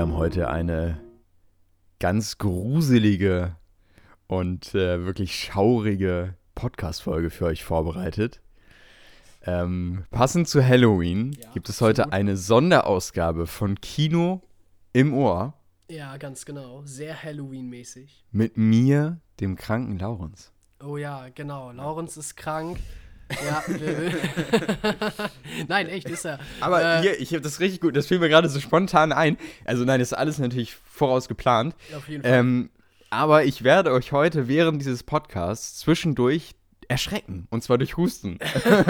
wir haben heute eine ganz gruselige und äh, wirklich schaurige Podcast-Folge für euch vorbereitet. Ähm, passend zu Halloween Ja, gibt es heute absolut. eine Sonderausgabe von Kino im Ohr Ja, ganz genau. Sehr Halloween-mäßig. mit mir, dem kranken Laurens. Oh ja, genau. Laurens ist krank. Ja, Nein, echt, ist er. Aber Äh, hier, ich habe das richtig gut, das fiel mir gerade so spontan ein. Also nein, das ist alles natürlich voraus geplant. Auf jeden Fall. Ähm, aber ich werde euch heute während dieses Podcasts zwischendurch erschrecken. Und zwar durch Husten.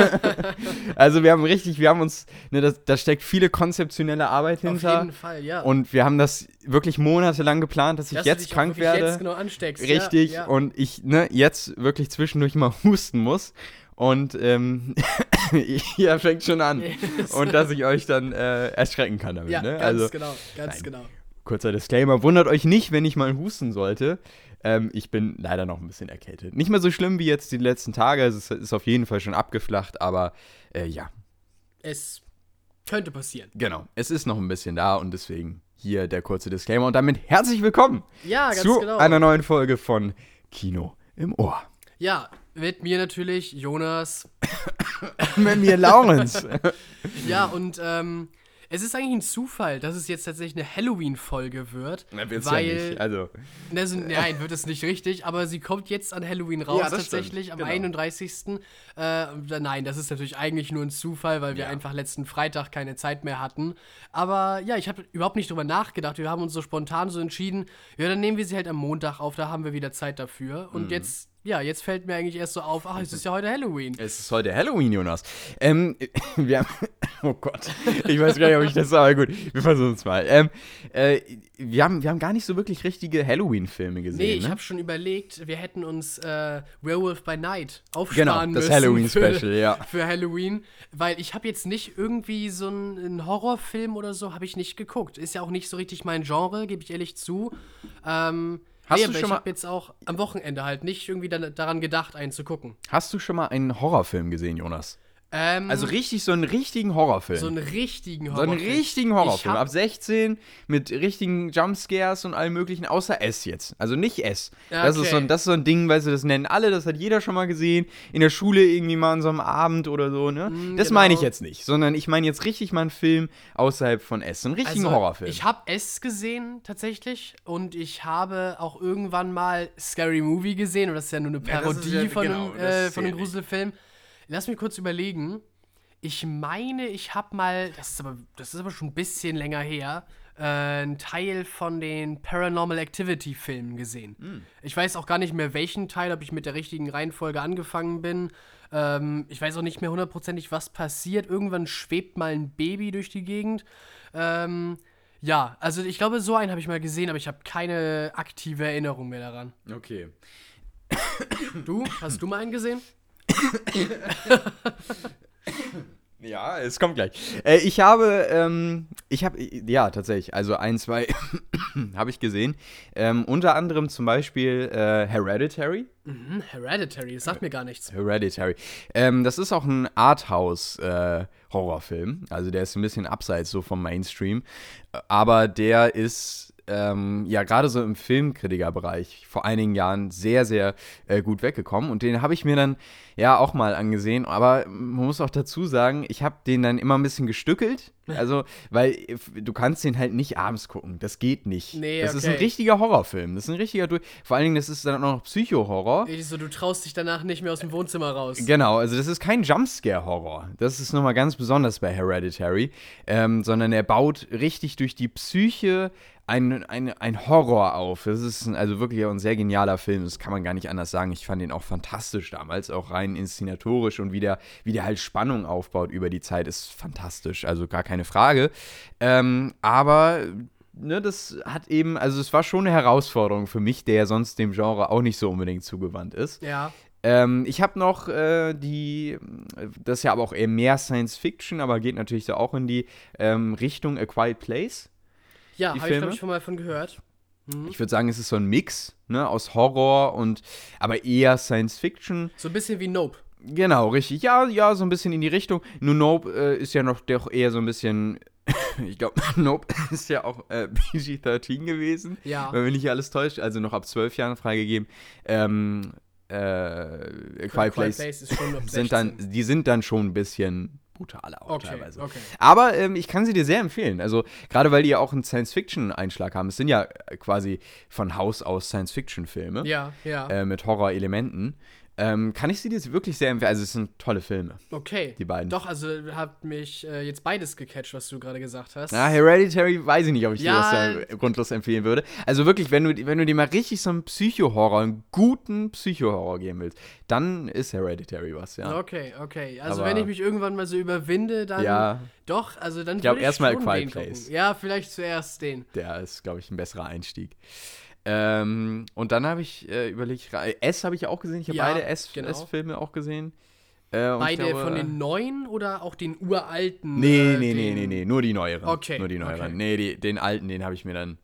also wir haben richtig, wir haben uns, ne, das, da steckt viele konzeptionelle Arbeit Auf hinter. jeden Fall, ja. Und wir haben das wirklich monatelang geplant, dass ich Dass du jetzt krank werde. Jetzt genau ansteckst. Richtig. Ja, ja. Und ich ne, jetzt wirklich zwischendurch mal husten muss. Und ähm, ja, fängt schon an. Yes. Und dass ich euch dann äh, erschrecken kann damit. ja, ne? ganz Also genau, ganz nein. genau. kurzer Disclaimer, wundert euch nicht, wenn ich mal husten sollte. Ähm, ich bin leider noch ein bisschen erkältet. Nicht mehr so schlimm wie jetzt die letzten Tage. Es ist, ist auf jeden Fall schon abgeflacht, aber äh, ja, Es könnte passieren. genau. Es ist noch ein bisschen da und deswegen hier der kurze Disclaimer. Und damit herzlich willkommen Ja, zu genau. einer neuen Folge von Kino im Ohr. Ja, mit mir natürlich Jonas. Mit mir Laurens. Ja, und ähm, es ist eigentlich ein Zufall, dass es jetzt tatsächlich eine Halloween-Folge wird. weil Also, Also, nein, wird es nicht richtig, aber sie kommt jetzt an Halloween raus, Ja, tatsächlich, stimmt, am genau. 31. Äh, nein, das ist natürlich eigentlich nur ein Zufall, weil wir Ja. einfach letzten Freitag keine Zeit mehr hatten. Aber ja, ich habe überhaupt nicht drüber nachgedacht. Wir haben uns so spontan so entschieden, ja, dann nehmen wir sie halt am Montag auf, da haben wir wieder Zeit dafür. Und Mhm. jetzt, ja, jetzt fällt mir eigentlich erst so auf, ach, es ist ja heute Halloween. es ist heute Halloween, Jonas. Ähm, wir haben. Oh Gott. Ich weiß gar nicht, ob ich das sage, aber gut. Wir versuchen es mal. Ähm, äh, wir, haben, wir haben gar nicht so wirklich richtige Halloween-Filme gesehen. Nee, ich ne? habe schon überlegt, wir hätten uns äh, Werewolf by Night Genau, aufsparen das müssen. Halloween-Special, ja. Für Halloween, weil ich habe jetzt nicht irgendwie so einen, einen Horrorfilm oder so, habe ich nicht geguckt. Ist ja auch nicht so richtig mein Genre, gebe ich ehrlich zu. Ähm, Hast nee, du schon ich mal- jetzt auch am Wochenende halt nicht irgendwie daran gedacht, einen zu gucken. Hast du schon mal einen Horrorfilm gesehen, Jonas? Ähm, Also richtig, so einen richtigen Horrorfilm. so einen richtigen So Horrorfilm. einen richtigen Ich Horrorfilm. Ab 16 mit richtigen Jumpscares und allem möglichen, außer S jetzt. Also nicht S. Ja, Das, ist so ein, okay. das ist so ein Ding, weißt du, das nennen alle, das hat jeder schon mal gesehen. In der Schule irgendwie mal an so einem Abend oder so, ne? Mm, das meine ich genau. jetzt nicht, sondern ich meine jetzt richtig mal einen Film außerhalb von S. Einen richtigen Also, Horrorfilm. Ich habe es gesehen tatsächlich und ich habe auch irgendwann mal Scary Movie gesehen und das ist ja nur eine Ja, Parodie ja- von, genau, einem, äh, von einem zählt nicht. Lass mich kurz überlegen. Ich meine, ich habe mal, das ist aber, das ist aber schon ein bisschen länger her, äh, einen Teil von den Paranormal Activity Filmen gesehen. Hm. Ich weiß auch gar nicht mehr welchen Teil, ob ich mit der richtigen Reihenfolge angefangen bin. Ähm, ich weiß auch nicht mehr hundertprozentig, was passiert. Irgendwann schwebt mal ein Baby durch die Gegend. Ähm, ja, also ich glaube, so einen habe ich mal gesehen, aber ich habe keine aktive Erinnerung mehr daran. okay. Du? Hast du mal einen gesehen? Ja, es kommt gleich. Äh, ich habe, ähm, ich habe, ja, tatsächlich, also ein, zwei habe ich gesehen. Ähm, unter anderem zum Beispiel äh, Hereditary. Hm, Hereditary, das sagt mir gar nichts. Hereditary. Ähm, das ist auch ein Arthouse-Horrorfilm. also der ist ein bisschen abseits so vom Mainstream. Äh, Aber der ist ähm, ja gerade so im Filmkritikerbereich vor einigen Jahren sehr, sehr äh, gut weggekommen. Und den habe ich mir dann ja auch mal angesehen. Aber man muss auch dazu sagen, ich habe den dann immer ein bisschen gestückelt. Also, weil du kannst den halt nicht abends gucken. Das geht nicht. Nee, das ist ein richtiger Horrorfilm. Das ist ein richtiger, Dur- vor allen Dingen, das ist dann auch noch Psycho-Horror. So, du traust dich danach nicht mehr aus dem Wohnzimmer raus. Genau, also das ist kein Jumpscare-Horror. Das ist nochmal ganz besonders bei Hereditary. Ähm, sondern er baut richtig durch die Psyche ein, ein, ein Horror auf. Das ist ein, also wirklich ein sehr genialer Film. Das kann man gar nicht anders sagen. Ich fand ihn auch fantastisch damals, auch rein inszenatorisch und wie der, wie der halt Spannung aufbaut über die Zeit, ist fantastisch. Also gar keine Frage. Ähm, aber ne, das hat eben, also es war schon eine Herausforderung für mich, der sonst dem Genre auch nicht so unbedingt zugewandt ist. Ja. Ähm, ich habe noch äh, die, das ist ja aber auch eher mehr Science Fiction, aber geht natürlich so auch in die ähm, Richtung A Quiet Place. Ja, habe ich, glaube ich, schon mal von gehört. Mhm. Ich würde sagen, es ist so ein Mix ne, aus Horror und aber eher Science Fiction. So ein bisschen wie Nope. Genau, richtig. Ja, ja, so ein bisschen in die Richtung. Nur Nope äh, ist ja noch doch eher so ein bisschen ich glaube, Nope ist ja auch äh, PG-13 gewesen. Ja. Wenn mich nicht alles täuscht, also noch ab zwölf Jahren freigegeben. Ähm, äh, Quiet Place ab sind dann, 16. die sind dann schon ein bisschen brutaler auch Okay, teilweise. okay. Aber ähm, ich kann sie dir sehr empfehlen. Also gerade weil die ja auch einen Science-Fiction-Einschlag haben. Es sind ja äh, quasi von Haus aus Science-Fiction-Filme Ja, ja. äh, mit Horrorelementen. Ähm, kann ich sie dir wirklich sehr empfehlen. Also es sind tolle Filme. okay. die beiden. Doch, also hat mich äh, jetzt beides gecatcht, was du gerade gesagt hast. Na, Hereditary weiß ich nicht, ob ich Ja. dir das da grundlos empfehlen würde. Also wirklich, wenn du, wenn du dir mal richtig so einen Psycho-Horror, einen guten Psycho-Horror geben willst, dann ist Hereditary was, ja. Okay, okay. Also Aber- wenn ich mich irgendwann mal so überwinde, dann Ja. doch, also dann ich erstmal A den Quiet gucken. Place. Ja, vielleicht zuerst den. Der ist, glaube ich, ein besserer Einstieg. Ähm, und dann habe ich äh, überlegt, Ra- S habe ich auch gesehen. Ich habe Ja, beide genau. S-Filme auch gesehen. Äh, Beide glaube, von den neuen oder auch den uralten? Nee, äh, nee, nee, nee, nee, nur die neueren. Okay, Nur die neueren. okay. Nee, die, den alten, den habe ich mir dann.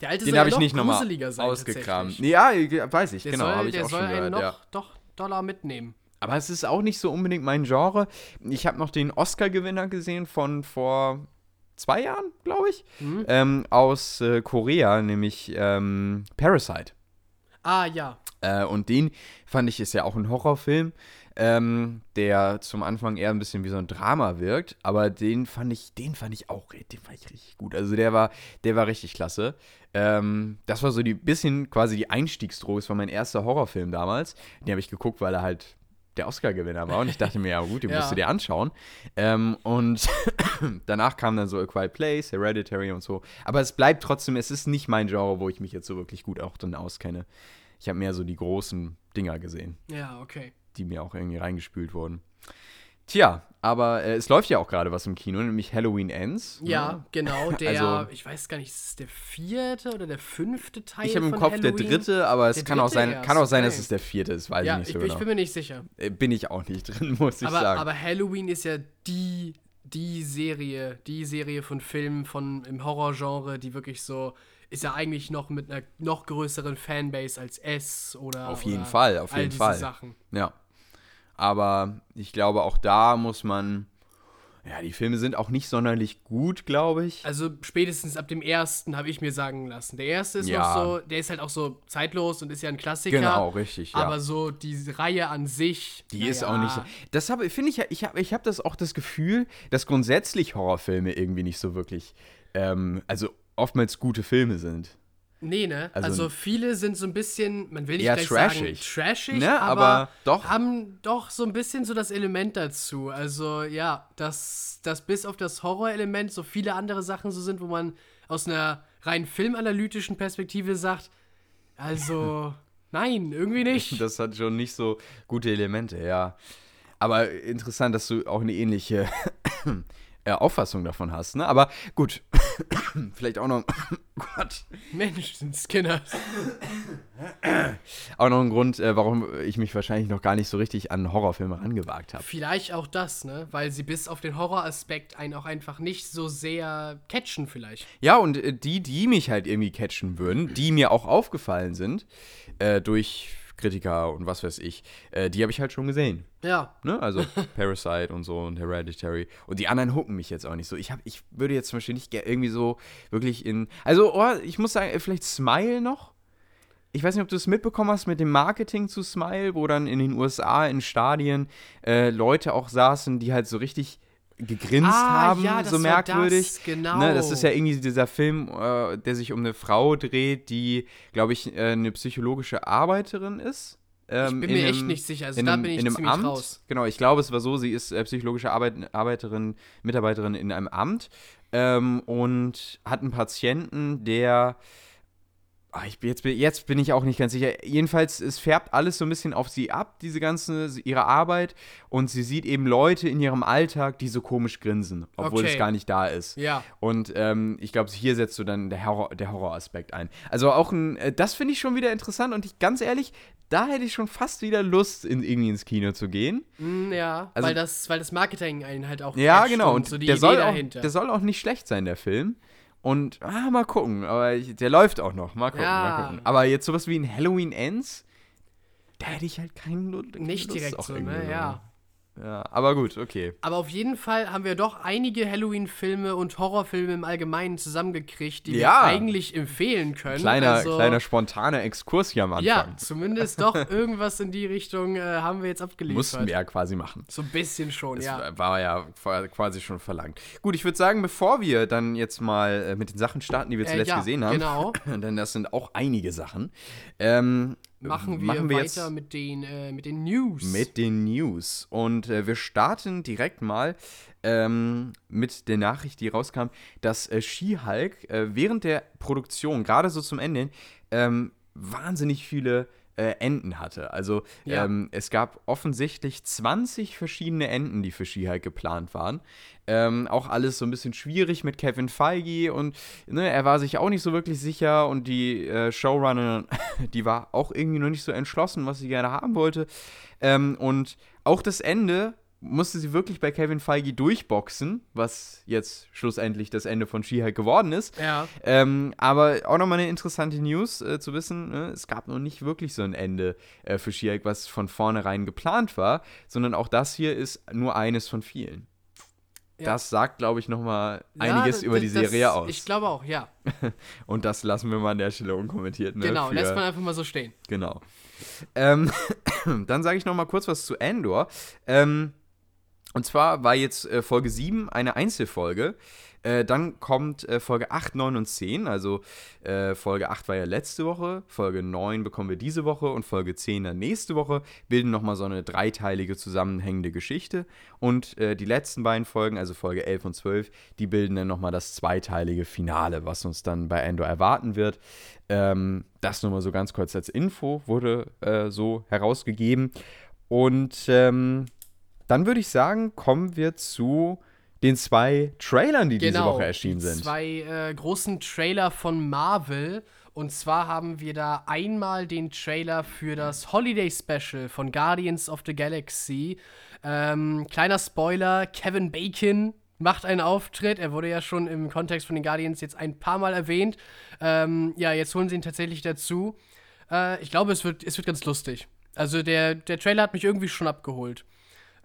Der alte Den soll habe ich noch nicht nochmal gruseliger sein, ausgekramt. Ja, weiß ich, Der genau, habe ich der auch soll schon gehört. noch ja. doch Dollar mitnehmen. Aber es ist auch nicht so unbedingt mein Genre. Ich habe noch den Oscar-Gewinner gesehen von vor zwei Jahren, glaube ich, Mhm. ähm, aus äh, Korea, nämlich ähm, Parasite. Ah, ja. Äh, und den fand ich, ist ja auch ein Horrorfilm, ähm, der zum Anfang eher ein bisschen wie so ein Drama wirkt, aber den fand ich, den fand ich auch, den fand ich richtig gut. Also der war, der war richtig klasse. Ähm, das war so die bisschen quasi die Einstiegsdroge, das war mein erster Horrorfilm damals. Den habe ich geguckt, weil er halt der Oscar-Gewinner war und ich dachte mir, ja gut, den Ja. musst du dir anschauen. Ähm, und danach kam dann so A Quiet Place, Hereditary und so. Aber es bleibt trotzdem, es ist nicht mein Genre, wo ich mich jetzt so wirklich gut auch dann auskenne. Ich habe mehr so die großen Dinger gesehen, Ja, okay. die mir auch irgendwie reingespült wurden. Tja, aber äh, es läuft ja auch gerade was im Kino, nämlich Halloween Ends. Ja, ne? genau. Der, Also- ich weiß gar nicht, ist es der vierte oder der fünfte Teil Ich habe im Kopf der Halloween? dritte, aber es Der kann auch dritte sein, erst, kann auch sein, dass es der vierte ist, weiß Ja, ich nicht ich, so ich genau. bin mir nicht sicher. Äh, bin ich auch nicht drin, muss ich Aber, sagen. aber Halloween ist ja die, die Serie, die Serie von Filmen von im Horrorgenre, die wirklich so ist ja eigentlich noch mit einer noch größeren Fanbase als S oder Auf jeden oder Fall, auf all jeden diese Fall. Sachen. Ja. Aber ich glaube, auch da muss man. Ja, die Filme sind auch nicht sonderlich gut, glaube ich. Also spätestens ab dem ersten habe ich mir sagen lassen. Der erste ist Ja. noch so, der ist halt auch so zeitlos und ist ja ein Klassiker. Genau, richtig. Ja. Aber so diese Reihe an sich, Die ist naja, auch nicht so. Das habe finde ich ja, ich habe ich hab das auch das Gefühl, dass grundsätzlich Horrorfilme irgendwie nicht so wirklich, ähm, also oftmals gute Filme sind. Nee, ne? Also- Also, viele sind so ein bisschen, man will nicht Eher gleich trashig. sagen trashig, Ne, aber, aber doch. haben doch so ein bisschen so das Element dazu. Also ja, dass, dass bis auf das Horrorelement so viele andere Sachen so sind, wo man aus einer rein filmanalytischen Perspektive sagt, also nein, irgendwie nicht. Das hat schon nicht so gute Elemente, ja. Aber interessant, dass du auch eine ähnliche äh, Auffassung davon hast, ne? Aber gut, vielleicht auch noch, Gott, Mensch, sind Skinners. auch noch ein Grund, äh, warum ich mich wahrscheinlich noch gar nicht so richtig an Horrorfilme rangewagt habe. Vielleicht auch das, ne? Weil sie bis auf den Horroraspekt einen auch einfach nicht so sehr catchen vielleicht. Ja, und äh, die, die mich halt irgendwie catchen würden, die mir auch aufgefallen sind, äh, durch Kritiker und was weiß ich, äh, die habe ich halt schon gesehen. Ja, Ne? Also Parasite und so und Hereditary. Und die anderen hucken mich jetzt auch nicht so. Ich, hab, ich würde jetzt zum Beispiel nicht irgendwie so wirklich in. Also, oh, ich muss sagen, vielleicht Smile noch. Ich weiß nicht, ob du es mitbekommen hast mit dem Marketing zu Smile, wo dann in den USA in Stadien äh, Leute auch saßen, die halt so richtig gegrinst Ah, haben, ja, so merkwürdig. das, genau. Ne, das ist ja irgendwie dieser Film, äh, der sich um eine Frau dreht, die, glaube ich, äh, eine psychologische Arbeiterin ist. Ähm, bin in mir echt einem- nicht sicher. Also da einem, bin ich in einem Amt. raus. Genau, ich glaube, es war so, sie ist äh, psychologische Arbeit, Arbeiterin, Mitarbeiterin in einem Amt ähm, und hat einen Patienten, der Ah, ich bin jetzt, bin- jetzt bin ich auch nicht ganz sicher. Jedenfalls, es färbt alles so ein bisschen auf sie ab, diese ganze, ihre Arbeit. Und sie sieht eben Leute in ihrem Alltag, die so komisch grinsen, obwohl Okay. es gar nicht da ist. Ja. Und ähm, ich glaube, hier setzt du dann der, Horror, der Horroraspekt ein. Also auch ein, äh, das finde ich schon wieder interessant und ich, ganz ehrlich, da hätte ich schon fast wieder Lust, in, irgendwie ins Kino zu gehen. Mm, ja, Also- weil, das, weil das Marketing einen halt auch Ja, genau. Und so die der, Idee soll auch, dahinter. der soll auch nicht schlecht sein, der Film. Und ah, mal gucken. Aber ich, der läuft auch noch. Mal gucken, Ja. mal gucken. Aber jetzt sowas wie ein Halloween Ends, da hätte ich halt keinen Lu keine Nicht Lust direkt so, ne? Ja. Ja, aber gut, okay. Aber auf jeden Fall haben wir doch einige Halloween-Filme und Horrorfilme im Allgemeinen zusammengekriegt, die Ja. wir eigentlich empfehlen können. Kleiner, also, kleiner spontaner Exkurs hier am Anfang. Ja, zumindest doch irgendwas in die Richtung äh, haben wir jetzt abgeliefert. Mussten wir ja quasi machen. So ein bisschen schon, Das ja. war ja quasi schon verlangt. Gut, ich würde sagen, bevor wir dann jetzt mal äh, mit den Sachen starten, die wir Äh, zuletzt ja, gesehen haben, genau. denn das sind auch einige Sachen, ähm, Machen wir, machen wir weiter mit, den, äh, mit den News. mit den News. Und äh, wir starten direkt mal ähm, mit der Nachricht, die rauskam, dass äh, She-Hulk äh, während der Produktion, gerade so zum Ende, ähm, wahnsinnig viele äh, Enden hatte. Also Ja. ähm, es gab offensichtlich 20 verschiedene Enden, die für She-Hulk geplant waren. Ähm, auch alles so ein bisschen schwierig mit Kevin Feige und ne, er war sich auch nicht so wirklich sicher und die äh, Showrunner, die war auch irgendwie noch nicht so entschlossen, was sie gerne haben wollte. Ähm, und auch das Ende musste sie wirklich bei Kevin Feige durchboxen, was jetzt schlussendlich das Ende von She-Hulk geworden ist. Ja, Ähm, aber auch nochmal eine interessante News äh, zu wissen, ne? es gab noch nicht wirklich so ein Ende äh, für She-Hulk, was von vornherein geplant war, sondern auch das hier ist nur eines von vielen. Ja. Das sagt, glaube ich, nochmal Ja, einiges d- über die das- Serie aus. Ich glaube auch, ja. Und das lassen wir mal an der Stelle unkommentiert. Ne? genau, für, lässt man einfach mal so stehen. Genau. Ähm, dann sage ich noch mal kurz was zu Andor. Ähm, und zwar war jetzt äh, Folge 7 eine Einzelfolge. Äh, dann kommt äh, Folge 8, 9 und 10. Also äh, Folge 8 war ja letzte Woche, Folge 9 bekommen wir diese Woche und Folge 10 dann nächste Woche. Bilden nochmal so eine dreiteilige zusammenhängende Geschichte. Und äh, die letzten beiden Folgen, also Folge 11 und 12, die bilden dann nochmal das zweiteilige Finale, was uns dann bei Andor erwarten wird. Ähm, das nur mal so ganz kurz als Info wurde äh, so herausgegeben. Und ähm, dann würde ich sagen, kommen wir zu den zwei Trailern, die diese Woche erschienen Genau, die sind. Zwei äh, großen Trailer von Marvel. Und zwar haben wir da einmal den Trailer für das Holiday Special von Guardians of the Galaxy. Ähm, kleiner Spoiler: Kevin Bacon macht einen Auftritt. Er wurde ja schon im Kontext von den Guardians jetzt ein paar Mal erwähnt. Ähm, ja, jetzt holen sie ihn tatsächlich dazu. Äh, ich glaube, es wird, es wird ganz lustig. Also der, der Trailer hat mich irgendwie schon abgeholt.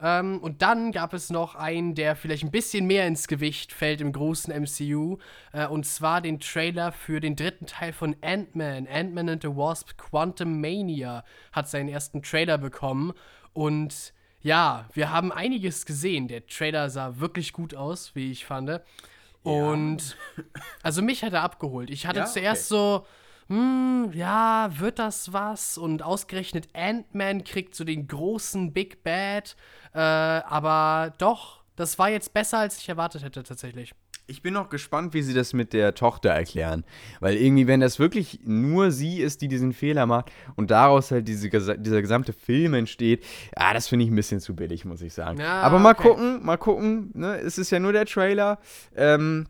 Ähm, und dann gab es noch einen, der vielleicht ein bisschen mehr ins Gewicht fällt im großen MCU. Äh, und zwar den Trailer für den dritten Teil von Ant-Man. Ant-Man and the Wasp Quantum Mania hat seinen ersten Trailer bekommen. Und ja, wir haben einiges gesehen. Der Trailer sah wirklich gut aus, wie ich fand. Und also mich hat er abgeholt. Ich hatte Ja? zuerst so, hm, ja, wird das was? Und ausgerechnet Ant-Man kriegt so den großen Big Bad. Äh, aber doch, das war jetzt besser, als ich erwartet hätte, tatsächlich. Ich bin noch gespannt, wie sie das mit der Tochter erklären. Weil irgendwie, wenn das wirklich nur sie ist, die diesen Fehler macht und daraus halt diese, dieser gesamte Film entsteht, ja, das finde ich ein bisschen zu billig, muss ich sagen. Ja, Aber mal okay. gucken, mal gucken. Ne? Es ist ja nur der Trailer. Ähm,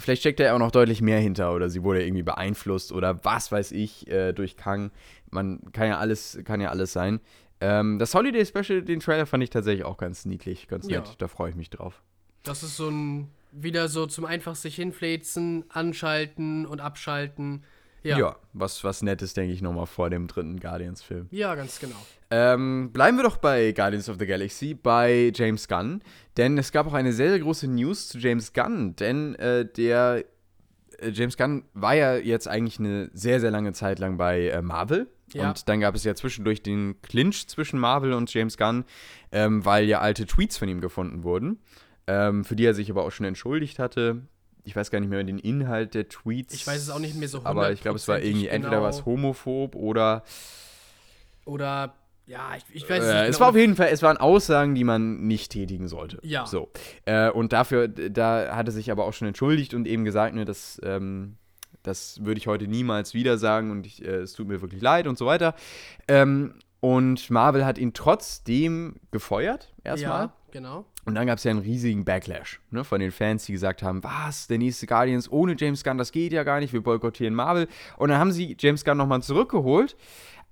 vielleicht steckt da ja auch noch deutlich mehr hinter oder sie wurde irgendwie beeinflusst oder was weiß ich äh, durch Kang. Man kann ja alles, kann ja alles sein. Ähm, das Holiday Special, den Trailer fand ich tatsächlich auch ganz niedlich, ganz Ja. nett. Da freue ich mich drauf. Das ist so ein, wieder so zum einfach sich hinfläzen, anschalten und abschalten. Ja, Ja, ja, was, was Nettes, denke ich, nochmal vor dem dritten Guardians-Film. ganz genau. Ähm, bleiben wir doch bei Guardians of the Galaxy, bei James Gunn. Denn es gab auch eine sehr, sehr große News zu James Gunn. Denn äh, der äh, James Gunn war ja jetzt eigentlich eine sehr, sehr lange Zeit lang bei äh, Marvel. Ja. Und dann gab es ja zwischendurch den Clinch zwischen Marvel und James Gunn, ähm, weil ja alte Tweets von ihm gefunden wurden, ähm, für die er sich aber auch schon entschuldigt hatte. Ich weiß gar nicht mehr den Inhalt der Tweets. Ich weiß es auch nicht mehr so Aber ich glaube, es war irgendwie hundertprozentig entweder genau. was homophob oder Oder, ja, ich, ich weiß es äh, nicht es genau. war auf jeden Fall, es waren Aussagen, die man nicht tätigen sollte. Ja. So. Äh, und dafür, da hat er sich aber auch schon entschuldigt und eben gesagt, ne, das, ähm, das würde ich heute niemals wieder sagen und ich, äh, es tut mir wirklich leid und so weiter. Ähm, und Marvel hat ihn trotzdem gefeuert, erstmal. Ja, genau. Und dann gab es ja einen riesigen Backlash ne, von den Fans, die gesagt haben, was, der nächste Guardians ohne James Gunn, das geht ja gar nicht, wir boykottieren Marvel. Und dann haben sie James Gunn nochmal zurückgeholt.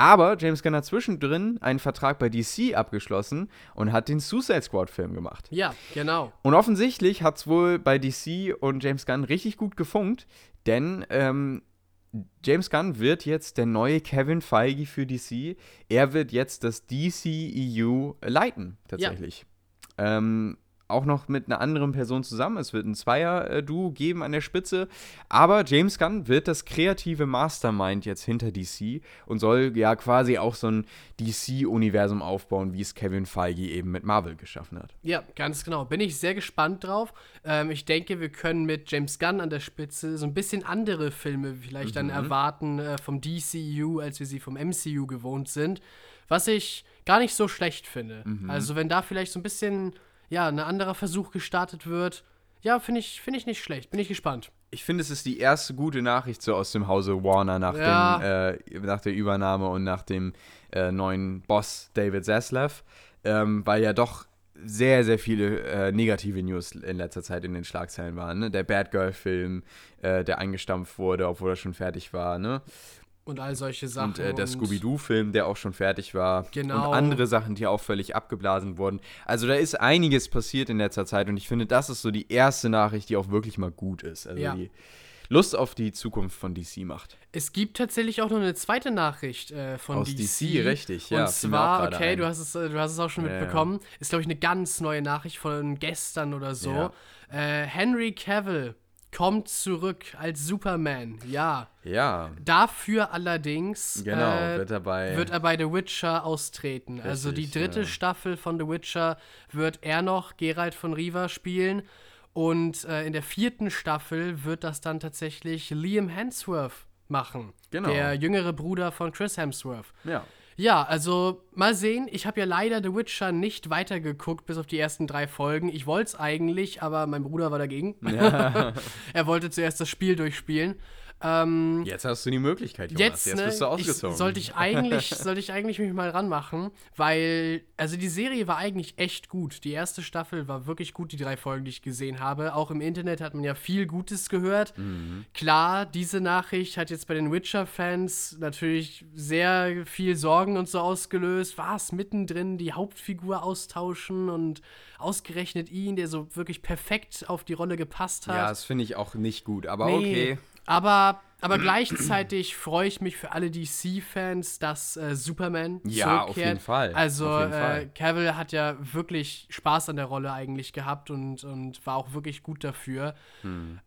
Aber James Gunn hat zwischendrin einen Vertrag bei DC abgeschlossen und hat den Suicide Squad-Film gemacht. Ja, genau. Und offensichtlich hat es wohl bei DC und James Gunn richtig gut gefunkt, denn ähm, James Gunn wird jetzt der neue Kevin Feige für DC. Er wird jetzt das DCEU leiten, tatsächlich. Ähm, auch noch mit einer anderen Person zusammen. Es wird ein Zweier-Duo geben an der Spitze. Aber James Gunn wird das kreative Mastermind jetzt hinter DC und soll ja quasi auch so ein DC-Universum aufbauen, wie es Kevin Feige eben mit Marvel geschaffen hat. Ja, ganz genau. Bin ich sehr gespannt drauf. Ähm, ich denke, wir können mit James Gunn an der Spitze so ein bisschen andere Filme vielleicht dann erwarten äh, vom DCU, als wir sie vom MCU gewohnt sind. Was ich gar nicht so schlecht finde. Also, wenn da vielleicht so ein bisschen ja, ein anderer Versuch gestartet wird. Ja, finde ich, find ich nicht schlecht. Bin ich gespannt. Ich finde, es ist die erste gute Nachricht so aus dem Hause Warner nach, Ja. dem, äh, nach der Übernahme und nach dem äh, neuen Boss David Zaslav, ähm, weil ja doch sehr, sehr viele äh, negative News in letzter Zeit in den Schlagzeilen waren. Ne? Der Bad Girl-Film, äh, der eingestampft wurde, obwohl er schon fertig war. Ne? Und all solche Sachen. Und äh, der Scooby-Doo-Film, der auch schon fertig war. Genau. Und andere Sachen, die auch völlig abgeblasen wurden. Also da ist einiges passiert in letzter Zeit und ich finde, das ist so die erste Nachricht, die auch wirklich mal gut ist. Also Ja. die Lust auf die Zukunft von DC macht. Es gibt tatsächlich auch noch eine zweite Nachricht äh, von Aus DC. DC, richtig, ja, Und zwar, okay, ein. du hast, es, äh, du hast es auch schon ja. mitbekommen, ist, glaube ich, eine ganz neue Nachricht von gestern oder so. Ja. Äh, Henry Cavill kommt zurück als Superman, ja. Ja, Dafür allerdings genau, äh, wird dabei. wird er bei The Witcher austreten. also die Richtig, dritte ja. Staffel von The Witcher wird er noch Geralt von Riva spielen. Und äh, in der vierten Staffel wird das dann tatsächlich Liam Hemsworth machen. Genau. Der jüngere Bruder von Chris Hemsworth. ja. Ja, also mal sehen. Ich habe ja leider The Witcher nicht weitergeguckt, bis auf die ersten drei Folgen. Ich wollte es eigentlich, aber mein Bruder war dagegen. er wollte zuerst das Spiel durchspielen. Ähm, Jetzt hast du die Möglichkeit, Jonas. Jetzt, Jetzt ne, bist du ich, ausgezogen. sollte ich eigentlich, sollte ich eigentlich mich mal ranmachen, weil, also die Serie war eigentlich echt gut. Die erste Staffel war wirklich gut, die drei Folgen, die ich gesehen habe. Auch im Internet hat man ja viel Gutes gehört. Mhm. Klar, diese Nachricht hat jetzt bei den Witcher-Fans natürlich sehr viel Sorgen und so ausgelöst. Was mittendrin die Hauptfigur austauschen und ausgerechnet ihn, der so wirklich perfekt auf die Rolle gepasst hat. ja, das finde ich auch nicht gut, aber Nee, okay. Aber, aber gleichzeitig freue ich mich für alle DC-Fans, dass äh, Superman Ja, auf zurückkehrt. jeden Fall. Also Auf jeden äh, Fall. Cavill hat ja wirklich Spaß an der Rolle eigentlich gehabt und, und war auch wirklich gut dafür.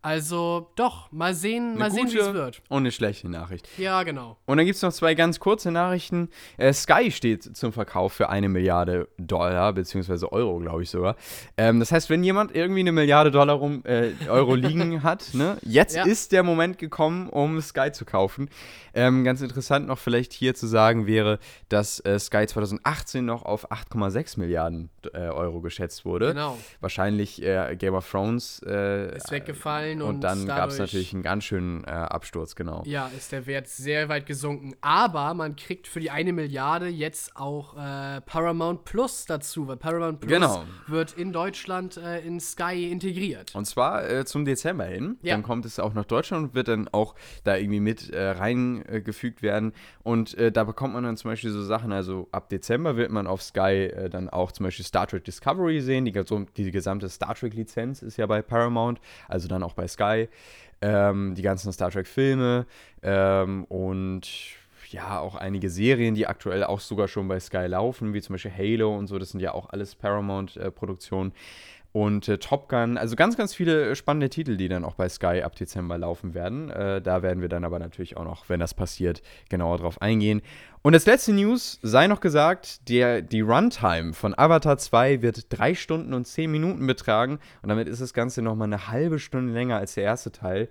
Also doch, mal sehen, mal sehen, wie es wird. Und eine schlechte Nachricht. Ja, genau. Und dann gibt es noch zwei ganz kurze Nachrichten. Äh, Sky steht zum Verkauf für eine Milliarde Dollar, beziehungsweise Euro, glaube ich sogar. Ähm, das heißt, wenn jemand irgendwie eine Milliarde Dollar rum, äh, Euro liegen hat, ne, jetzt Ja. ist der Moment gekommen, um Sky zu kaufen. Ähm, ganz interessant noch vielleicht hier zu sagen wäre, dass äh, Sky 2018 noch auf 8,6 Milliarden äh, Euro geschätzt wurde. Genau. Wahrscheinlich äh, Game of Thrones äh, Ist weggefallen und, und dann gab es natürlich einen ganz schönen äh, Absturz, genau. Ja, ist der Wert sehr weit gesunken. Aber man kriegt für die eine Milliarde jetzt auch äh, Paramount Plus dazu, weil Paramount Plus Genau. wird in Deutschland in Sky integriert. Und zwar zum Dezember hin. Ja. Dann kommt es auch nach Deutschland und wird dann auch da irgendwie mit äh, reingefügt werden. Und äh, da bekommt man dann zum Beispiel so Sachen, also ab Dezember wird man auf Sky äh, dann auch zum Beispiel Star Trek Discovery sehen. Die, die gesamte Star Trek-Lizenz ist ja bei Paramount, also dann auch bei Sky. Ähm, die ganzen Star Trek-Filme ähm, und ja, auch einige Serien, die aktuell auch sogar schon bei Sky laufen, wie zum Beispiel Halo und so. Das sind ja auch alles Paramount-Produktionen. Und äh, Top Gun, also ganz, ganz viele spannende Titel, die dann auch bei Sky ab Dezember laufen werden. Äh, da werden wir dann aber natürlich auch noch, wenn das passiert, genauer drauf eingehen. Und als letzte News sei noch gesagt, der, die Runtime von Avatar 2 wird drei Stunden und zehn Minuten betragen. Und damit ist das Ganze nochmal eine halbe Stunde länger als der erste Teil.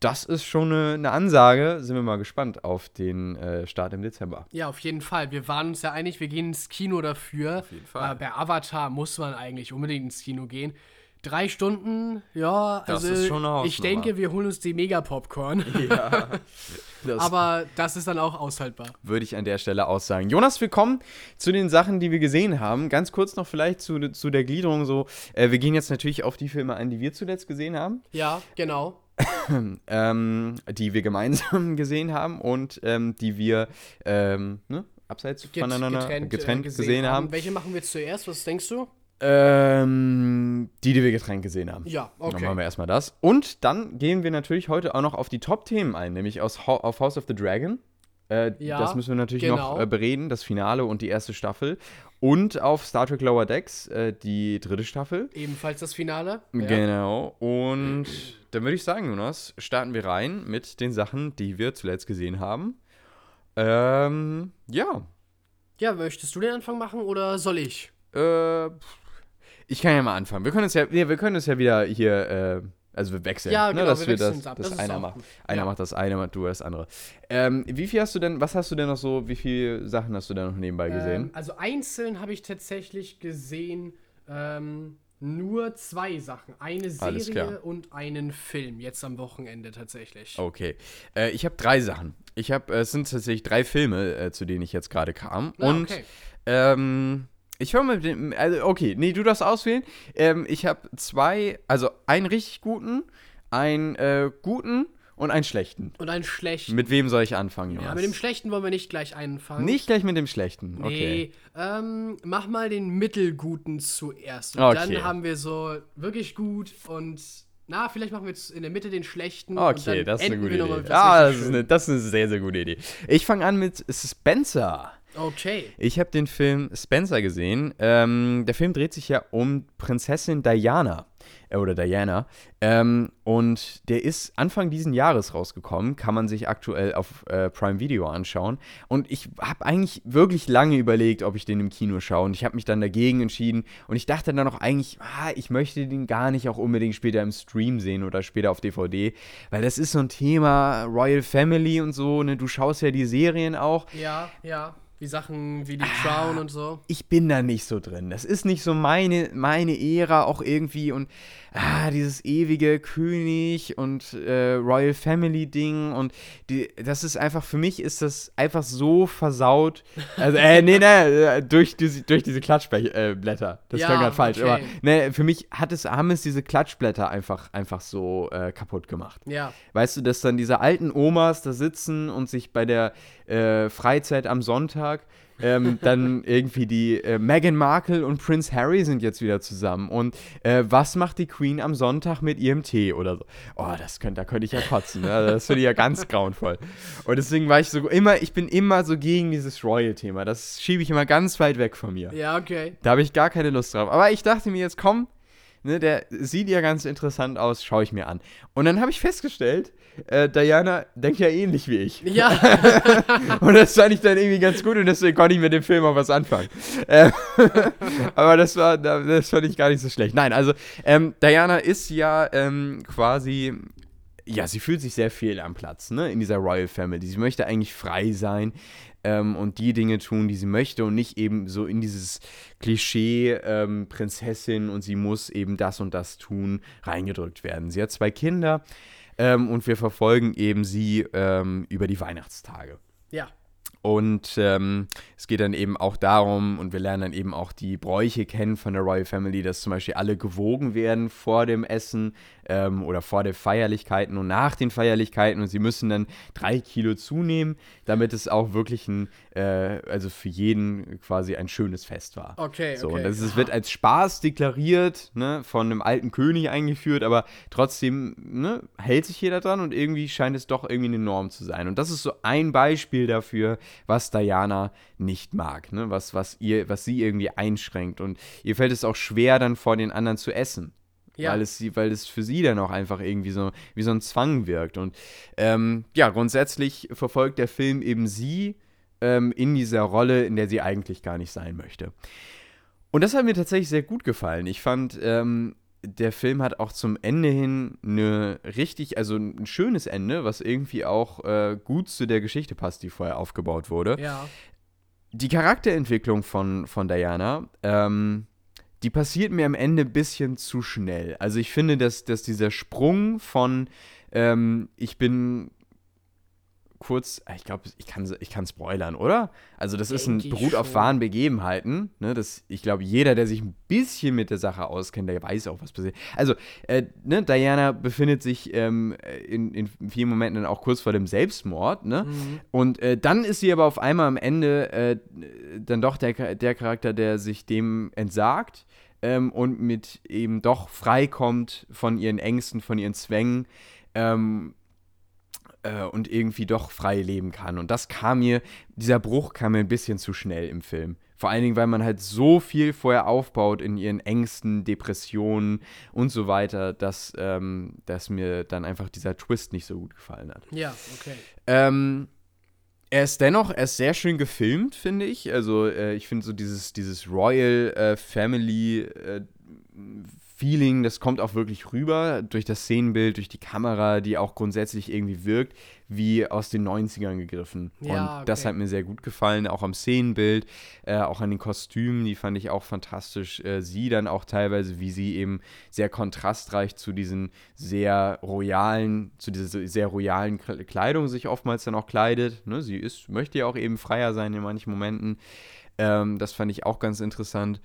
Das ist schon eine, eine Ansage. Sind wir mal gespannt auf den äh, Start im Dezember. Ja, auf jeden Fall. Wir waren uns ja einig, wir gehen ins Kino dafür. Auf jeden Fall. Äh, bei Avatar muss man eigentlich unbedingt ins Kino gehen. Drei Stunden, ja, Das also ist schon eine ich denke, wir holen uns die Mega-Popcorn. Ja. Das Aber das ist dann auch aushaltbar. würde ich an der Stelle aussagen. Jonas, wir kommen zu den Sachen, die wir gesehen haben. Ganz kurz noch vielleicht zu, zu der Gliederung so. Äh, wir gehen jetzt natürlich auf die Filme ein, die wir zuletzt gesehen haben, Ja, genau. ähm, die wir gemeinsam gesehen haben und ähm, die wir ähm, ne, abseits Get- voneinander getrennt, äh, gesehen, haben. Welche machen wir zuerst? Was denkst du? Ähm, die, die wir getrennt gesehen haben. Ja, Dann okay. machen wir erstmal das. Und dann gehen wir natürlich heute auch noch auf die Top-Themen ein, nämlich aus Ho auf House of the Dragon. Äh, Ja, das müssen wir natürlich genau. noch äh, bereden, das Finale und die erste Staffel. Und auf Star Trek Lower Decks äh, die dritte Staffel. Ebenfalls das Finale. Ja. Genau. Und dann würde ich sagen, Jonas, starten wir rein mit den Sachen, die wir zuletzt gesehen haben. Ähm, ja. ja, möchtest du den Anfang machen oder soll ich? Äh, ich kann ja mal anfangen. Wir können es ja, wir können es ja wieder hier, äh, also wir wechseln. Ja, ne, genau, dass wir wir das, ab. Das ist einer macht. gut. Einer Ja. macht das eine, du das andere. Ähm, wie viel hast du denn, was hast du denn noch so, wie viele Sachen hast du denn noch nebenbei gesehen? Ähm, also einzeln habe ich tatsächlich gesehen ähm, nur zwei Sachen. Eine Serie und einen Film. Jetzt am Wochenende tatsächlich. Okay. Äh, ich habe drei Sachen. Ich habe, äh, es sind tatsächlich drei Filme, äh, zu denen ich jetzt gerade kam. Ah, und okay. ähm, ich höre mal mit dem, also okay, nee, du darfst auswählen. Ähm, ich habe zwei, also einen richtig guten, einen äh, guten und einen schlechten. Und einen schlechten. Mit wem soll ich anfangen, Jonas? ja, mit dem schlechten wollen wir nicht gleich anfangen. Nicht gleich mit dem schlechten. Okay. Nee, ähm, mach mal den mittelguten zuerst. Und Okay. dann haben wir so wirklich gut und na, vielleicht machen wir jetzt in der Mitte den schlechten. Okay, und dann das ist eine gute Idee. Ah, das ist eine, das ist eine sehr, sehr gute Idee. Ich fange an mit Spencer. Okay. Ich habe den Film Spencer gesehen. Ähm, der Film dreht sich ja um Prinzessin Diana. Äh, oder Diana. Ähm, und der ist Anfang diesen Jahres rausgekommen. Kann man sich aktuell auf äh, Prime Video anschauen. Und ich habe eigentlich wirklich lange überlegt, ob ich den im Kino schaue. Und ich habe mich dann dagegen entschieden. Und ich dachte dann auch eigentlich, ah, ich möchte den gar nicht auch unbedingt später im Stream sehen oder später auf DVD. Weil das ist so ein Thema Royal Family und so. Ne? Du schaust ja die Serien auch. Ja, ja. Wie Sachen wie die Ah. Crown und so. ich bin da nicht so drin. Das ist nicht so meine, meine Ära auch irgendwie und ah, dieses ewige König und äh, Royal Family Ding und die, das ist einfach, für mich ist das einfach so versaut. Also, äh, nee, nee, äh, durch diese, durch diese Klatschblätter. Äh, das Ja, klang gerade falsch. okay. Aber ne, für mich hat es, haben es diese Klatschblätter einfach, einfach so äh, kaputt gemacht. Ja. Weißt du, dass dann diese alten Omas da sitzen und sich bei der äh, Freizeit am Sonntag ähm, dann irgendwie die äh, Meghan Markle und Prince Harry sind jetzt wieder zusammen. Und äh, was macht die Queen am Sonntag mit ihrem Tee oder so? Oh, das könnte, da könnte ich ja kotzen. Ne? Das finde ich ja ganz grauenvoll. Und deswegen war ich so immer, ich bin immer so gegen dieses Royal-Thema. Das schiebe ich immer ganz weit weg von mir. Ja, okay. Da habe ich gar keine Lust drauf. Aber ich dachte mir jetzt, komm, ne, der sieht ja ganz interessant aus, schaue ich mir an. Und dann habe ich festgestellt, äh, Diana denkt ja ähnlich wie ich. Ja, Und das fand ich dann irgendwie ganz gut und deswegen konnte ich mit dem Film auch was anfangen. Ähm, aber das war, das fand ich gar nicht so schlecht. Nein, also ähm, Diana ist ja ähm, quasi ja, sie fühlt sich sehr viel am Platz, ne, in dieser Royal Family. Sie möchte eigentlich frei sein ähm, und die Dinge tun, die sie möchte und nicht eben so in dieses Klischee ähm, Prinzessin und sie muss eben das und das tun reingedrückt werden. Sie hat zwei Kinder ähm, und wir verfolgen eben sie ähm, über die Weihnachtstage. ja. Und ähm, es geht dann eben auch darum, und wir lernen dann eben auch die Bräuche kennen von der Royal Family, dass zum Beispiel alle gewogen werden vor dem Essen ähm, oder vor den Feierlichkeiten und nach den Feierlichkeiten. Und sie müssen dann drei Kilo zunehmen, damit es auch wirklich ein, äh, also für jeden quasi ein schönes Fest war. Okay, So, okay. und das ist, wird als Spaß deklariert, ne, von einem alten König eingeführt, aber trotzdem ne, hält sich jeder dran und irgendwie scheint es doch irgendwie eine Norm zu sein. Und das ist so ein Beispiel dafür, was Diana nicht mag, ne, was, was, ihr, was sie irgendwie einschränkt. Und ihr fällt es auch schwer, dann vor den anderen zu essen. Ja. Weil, es, weil es für sie dann auch einfach irgendwie so wie so ein Zwang wirkt. Und ähm, ja, grundsätzlich verfolgt der Film eben sie ähm, in dieser Rolle, in der sie eigentlich gar nicht sein möchte. Und das hat mir tatsächlich sehr gut gefallen. Ich fand, ähm, der Film hat auch zum Ende hin eine richtig, also ein schönes Ende, was irgendwie auch äh, gut zu der Geschichte passt, die vorher aufgebaut wurde. Ja. Die Charakterentwicklung von, von Diana, ähm, die passiert mir am Ende ein bisschen zu schnell. Also ich finde, dass, dass dieser Sprung von ähm, ich bin kurz, ich glaube, ich kann, ich kann spoilern, oder? Also das ist ein beruht auf wahren Begebenheiten. Ne? Das, ich glaube, jeder, der sich ein bisschen mit der Sache auskennt, der weiß auch, was passiert. Also, äh, ne, Diana befindet sich ähm, in, in vielen Momenten dann auch kurz vor dem Selbstmord. Ne? Mhm. Und äh, dann ist sie aber auf einmal am Ende äh, dann doch der, der Charakter, der sich dem entsagt ähm, und mit eben doch freikommt von ihren Ängsten, von ihren Zwängen. Ähm, äh, und irgendwie doch frei leben kann. Und das kam mir, dieser Bruch kam mir ein bisschen zu schnell im Film. Vor allen Dingen, weil man halt so viel vorher aufbaut in ihren Ängsten, Depressionen und so weiter, dass, ähm, dass mir dann einfach dieser Twist nicht so gut gefallen hat. Ja, okay. Ähm, er ist dennoch, er ist sehr schön gefilmt, finde ich. Also äh, ich finde so dieses, dieses Royal äh, Family äh, Feeling, das kommt auch wirklich rüber durch das Szenenbild, durch die Kamera, die auch grundsätzlich irgendwie wirkt, wie aus den 90ern gegriffen. Ja, Und das okay. hat mir sehr gut gefallen, auch am Szenenbild, äh, auch an den Kostümen, die fand ich auch fantastisch. Äh, sie dann auch teilweise, wie sie eben sehr kontrastreich zu diesen sehr royalen, zu dieser sehr royalen Kleidung sich oftmals dann auch kleidet. Ne? Sie ist, möchte ja auch eben freier sein in manchen Momenten. Ähm, das fand ich auch ganz interessant.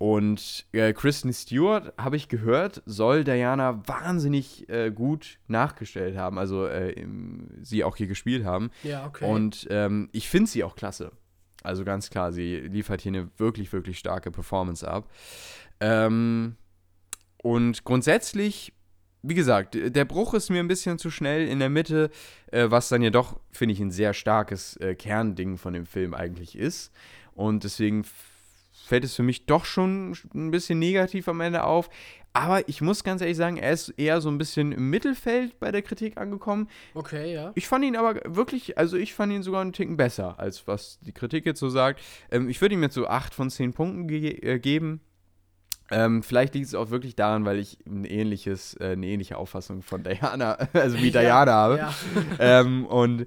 Und äh, Kristen Stewart, habe ich gehört, soll Diana wahnsinnig äh, gut nachgestellt haben, also äh, im, sie auch hier gespielt haben. Ja, okay. Und ähm, ich finde sie auch klasse. Also ganz klar, sie liefert hier eine wirklich, wirklich starke Performance ab. Ähm, und grundsätzlich, wie gesagt, der Bruch ist mir ein bisschen zu schnell in der Mitte, äh, was dann ja doch, finde ich, ein sehr starkes äh, Kernding von dem Film eigentlich ist. Und deswegen fällt es für mich doch schon ein bisschen negativ am Ende auf. Aber ich muss ganz ehrlich sagen, er ist eher so ein bisschen im Mittelfeld bei der Kritik angekommen. okay, ja. Ich fand ihn aber wirklich, also ich fand ihn sogar einen Ticken besser, als was die Kritik jetzt so sagt. Ähm, ich würde ihm jetzt so 8 von 10 Punkten ge äh, geben. Ähm, vielleicht liegt es auch wirklich daran, weil ich ein ähnliches, äh, eine ähnliche Auffassung von Diana, also wie Ja, Diana habe. ja. ähm, und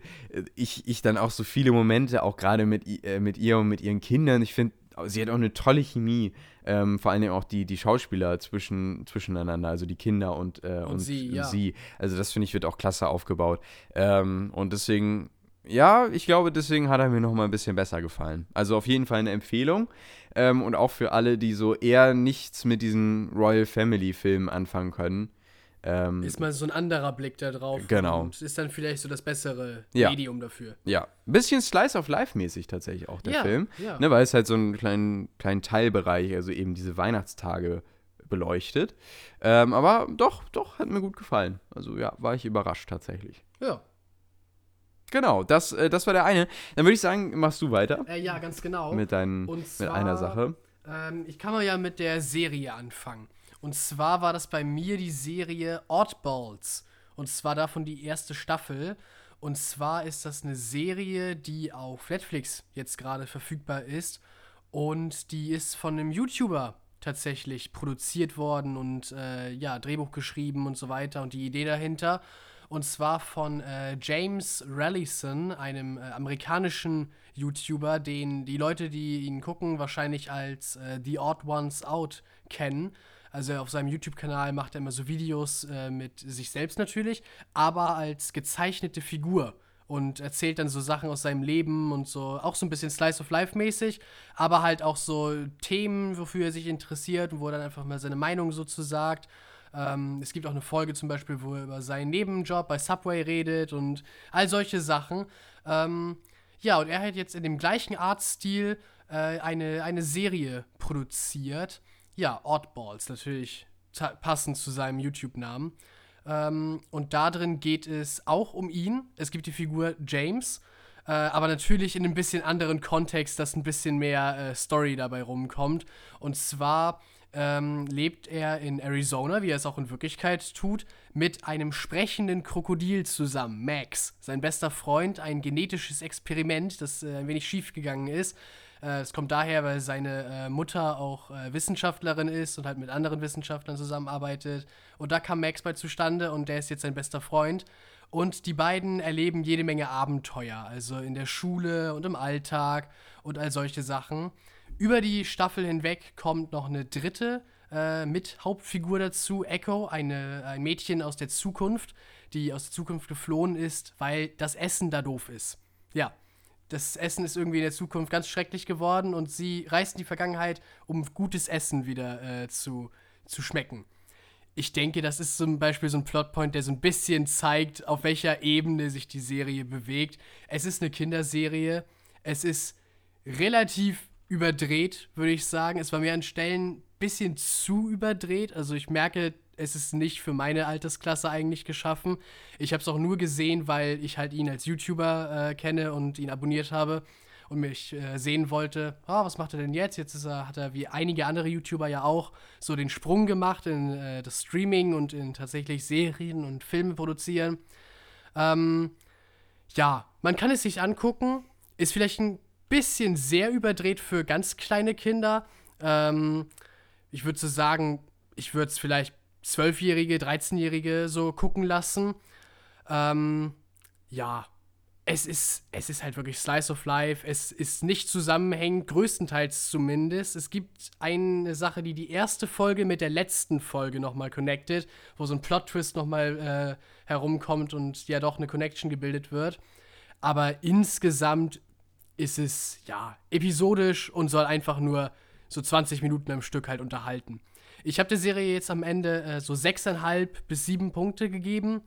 ich, ich dann auch so viele Momente, auch gerade mit, äh, mit ihr und mit ihren Kindern, ich finde, sie hat auch eine tolle Chemie. Ähm, vor allem auch die, die Schauspieler zwischen, zwischeneinander, also die Kinder und, äh, und, sie, ja. sie. Also das finde ich wird auch klasse aufgebaut. Ähm, und deswegen, ja, ich glaube, deswegen hat er mir noch mal ein bisschen besser gefallen. Also auf jeden Fall eine Empfehlung. Ähm, und auch für alle, die so eher nichts mit diesen Royal Family Filmen anfangen können. Ähm, Ist mal so ein anderer Blick da drauf. Genau. Und ist dann vielleicht so das bessere Ja. Medium dafür. ja, ein bisschen Slice of Life mäßig tatsächlich auch der Ja, Film. ja. Ne, weil es halt so einen kleinen, kleinen Teilbereich, also eben diese Weihnachtstage beleuchtet. Ähm, aber doch, doch, hat mir gut gefallen. Also ja, war ich überrascht tatsächlich. Ja. Genau, das, äh, das war der eine. Dann würde ich sagen, machst du weiter Äh, ja, ganz genau. mit, deinen, Und mit zwar- einer Sache. Ähm, ich kann mal ja mit der Serie anfangen. Und zwar war das bei mir die Serie Oddballs. Und zwar davon die erste Staffel. Und zwar ist das eine Serie, die auf Netflix jetzt gerade verfügbar ist. Und die ist von einem YouTuber tatsächlich produziert worden und äh, ja, Drehbuch geschrieben und so weiter. Und die Idee dahinter. Und zwar von äh, James Rallison, einem äh, amerikanischen YouTuber, den die Leute, die ihn gucken, wahrscheinlich als äh, The Odd Ones Out kennen. Also auf seinem YouTube-Kanal macht er immer so Videos äh, mit sich selbst natürlich, aber als gezeichnete Figur und erzählt dann so Sachen aus seinem Leben und so, auch so ein bisschen Slice of Life mäßig, aber halt auch so Themen, wofür er sich interessiert und wo er dann einfach mal seine Meinung so zu sagt. Ähm, es gibt auch eine Folge zum Beispiel, wo er über seinen Nebenjob bei Subway redet und all solche Sachen. Ähm, ja, und er hat jetzt in dem gleichen Artstil äh, eine, eine Serie produziert. Ja, Oddballs, natürlich passend zu seinem YouTube-Namen. Ähm, und da drin geht es auch um ihn. Es gibt die Figur James, äh, aber natürlich in einem bisschen anderen Kontext, dass ein bisschen mehr äh, Story dabei rumkommt. Und zwar ähm, lebt er in Arizona, wie er es auch in Wirklichkeit tut, mit einem sprechenden Krokodil zusammen, Max. Sein bester Freund, ein genetisches Experiment, das äh, ein wenig schiefgegangen ist. Äh, Es kommt daher, weil seine äh, Mutter auch äh, Wissenschaftlerin ist und halt mit anderen Wissenschaftlern zusammenarbeitet. Und da kam Max bei zustande und der ist jetzt sein bester Freund. Und die beiden erleben jede Menge Abenteuer, also in der Schule und im Alltag und all solche Sachen. Über die Staffel hinweg kommt noch eine dritte äh, mit Hauptfigur dazu, Echo, eine, ein Mädchen aus der Zukunft, die aus der Zukunft geflohen ist, weil das Essen da doof ist. Ja, das Essen ist irgendwie in der Zukunft ganz schrecklich geworden und sie reist in die Vergangenheit, um gutes Essen wieder äh, zu, zu schmecken. Ich denke, das ist zum Beispiel so ein Plotpoint, der so ein bisschen zeigt, auf welcher Ebene sich die Serie bewegt. Es ist eine Kinderserie. Es ist relativ überdreht, würde ich sagen. Es war mir an Stellen ein bisschen zu überdreht. Also ich merke es ist nicht für meine Altersklasse eigentlich geschaffen. Ich habe es auch nur gesehen, weil ich halt ihn als YouTuber äh, kenne und ihn abonniert habe und mich äh, sehen wollte, oh, was macht er denn jetzt? Jetzt er, hat er wie einige andere YouTuber ja auch so den Sprung gemacht in äh, das Streaming und in tatsächlich Serien und Filme produzieren. Ähm, ja, man kann es sich angucken, ist vielleicht ein bisschen sehr überdreht für ganz kleine Kinder. Ähm, ich würde so sagen, ich würde es vielleicht Zwölfjährige, 13-Jährige so gucken lassen. Ähm, ja, es ist, es ist halt wirklich Slice of Life. Es ist nicht zusammenhängend, größtenteils zumindest. Es gibt eine Sache, die die erste Folge mit der letzten Folge nochmal connected, wo so ein Plot-Twist nochmal äh, herumkommt und ja doch eine Connection gebildet wird. Aber insgesamt ist es, ja, episodisch und soll einfach nur so 20 Minuten am Stück halt unterhalten. Ich habe der Serie jetzt am Ende äh, so 6,5 bis 7 Punkte gegeben.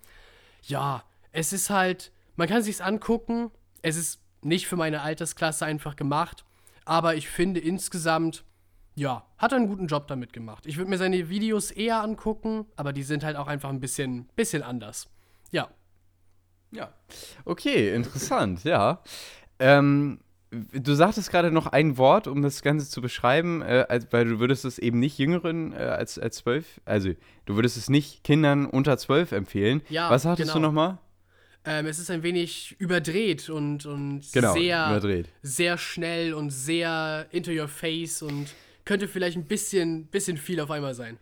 Ja, es ist halt man kann sich's angucken. Es ist nicht für meine Altersklasse einfach gemacht, aber ich finde insgesamt, ja, hat einen guten Job damit gemacht. Ich würde mir seine Videos eher angucken, aber die sind halt auch einfach ein bisschen, bisschen anders. Ja. Ja. Okay, interessant, ja. Ähm, du sagtest gerade noch ein Wort, um das Ganze zu beschreiben, äh, als, weil du würdest es eben nicht Jüngeren äh, als, als zwölf, also du würdest es nicht Kindern unter zwölf empfehlen. Ja, Was hattest genau. du nochmal? Ähm, es ist ein wenig überdreht und, und genau, sehr, überdreht. sehr schnell und sehr into your face und könnte vielleicht ein bisschen, bisschen viel auf einmal sein.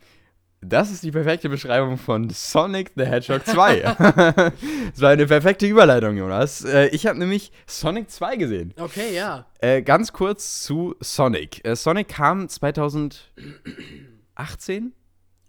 Das ist die perfekte Beschreibung von Sonic the Hedgehog 2. das war eine perfekte Überleitung, Jonas. Äh, ich habe nämlich Sonic 2 gesehen. Okay, ja. Äh, ganz kurz zu Sonic. Äh, Sonic kam 2018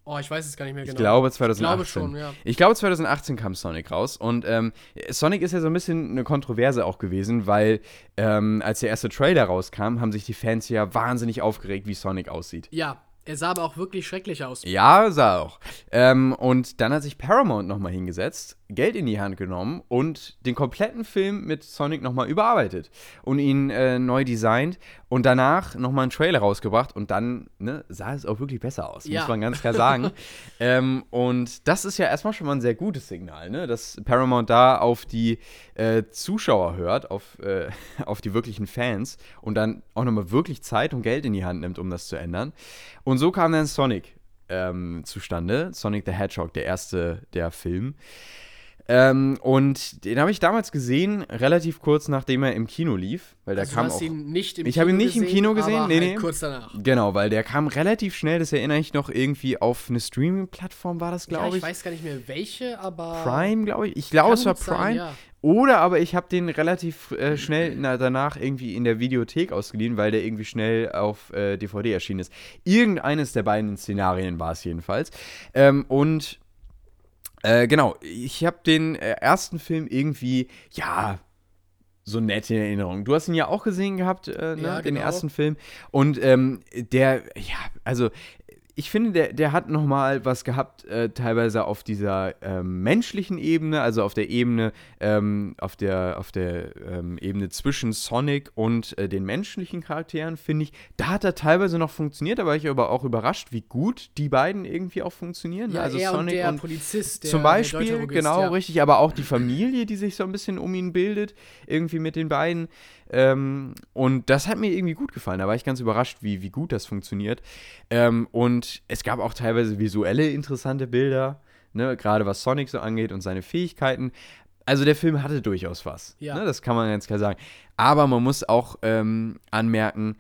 Oh, ich weiß es gar nicht mehr genau. Ich glaube 2018. Ich glaube schon, ja. Ich glaube 2018 kam Sonic raus und ähm, Sonic ist ja so ein bisschen eine Kontroverse auch gewesen, weil ähm, als der erste Trailer rauskam, haben sich die Fans ja wahnsinnig aufgeregt, wie Sonic aussieht. Ja, er sah aber auch wirklich schrecklich aus. Ja, sah auch. Ähm, und dann hat sich Paramount nochmal hingesetzt, Geld in die Hand genommen und den kompletten Film mit Sonic nochmal überarbeitet und ihn äh, neu designt und danach nochmal einen Trailer rausgebracht und dann ne, sah es auch wirklich besser aus, ja. muss man ganz klar sagen. ähm, und das ist ja erstmal schon mal ein sehr gutes Signal, ne? dass Paramount da auf die äh, Zuschauer hört, auf, äh, auf die wirklichen Fans und dann auch nochmal wirklich Zeit und Geld in die Hand nimmt, um das zu ändern. Und so kam dann Sonic ähm, zustande. Sonic the Hedgehog, der erste der Film. Ähm, und den habe ich damals gesehen, relativ kurz nachdem er im Kino lief, weil der also kam du hast auch. Ihn nicht im ich habe ihn nicht gesehen, im Kino gesehen, aber nee, halt nee. kurz danach. Genau, weil der kam relativ schnell. Das erinnere ich noch irgendwie auf eine Streaming-Plattform war das, glaube ja, ich. Ich weiß gar nicht mehr welche, aber Prime, glaube ich. Ich glaube, es war Prime. Sein, ja. Oder aber ich habe den relativ äh, schnell na, danach irgendwie in der Videothek ausgeliehen, weil der irgendwie schnell auf äh, DVD erschienen ist. Irgendeines der beiden Szenarien war es jedenfalls. Ähm, und äh, genau, ich habe den äh, ersten Film irgendwie, ja, so nett in Erinnerung. Du hast ihn ja auch gesehen gehabt, äh, ne, ja, den genau. ersten Film. Und ähm, der, ja, also ich finde, der, der hat noch mal was gehabt, äh, teilweise auf dieser ähm, menschlichen Ebene, also auf der Ebene, ähm, auf der, auf der ähm, Ebene zwischen Sonic und äh, den menschlichen Charakteren, finde ich, da hat er teilweise noch funktioniert, da war ich aber auch überrascht, wie gut die beiden irgendwie auch funktionieren. Ja, also er Sonic und der und Polizist, der Zum Beispiel, der genau, ja. richtig, aber auch die Familie, die sich so ein bisschen um ihn bildet, irgendwie mit den beiden. Ähm, und das hat mir irgendwie gut gefallen. Da war ich ganz überrascht, wie, wie gut das funktioniert. Ähm, und es gab auch teilweise visuelle interessante Bilder, ne, gerade was Sonic so angeht und seine Fähigkeiten. Also der Film hatte durchaus was. Ja. Ne, das kann man ganz klar sagen. Aber man muss auch ähm, anmerken,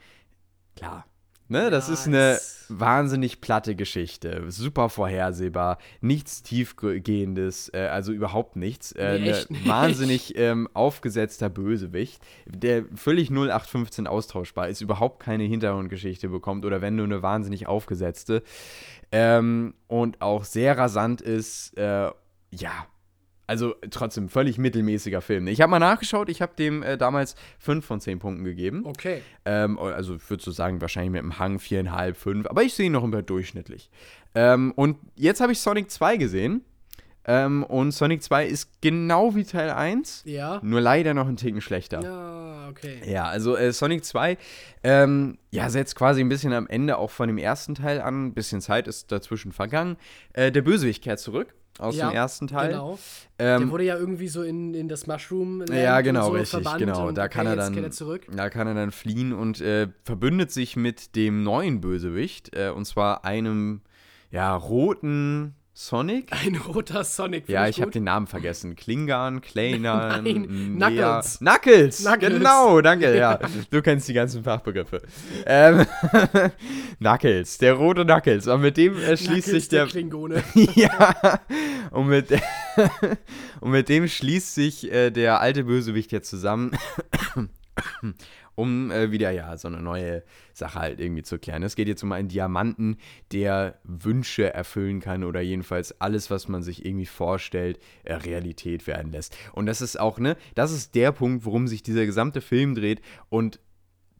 klar, Ne, das ist eine wahnsinnig platte Geschichte, super vorhersehbar, nichts tiefgehendes, äh, also überhaupt nichts. Äh, nee, ein wahnsinnig ähm, aufgesetzter Bösewicht, der völlig 0815 austauschbar ist, überhaupt keine Hintergrundgeschichte bekommt oder wenn nur eine wahnsinnig aufgesetzte ähm, und auch sehr rasant ist, äh, ja, also trotzdem völlig mittelmäßiger Film. Ich habe mal nachgeschaut, ich habe dem äh, damals 5 von 10 Punkten gegeben. Okay. Ähm, also ich würde so sagen, wahrscheinlich mit einem Hang 4,5, 5. Aber ich sehe ihn noch immer durchschnittlich. Ähm, und jetzt habe ich Sonic 2 gesehen. Ähm, und Sonic 2 ist genau wie Teil 1, Ja. nur leider noch einen Ticken schlechter. Ja, okay. Ja, also äh, Sonic 2, ähm, ja, setzt quasi ein bisschen am Ende auch von dem ersten Teil an. Ein bisschen Zeit ist dazwischen vergangen. Äh, der Bösewicht kehrt zurück aus Ja, dem ersten Teil. Genau. Der Ähm, wurde ja irgendwie so in, in das Mushroom ja, genau, so richtig, genau. Da kann er dann, da kann er dann fliehen und äh, verbündet sich mit dem neuen Bösewicht, äh, und zwar einem, ja, roten Sonic. Ein roter Sonic. Ja, find ich habe den Namen vergessen. Klingan, Kleiner, Nein, Nea- Knuckles. Knuckles. Knuckles. Genau, danke, ja. Du kennst die ganzen Fachbegriffe. Ähm, Knuckles, der rote Knuckles. Und mit dem äh, schließt Knuckles, sich der. Klingone. ja, und mit, und mit dem schließt sich äh, der alte Bösewicht jetzt zusammen, um äh, wieder ja so eine neue Sache halt irgendwie zu klären. Es geht jetzt um einen Diamanten, der Wünsche erfüllen kann oder jedenfalls alles, was man sich irgendwie vorstellt, äh, Realität werden lässt. Und das ist auch, ne, das ist der Punkt, worum sich dieser gesamte Film dreht und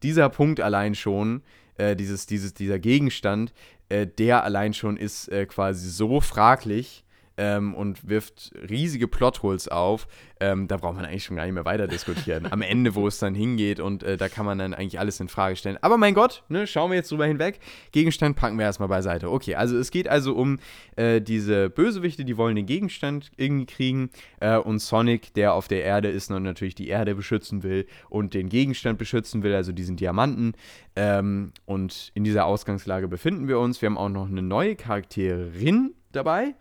dieser Punkt allein schon, äh, dieses, dieses, dieser Gegenstand, äh, der allein schon ist äh, quasi so fraglich ähm, und wirft riesige Plotholes auf. Ähm, da braucht man eigentlich schon gar nicht mehr weiter diskutieren. Am Ende, wo es dann hingeht und äh, da kann man dann eigentlich alles in Frage stellen. Aber mein Gott, ne, schauen wir jetzt drüber hinweg. Gegenstand packen wir erstmal beiseite. Okay, also es geht also um äh, diese Bösewichte, die wollen den Gegenstand irgendwie kriegen äh, und Sonic, der auf der Erde ist und natürlich die Erde beschützen will und den Gegenstand beschützen will, also diesen Diamanten. Ähm, und in dieser Ausgangslage befinden wir uns. Wir haben auch noch eine neue Charakterin dabei,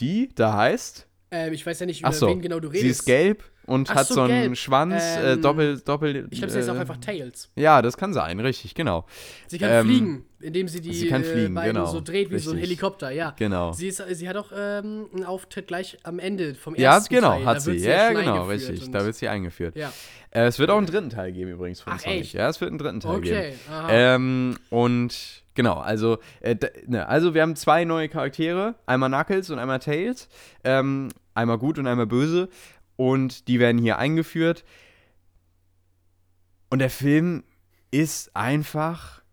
die da heißt. Ähm, ich weiß ja nicht, über Achso, wen genau du redest. sie ist gelb und Ach hat so, so einen gelb. Schwanz, äh, Ähm, doppel, doppel. Ich glaube, sie ist auch äh, einfach Tails. Ja, das kann sein, richtig, genau. Sie kann ähm, fliegen, indem sie die sie kann fliegen, äh, genau. so dreht wie so ein Richtig. Helikopter, ja. Genau. Sie, ist, sie hat auch ähm, einen Auftritt gleich am Ende vom Ja, ersten genau, Teil. hat Da sie. wird Ja, genau, richtig. Da wird sie eingeführt. Ja, Äh, es wird auch einen dritten Teil geben übrigens von Ach, Sonic. echt? Ja, es wird einen dritten Teil geben. okay. Ähm, und genau, also, äh, ne, also wir haben zwei neue Charaktere, einmal Knuckles und einmal Tails, ähm, einmal gut und einmal böse und die werden hier eingeführt. Und der Film ist einfach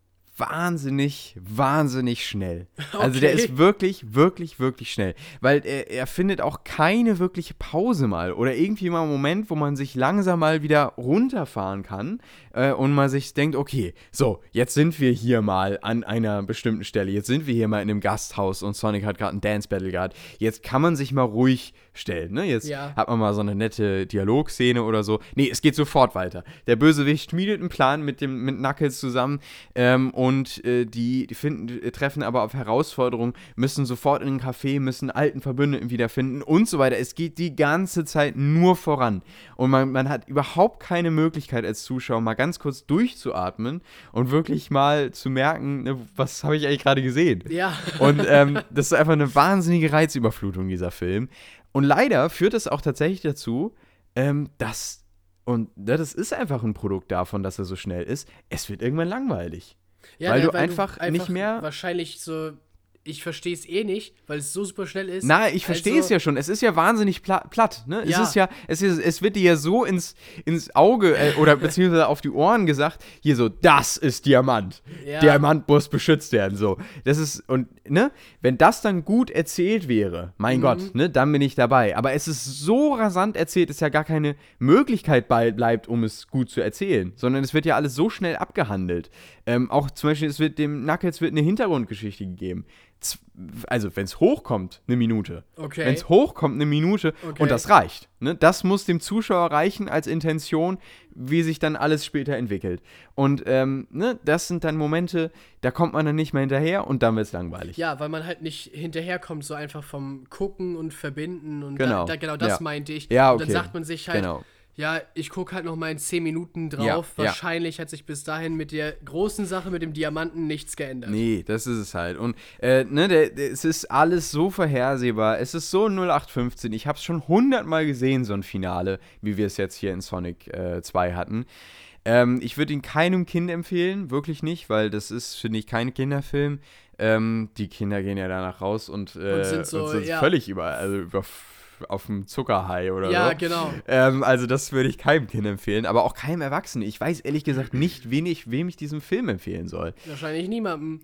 wahnsinnig, wahnsinnig schnell. Also der Okay. ist wirklich, wirklich, wirklich schnell. Weil er, er findet auch keine wirkliche Pause mal oder irgendwie mal einen Moment, wo man sich langsam mal wieder runterfahren kann äh, und man sich denkt, okay, so, jetzt sind wir hier mal an einer bestimmten Stelle, jetzt sind wir hier mal in einem Gasthaus und Sonic hat gerade ein Dance Battle gehabt. Jetzt kann man sich mal ruhig stellen, ne? Jetzt Ja. hat man mal so eine nette Dialogszene oder so. Nee, es geht sofort weiter. Der Bösewicht schmiedet einen Plan mit dem mit Knuckles zusammen ähm, und äh, die, die finden, treffen aber auf Herausforderungen, müssen sofort in ein Café, müssen alten Verbündeten wiederfinden und so weiter. Es geht die ganze Zeit nur voran. Und man, man hat überhaupt keine Möglichkeit als Zuschauer mal ganz kurz durchzuatmen und wirklich mal zu merken, ne, was habe ich eigentlich gerade gesehen. ja. Und ähm, das ist einfach eine wahnsinnige Reizüberflutung, dieser Film. Und leider führt es auch tatsächlich dazu, ähm, dass, und ja, das ist einfach ein Produkt davon, dass er so schnell ist, es wird irgendwann langweilig. ja weil ne, du einfach nicht mehr- Wahrscheinlich so. Ich verstehe es eh nicht, weil es so super schnell ist. Na, ich verstehe Also- es ja schon. Es ist ja wahnsinnig pla platt. Ne? Ja. Es ist ja, es, ist, es wird dir ja so ins, ins Auge äh, oder beziehungsweise auf die Ohren gesagt, hier so, das ist Diamant. Ja. Diamant muss beschützt werden. So. Das ist, und, ne, wenn das dann gut erzählt wäre, mein Mhm. Gott, ne, dann bin ich dabei. Aber es ist so rasant erzählt, dass ja gar keine Möglichkeit bleibt, um es gut zu erzählen. Sondern es wird ja alles so schnell abgehandelt. Ähm, auch zum Beispiel, es wird dem Knuckles wird eine Hintergrundgeschichte gegeben. Also, wenn es hochkommt, eine Minute. Okay. Wenn es hochkommt, eine Minute. Okay. Und das reicht. Ne? Das muss dem Zuschauer reichen als Intention, wie sich dann alles später entwickelt. Und ähm, ne, das sind dann Momente, da kommt man dann nicht mehr hinterher und dann wird es langweilig. Ja, weil man halt nicht hinterherkommt, so einfach vom Gucken und Verbinden und Genau. Da, da, genau das Ja. meinte ich. Ja, Und okay. dann sagt man sich halt, Genau. Ja, ich gucke halt noch mal in 10 Minuten drauf. Ja, ja. Wahrscheinlich hat sich bis dahin mit der großen Sache mit dem Diamanten nichts geändert. Nee, das ist es halt. Und äh, ne, der, der, es ist alles so vorhersehbar. Es ist so 0815. Ich habe es schon hundertmal gesehen, so ein Finale, wie wir es jetzt hier in Sonic äh, 2 hatten. Ähm, ich würde ihn keinem Kind empfehlen, wirklich nicht, weil das ist, finde ich, kein Kinderfilm. Ähm, die Kinder gehen ja danach raus und, äh, Und sind so, ja. völlig über, also über auf dem Zuckerhai oder Ja, so. genau. Ähm, also das würde ich keinem Kind empfehlen, aber auch keinem Erwachsenen. Ich weiß ehrlich gesagt nicht, wen ich, wem ich diesen Film empfehlen soll. Wahrscheinlich niemandem.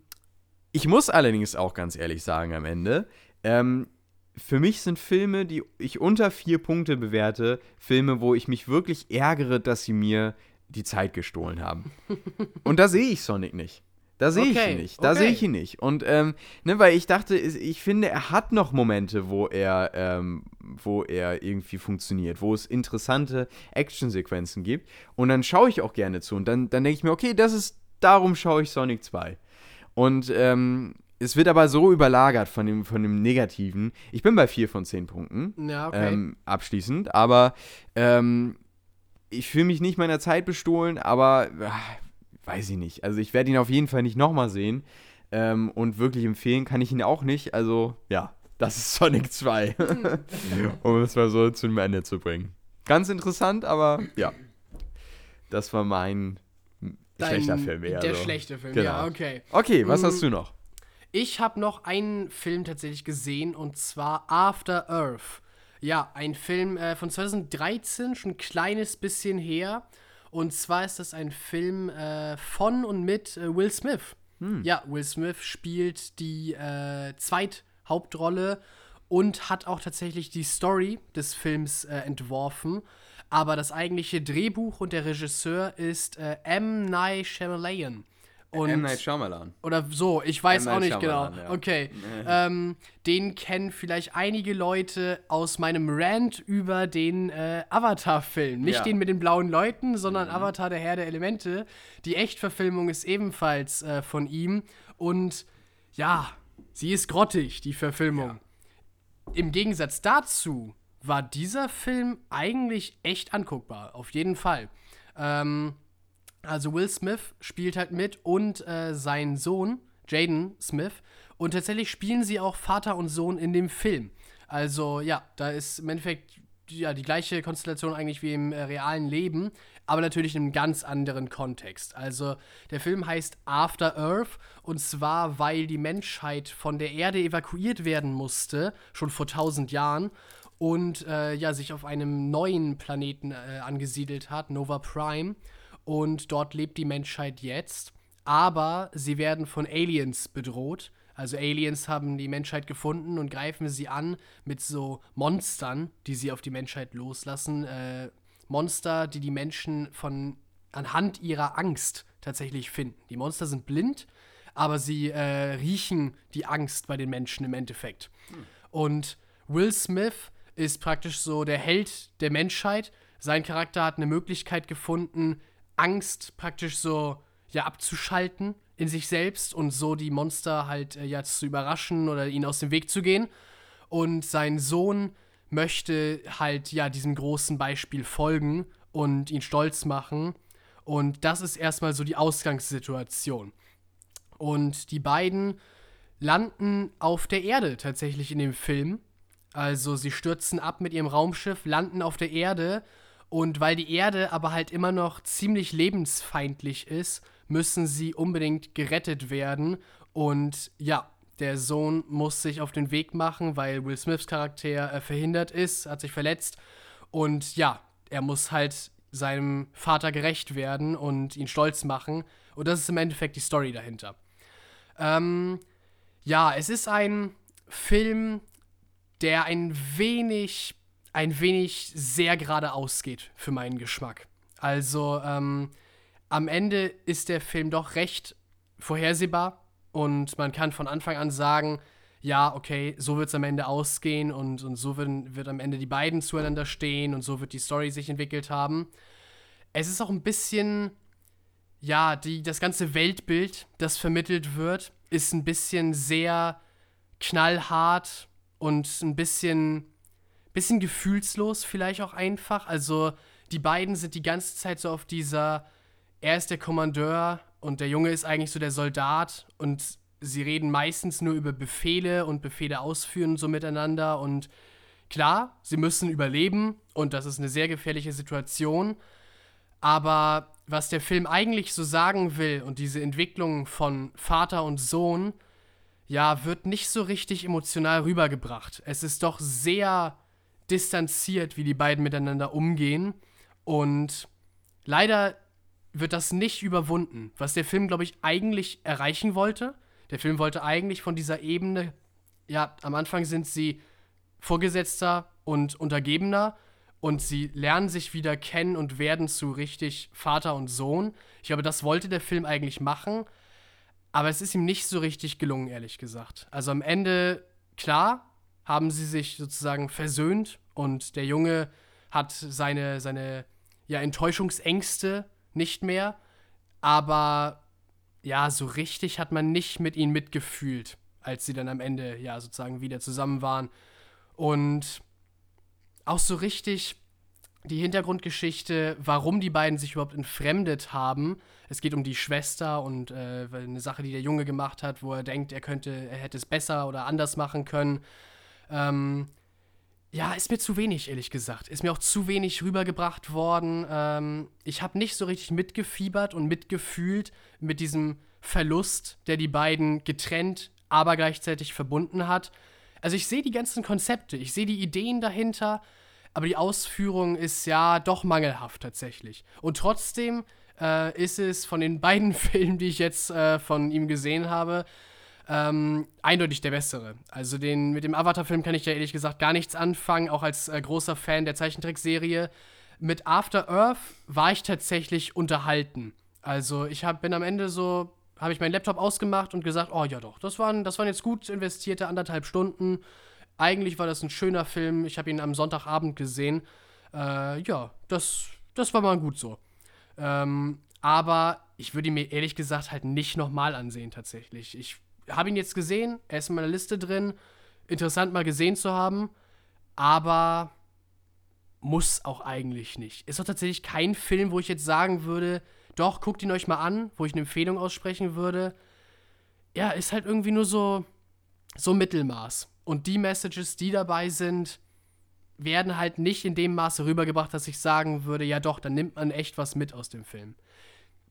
Ich muss allerdings auch ganz ehrlich sagen am Ende, ähm, für mich sind Filme, die ich unter vier Punkte bewerte, Filme, wo ich mich wirklich ärgere, dass sie mir die Zeit gestohlen haben. Und da sehe ich Sonic nicht. Da sehe Okay, ich ihn nicht. Da okay. sehe ich ihn nicht. Und ähm, ne, weil ich dachte, ich finde, er hat noch Momente, wo er, ähm, wo er irgendwie funktioniert, wo es interessante Actionsequenzen gibt. Und dann schaue ich auch gerne zu. Und dann, dann denke ich mir, okay, das ist, darum schaue ich Sonic 2. Und ähm, es wird aber so überlagert von dem, von dem Negativen. Ich bin bei 4 von 10 Punkten Ja, okay. ähm, abschließend. Aber ähm, ich fühle mich nicht meiner Zeit bestohlen, aber ah, weiß ich nicht. Also ich werde ihn auf jeden Fall nicht nochmal sehen. Ähm, und wirklich empfehlen kann ich ihn auch nicht. Also ja, das ist Sonic 2. um es mal so zum Ende zu bringen. Ganz interessant, aber ja. Das war mein Dein- schlechter Film eher. Der so. schlechte Film, Genau. ja, okay. Okay, was Mm. hast du noch? Ich habe noch einen Film tatsächlich gesehen und zwar After Earth. Ja, ein Film äh, von 2013, schon ein kleines bisschen her. Und zwar ist das ein Film äh, von und mit äh, Will Smith. Ja, Will Smith spielt die äh, Zweithauptrolle und hat auch tatsächlich die Story des Films äh, entworfen. Aber das eigentliche Drehbuch und der Regisseur ist äh, M. Night Shyamalan. Und Shyamalan. oder so, ich weiß M. auch Night nicht genau. Ja. Okay. Ähm, den kennen vielleicht einige Leute aus meinem Rant über den äh, Avatar-Film. Nicht Ja. den mit den blauen Leuten, sondern Avatar, der Herr der Elemente. Die Echtverfilmung ist ebenfalls äh, von ihm. Und ja, sie ist grottig, die Verfilmung. Im Gegensatz dazu war dieser Film eigentlich echt anguckbar. Auf jeden Fall. Ähm, also Will Smith spielt halt mit und äh, sein Sohn, Jaden Smith. Und tatsächlich spielen sie auch Vater und Sohn in dem Film. Also ja, da ist im Endeffekt ja, die gleiche Konstellation eigentlich wie im äh, realen Leben, aber natürlich in einem ganz anderen Kontext. Also der Film heißt After Earth und zwar, weil die Menschheit von der Erde evakuiert werden musste, schon vor tausend Jahren und äh, ja, sich auf einem neuen Planeten äh, angesiedelt hat, Nova Prime. Und dort lebt die Menschheit jetzt. Aber sie werden von Aliens bedroht. Also Aliens haben die Menschheit gefunden und greifen sie an mit so Monstern, die sie auf die Menschheit loslassen. Äh, Monster, die die Menschen von anhand ihrer Angst tatsächlich finden. Die Monster sind blind, aber sie äh, riechen die Angst bei den Menschen im Endeffekt. Und Will Smith ist praktisch so der Held der Menschheit. Sein Charakter hat eine Möglichkeit gefunden, Angst praktisch so ja abzuschalten in sich selbst und so die Monster halt äh, ja zu überraschen oder ihnen aus dem Weg zu gehen. Und sein Sohn möchte halt ja diesem großen Beispiel folgen und ihn stolz machen. Und das ist erstmal so die Ausgangssituation. Und die beiden landen auf der Erde tatsächlich in dem Film. Also sie stürzen ab mit ihrem Raumschiff, landen auf der Erde und weil die Erde aber halt immer noch ziemlich lebensfeindlich ist, müssen sie unbedingt gerettet werden. Und ja, der Sohn muss sich auf den Weg machen, weil Will Smiths Charakter äh, verhindert ist, hat sich verletzt. Und ja, er muss halt seinem Vater gerecht werden und ihn stolz machen. Und das ist im Endeffekt die Story dahinter. Ähm, ja, es ist ein Film, der ein wenig, ein wenig sehr geradeaus geht für meinen Geschmack. Also, ähm, am Ende ist der Film doch recht vorhersehbar und man kann von Anfang an sagen, ja, okay, so wird es am Ende ausgehen und, und so wird, wird am Ende die beiden zueinander stehen und so wird die Story sich entwickelt haben. Es ist auch ein bisschen, ja, die, das ganze Weltbild, das vermittelt wird, ist ein bisschen sehr knallhart und ein bisschen, bisschen gefühlslos vielleicht auch einfach. Also die beiden sind die ganze Zeit so auf dieser, er ist der Kommandeur und der Junge ist eigentlich so der Soldat und sie reden meistens nur über Befehle und Befehle ausführen so miteinander und klar, sie müssen überleben und das ist eine sehr gefährliche Situation. Aber was der Film eigentlich so sagen will und diese Entwicklung von Vater und Sohn, ja, wird nicht so richtig emotional rübergebracht. Es ist doch sehr distanziert, wie die beiden miteinander umgehen. Und leider wird das nicht überwunden, was der Film, glaube ich, eigentlich erreichen wollte. Der Film wollte eigentlich von dieser Ebene, ja, am Anfang sind sie Vorgesetzter und Untergebener und sie lernen sich wieder kennen und werden zu richtig Vater und Sohn. Ich glaube, das wollte der Film eigentlich machen, aber es ist ihm nicht so richtig gelungen, ehrlich gesagt. Also am Ende, klar, haben sie sich sozusagen versöhnt und der Junge hat seine, seine ja, Enttäuschungsängste nicht mehr, aber ja, so richtig hat man nicht mit ihnen mitgefühlt, als sie dann am Ende ja sozusagen wieder zusammen waren. Und auch so richtig die Hintergrundgeschichte, warum die beiden sich überhaupt entfremdet haben. Es geht um die Schwester und äh, eine Sache, die der Junge gemacht hat, wo er denkt, er könnte, er hätte es besser oder anders machen können. Ähm, ja, ist mir zu wenig, ehrlich gesagt. Ist mir auch zu wenig rübergebracht worden. Ähm, ich habe nicht so richtig mitgefiebert und mitgefühlt mit diesem Verlust, der die beiden getrennt, aber gleichzeitig verbunden hat. Also ich sehe die ganzen Konzepte, ich sehe die Ideen dahinter, aber die Ausführung ist ja doch mangelhaft tatsächlich. Und trotzdem äh, ist es von den beiden Filmen, die ich jetzt äh, von ihm gesehen habe, ähm, eindeutig der bessere. Also den, mit dem Avatar-Film kann ich ja ehrlich gesagt gar nichts anfangen, auch als äh, großer Fan der Zeichentrickserie. Mit After Earth war ich tatsächlich unterhalten. Also ich hab, bin am Ende so habe ich meinen Laptop ausgemacht und gesagt, oh ja doch, das waren, das waren jetzt gut investierte anderthalb Stunden. Eigentlich war das ein schöner Film. Ich habe ihn am Sonntagabend gesehen. Äh, ja, das, das war mal gut so. Ähm, aber ich würde ihn mir ehrlich gesagt halt nicht nochmal ansehen tatsächlich. Ich habe ihn jetzt gesehen, er ist in meiner Liste drin. Interessant mal gesehen zu haben, aber muss auch eigentlich nicht. Ist doch tatsächlich kein Film, wo ich jetzt sagen würde, doch, guckt ihn euch mal an, wo ich eine Empfehlung aussprechen würde. Ja, ist halt irgendwie nur so, so Mittelmaß. Und die Messages, die dabei sind, werden halt nicht in dem Maße rübergebracht, dass ich sagen würde, ja doch, dann nimmt man echt was mit aus dem Film.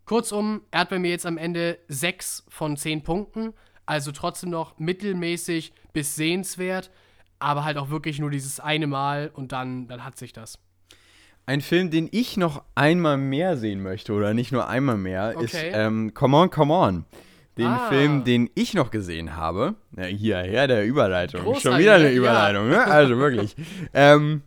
Kurzum, er hat bei mir jetzt am Ende 6 von 10 Punkten, also trotzdem noch mittelmäßig bis sehenswert, aber halt auch wirklich nur dieses eine Mal und dann, dann hat sich das. Ein Film, den ich noch einmal mehr sehen möchte, oder nicht nur einmal mehr, okay. ist ähm, Come On, Come On. Den ah. Film, den ich noch gesehen habe. Ja, hierher der Überleitung. Großartig, Schon wieder eine Überleitung, ja. ne? Also wirklich. ähm,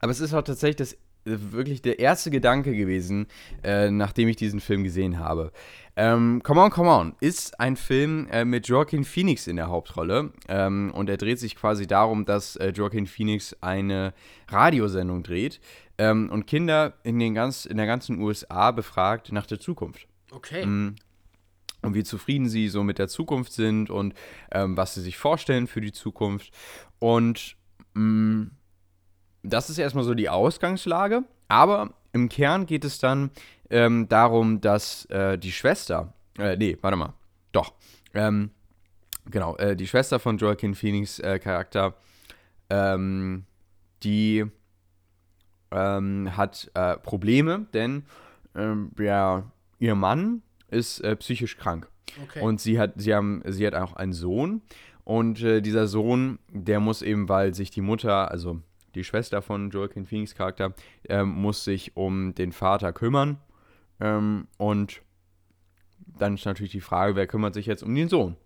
aber es ist auch tatsächlich das wirklich der erste Gedanke gewesen, äh, nachdem ich diesen Film gesehen habe. Ähm, come On, Come On ist ein Film äh, mit Joaquin Phoenix in der Hauptrolle ähm, und er dreht sich quasi darum, dass äh, Joaquin Phoenix eine Radiosendung dreht ähm, und Kinder in, den ganz, in der ganzen USA befragt nach der Zukunft. Okay. Mm, und wie zufrieden sie so mit der Zukunft sind und ähm, was sie sich vorstellen für die Zukunft. Und mh, mm, das ist erstmal so die Ausgangslage. Aber im Kern geht es dann ähm, darum, dass äh, die Schwester, äh, nee, warte mal, doch, ähm, genau, äh, die Schwester von Joaquin Phoenix äh, Charakter, ähm, die ähm, hat äh, Probleme, denn ähm, ja, ihr Mann ist äh, psychisch krank. Okay. Und sie hat, sie haben, sie hat auch einen Sohn. Und dieser Sohn, der muss eben, weil sich die Mutter, also die Schwester von Joaquin Phoenix Charakter, ähm, muss sich um den Vater kümmern. Ähm, und dann ist natürlich die Frage, wer kümmert sich jetzt um den Sohn?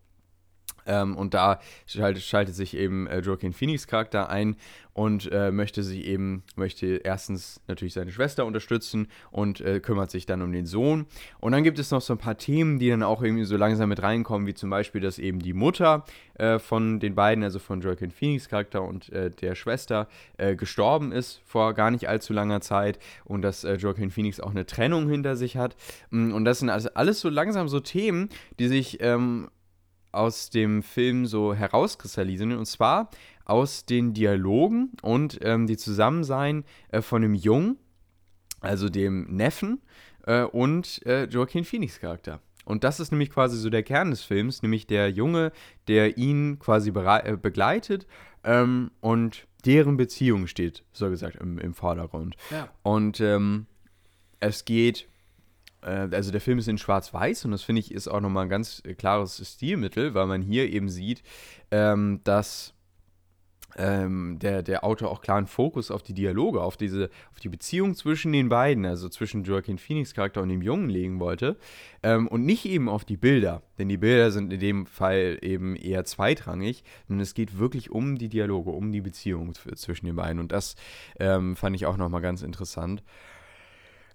Ähm, und da schaltet, schaltet sich eben äh, Joaquin Phoenix Charakter ein und äh, möchte sich eben, möchte erstens natürlich seine Schwester unterstützen und äh, kümmert sich dann um den Sohn. Und dann gibt es noch so ein paar Themen, die dann auch irgendwie so langsam mit reinkommen, wie zum Beispiel, dass eben die Mutter äh, von den beiden, also von Joaquin Phoenix Charakter und äh, der Schwester, äh, gestorben ist vor gar nicht allzu langer Zeit und dass Joaquin Phoenix auch eine Trennung hinter sich hat. Mm, und das sind also alles so langsam so Themen, die sich ähm, aus dem Film so herauskristallisieren. Und zwar aus den Dialogen und ähm, die Zusammensein äh, von dem Jungen, also dem Neffen, äh, und äh, Joaquin Phoenix Charakter. Und das ist nämlich quasi so der Kern des Films, nämlich der Junge, der ihn quasi äh, begleitet ähm, und deren Beziehung steht, so gesagt, im, im Vordergrund. Ja. Und ähm, es geht also der Film ist in Schwarz-Weiß und das finde ich ist auch nochmal ein ganz klares Stilmittel, weil man hier eben sieht, ähm, dass ähm, der, der Autor auch klaren Fokus auf die Dialoge, auf diese, auf die Beziehung zwischen den beiden, also zwischen Joaquin Phoenix Charakter und dem Jungen legen wollte. Ähm, und nicht eben auf die Bilder, denn die Bilder sind in dem Fall eben eher zweitrangig, sondern es geht wirklich um die Dialoge, um die Beziehung zwischen den beiden. Und das ähm, fand ich auch nochmal ganz interessant.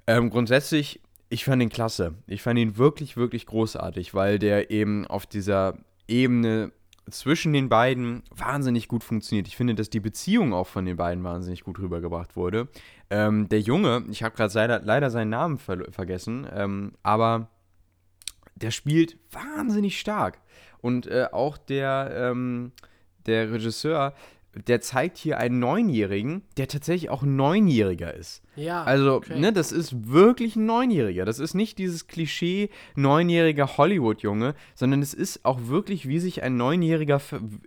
Ähm, grundsätzlich, ich fand ihn klasse. Ich fand ihn wirklich, wirklich großartig, weil der eben auf dieser Ebene zwischen den beiden wahnsinnig gut funktioniert. Ich finde, dass die Beziehung auch von den beiden wahnsinnig gut rübergebracht wurde. Ähm, der Junge, ich habe gerade leider, leider, seinen Namen ver vergessen, ähm, aber der spielt wahnsinnig stark. Und äh, auch der, ähm, der Regisseur, der zeigt hier einen Neunjährigen, der tatsächlich auch ein Neunjähriger ist. Ja. Also, okay. ne, das ist wirklich ein Neunjähriger. Das ist nicht dieses Klischee neunjähriger Hollywood-Junge, sondern es ist auch wirklich, wie sich ein Neunjähriger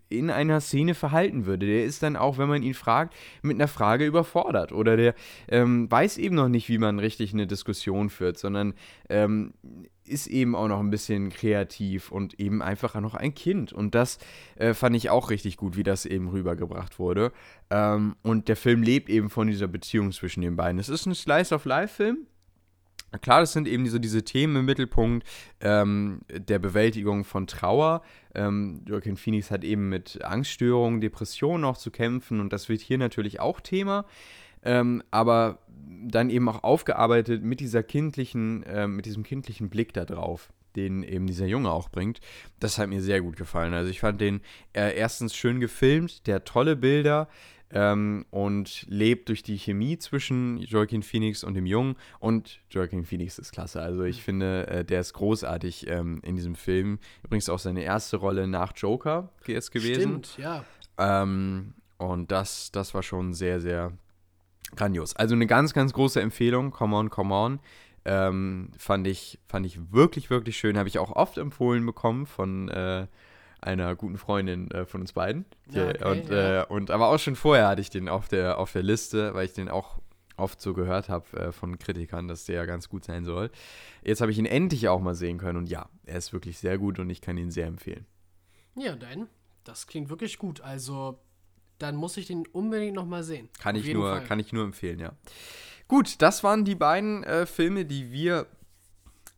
in einer Szene verhalten würde. Der ist dann auch, wenn man ihn fragt, mit einer Frage überfordert. Oder der ähm, weiß eben noch nicht, wie man richtig eine Diskussion führt, sondern ähm, ist eben auch noch ein bisschen kreativ und eben einfach noch ein Kind. Und das äh, fand ich auch richtig gut, wie das eben rübergebracht wurde. Ähm, und der Film lebt eben von dieser Beziehung zwischen den beiden. Es ist ein Slice-of-Life-Film. Klar, das sind eben so diese Themen im Mittelpunkt ähm, der Bewältigung von Trauer. Ähm, Joaquin Phoenix hat eben mit Angststörungen, Depressionen auch zu kämpfen und das wird hier natürlich auch Thema. Ähm, aber dann eben auch aufgearbeitet mit dieser kindlichen, äh, mit diesem kindlichen Blick da drauf, den eben dieser Junge auch bringt. Das hat mir sehr gut gefallen. Also ich fand den äh, erstens schön gefilmt, der hat tolle Bilder ähm, und lebt durch die Chemie zwischen Joaquin Phoenix und dem Jungen. Und Joaquin Phoenix ist klasse. Also ich finde, äh, der ist großartig ähm, in diesem Film. Übrigens auch seine erste Rolle nach Joker jetzt gewesen. Stimmt, ja. Ähm, und das, das war schon sehr, sehr grandios. Also eine ganz, ganz große Empfehlung. Come on, come on. Ähm, fand, ich, fand ich wirklich, wirklich schön. Habe ich auch oft empfohlen bekommen von äh, einer guten Freundin äh, von uns beiden. Ja, okay, und, ja. äh, und aber auch schon vorher hatte ich den auf der, auf der Liste, weil ich den auch oft so gehört habe äh, von Kritikern, dass der ganz gut sein soll. Jetzt habe ich ihn endlich auch mal sehen können und ja, er ist wirklich sehr gut und ich kann ihn sehr empfehlen. Ja, Dan, das klingt wirklich gut. Also, dann muss ich den unbedingt nochmal sehen. Kann Auf ich, nur, Fall. kann ich nur empfehlen, ja. Gut, das waren die beiden äh, Filme, die wir.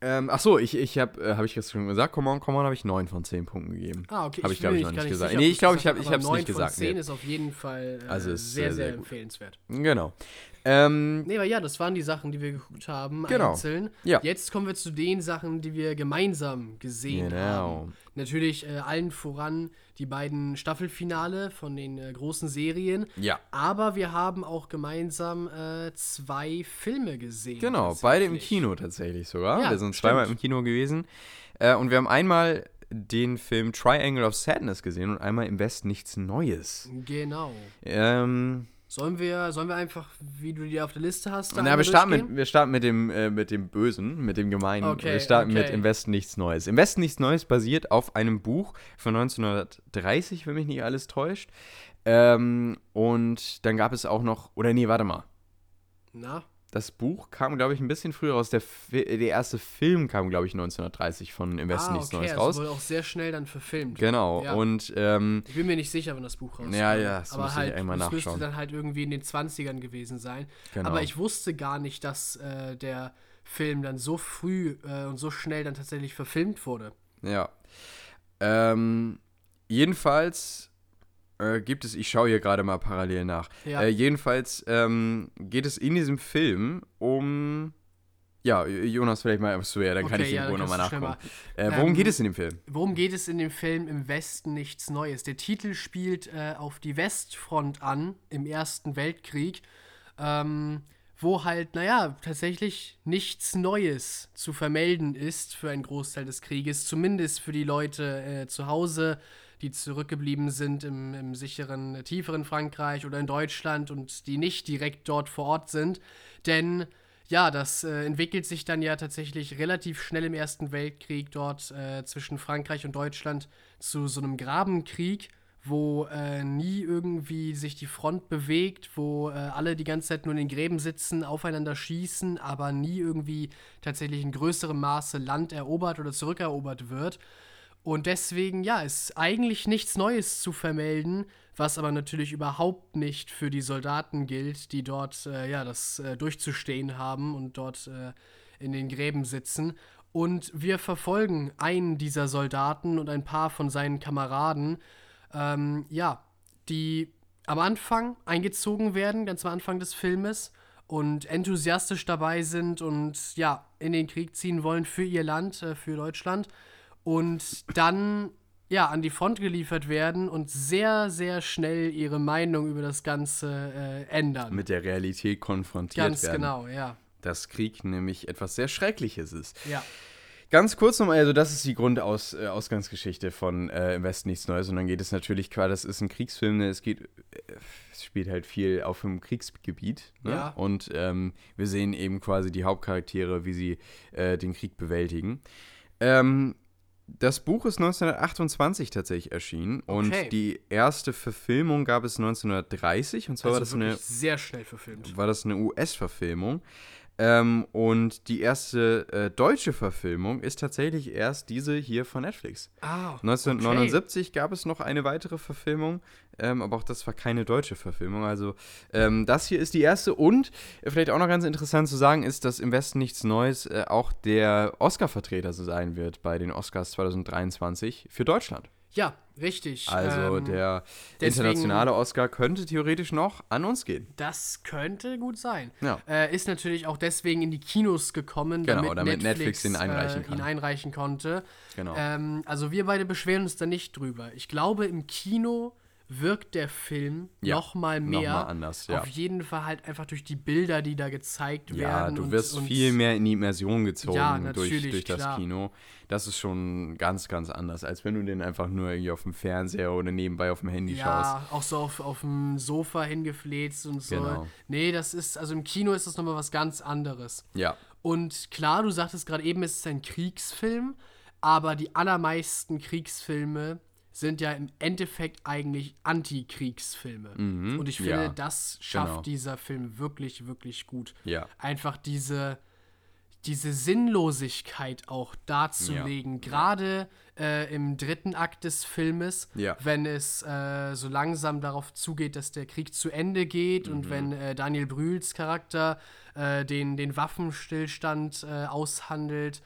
Ähm, ach so, ich, ich habe, äh, habe ich jetzt schon gesagt, Come on, Come on, habe ich 9 von 10 Punkten gegeben. Ah, okay. Hab ich, glaub bin ich, noch nicht gesagt. sicher, Nee, ich glaube, ich hab- gesagt ich hast, hab's aber nicht 9 von gesagt, 10 nee. ist auf jeden Fall äh, Also sehr, sehr, sehr, sehr empfehlenswert. Genau. Ähm, Nee, aber ja, das waren die Sachen, die wir geguckt haben, Genau. einzeln. Ja. Jetzt kommen wir zu den Sachen, die wir gemeinsam gesehen Genau. haben. Natürlich äh, allen voran die beiden Staffelfinale von den äh, großen Serien. ja. Aber wir haben auch gemeinsam äh, zwei Filme gesehen. Genau, beide im. Kino tatsächlich sogar. Ja, wir sind zweimal stimmt. im Kino gewesen. Äh, und wir haben einmal den Film Triangle of Sadness gesehen und einmal im Westen nichts Neues. Genau. Ähm, Sollen wir, sollen wir einfach, wie du die auf der Liste hast, na, wir starten, mit, wir starten mit dem, äh, mit dem Bösen, mit dem Gemeinen. Okay, wir starten mit okay. Im Westen nichts Neues. Im Westen nichts Neues basiert auf einem Buch von 1930, wenn mich nicht alles täuscht. Ähm, und dann gab es auch noch, oder nee, warte mal. Na? Das Buch kam, glaube ich, ein bisschen früher raus. Der, Fi- der erste Film kam, glaube ich, 1930 von Im Westen ah, nichts okay, Neues also raus. wurde auch sehr schnell dann verfilmt. Genau. Ja. Und ähm, Ich bin mir nicht sicher, wann das Buch rauskam. Ja, ja, das aber müsste ich halt, einmal es müsste nachschauen. dann halt irgendwie in den 20ern gewesen sein. Genau. Aber ich wusste gar nicht, dass äh, der Film dann so früh äh, und so schnell dann tatsächlich verfilmt wurde. ja. Ähm, jedenfalls äh, gibt es, ich schaue hier gerade mal parallel nach. Ja. Äh, jedenfalls ähm, geht es in diesem Film um. Ja, Jonas, vielleicht mal so, ja, dann kann Okay, ich ja, irgendwo nochmal nachgucken. Äh, worum Ähm, geht es in dem Film? Worum geht es in dem Film Im Westen nichts Neues? Der Titel spielt äh, auf die Westfront an im Ersten Weltkrieg, ähm, wo halt, naja, tatsächlich nichts Neues zu vermelden ist für einen Großteil des Krieges, zumindest für die Leute äh, zu Hause, die zurückgeblieben sind im, im sicheren, tieferen Frankreich oder in Deutschland und die nicht direkt dort vor Ort sind. Denn ja, das äh, entwickelt sich dann ja tatsächlich relativ schnell im Ersten Weltkrieg dort äh, zwischen Frankreich und Deutschland zu so einem Grabenkrieg, wo äh, nie irgendwie sich die Front bewegt, wo äh, alle die ganze Zeit nur in den Gräben sitzen, aufeinander schießen, aber nie irgendwie tatsächlich in größerem Maße Land erobert oder zurückerobert wird. Und deswegen, ja, ist eigentlich nichts Neues zu vermelden, was aber natürlich überhaupt nicht für die Soldaten gilt, die dort, äh, ja, das äh, durchzustehen haben und dort äh, in den Gräben sitzen. Und wir verfolgen einen dieser Soldaten und ein paar von seinen Kameraden, ähm, ja, die am Anfang eingezogen werden, ganz am Anfang des Filmes und enthusiastisch dabei sind und ja, in den Krieg ziehen wollen für ihr Land, äh, für Deutschland und dann ja an die Front geliefert werden und sehr, sehr schnell ihre Meinung über das Ganze äh, ändern. Mit der Realität konfrontiert Ganz werden. genau, ja. Dass Krieg nämlich etwas sehr Schreckliches ist. Ja. Ganz kurz nochmal, also das ist die Grundausgangsgeschichte von äh, Im Westen nichts Neues. Und dann geht es natürlich, klar, das ist ein Kriegsfilm, ne? es geht, äh, es spielt halt viel auf dem Kriegsgebiet. Ne? Ja. Und ähm, wir sehen eben quasi die Hauptcharaktere, wie sie äh, den Krieg bewältigen. Ähm, das Buch ist 1928 tatsächlich erschienen und Okay. die erste Verfilmung gab es 1930 und zwar war Also das eine sehr schnell verfilmt. war das eine US-Verfilmung. Ähm, und die erste äh, deutsche Verfilmung ist tatsächlich erst diese hier von Netflix. Ah, 1979 gab es noch eine weitere Verfilmung, ähm, aber auch das war keine deutsche Verfilmung. Also ähm, das hier ist die erste und äh, vielleicht auch noch ganz interessant zu sagen ist, dass im Westen nichts Neues äh, auch der Oscar-Vertreter sein wird bei den Oscars 2023 für Deutschland. Ja, richtig. Also Ähm, der deswegen- internationale Oscar könnte theoretisch noch an uns gehen. Das könnte gut sein. Ja. Äh, ist natürlich auch deswegen in die Kinos gekommen, Genau, damit, damit Netflix, Netflix ihn einreichen äh, ihn einreichen konnte. Genau. Ähm, also wir beide beschweren uns da nicht drüber. Ich glaube, im Kino wirkt der Film Ja, noch mal noch mehr. mal anders, ja. Auf jeden Fall halt einfach durch die Bilder, die da gezeigt Ja, werden. du und- wirst und viel mehr in die Immersion gezogen Ja, durch, durch das. Kino. Das ist schon ganz, ganz anders, als wenn du den einfach nur irgendwie auf dem Fernseher oder nebenbei auf dem Handy schaust. Ja, auch so auf, auf dem Sofa hingefläzt und so. Genau. Nee, das ist, also im Kino ist das nochmal was ganz anderes. Ja, Und klar, du sagtest gerade eben, es ist ein Kriegsfilm, aber die allermeisten Kriegsfilme sind ja im Endeffekt eigentlich Antikriegsfilme. Und ich finde, Mhm. ja, das schafft genau. dieser Film wirklich, wirklich gut. Ja. Einfach diese, diese Sinnlosigkeit auch darzulegen, gerade äh, im dritten Akt des Filmes, Ja. wenn es äh, so langsam darauf zugeht, dass der Krieg zu Ende geht Mhm. und wenn äh, Daniel Brühls Charakter äh, den, den Waffenstillstand äh, aushandelt,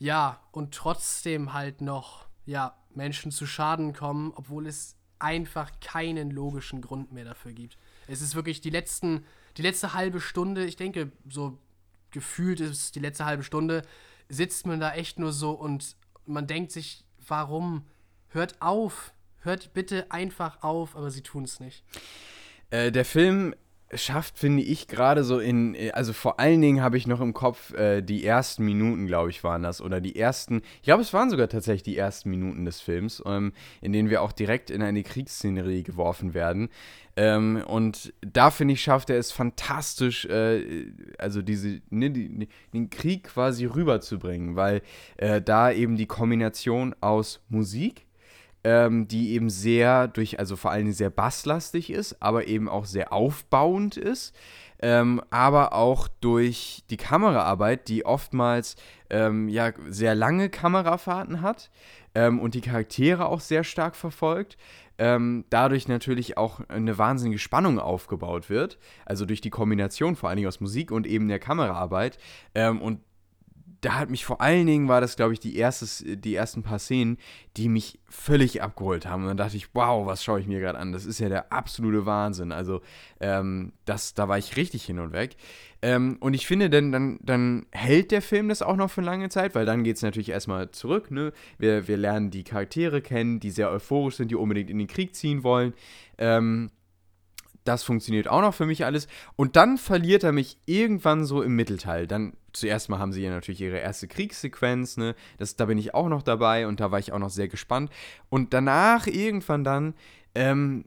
ja, und trotzdem halt noch, ja, Menschen zu Schaden kommen, obwohl es einfach keinen logischen Grund mehr dafür gibt. Es ist wirklich die letzten, die letzte halbe Stunde, ich denke, so gefühlt ist die letzte halbe Stunde, sitzt man da echt nur so und man denkt sich, warum? Hört auf, hört bitte einfach auf, aber sie tun es nicht. Äh, der Film schafft, finde ich, gerade so in, äh, also vor allen Dingen habe ich noch im Kopf, äh, die ersten Minuten, glaube ich, waren das, oder die ersten, ich glaube, es waren sogar tatsächlich die ersten Minuten des Films, ähm, in denen wir auch direkt in eine Kriegsszenerie geworfen werden. Ähm, und da, finde ich, schafft er es fantastisch, äh, also diese, ne, die, den Krieg quasi rüberzubringen, weil äh, da eben die Kombination aus Musik, ähm, die eben sehr durch, also vor allen Dingen sehr basslastig ist, aber eben auch sehr aufbauend ist, ähm, aber auch durch die Kameraarbeit, die oftmals ähm, ja sehr lange Kamerafahrten hat ähm, und die Charaktere auch sehr stark verfolgt. Ähm, dadurch natürlich auch eine wahnsinnige Spannung aufgebaut wird, also durch die Kombination vor allen Dingen aus Musik und eben der Kameraarbeit. Ähm, und da hat mich vor allen Dingen, war das, glaube ich, die, erstes, die ersten paar Szenen, die mich völlig abgeholt haben. Und dann dachte ich, wow, was schaue ich mir gerade an? Das ist ja der absolute Wahnsinn. Also, ähm, das, da war ich richtig hin und weg. Ähm, und ich finde, dann, dann, dann hält der Film das auch noch für lange Zeit, weil dann geht es natürlich erstmal zurück. Ne? Wir, wir lernen die Charaktere kennen, die sehr euphorisch sind, die unbedingt in den Krieg ziehen wollen. Ähm, das funktioniert auch noch für mich alles. Und dann verliert er mich irgendwann so im Mittelteil. Dann zuerst mal haben sie ja natürlich ihre erste Kriegssequenz, ne? Das, da bin ich auch noch dabei und da war ich auch noch sehr gespannt. Und danach irgendwann dann, ähm,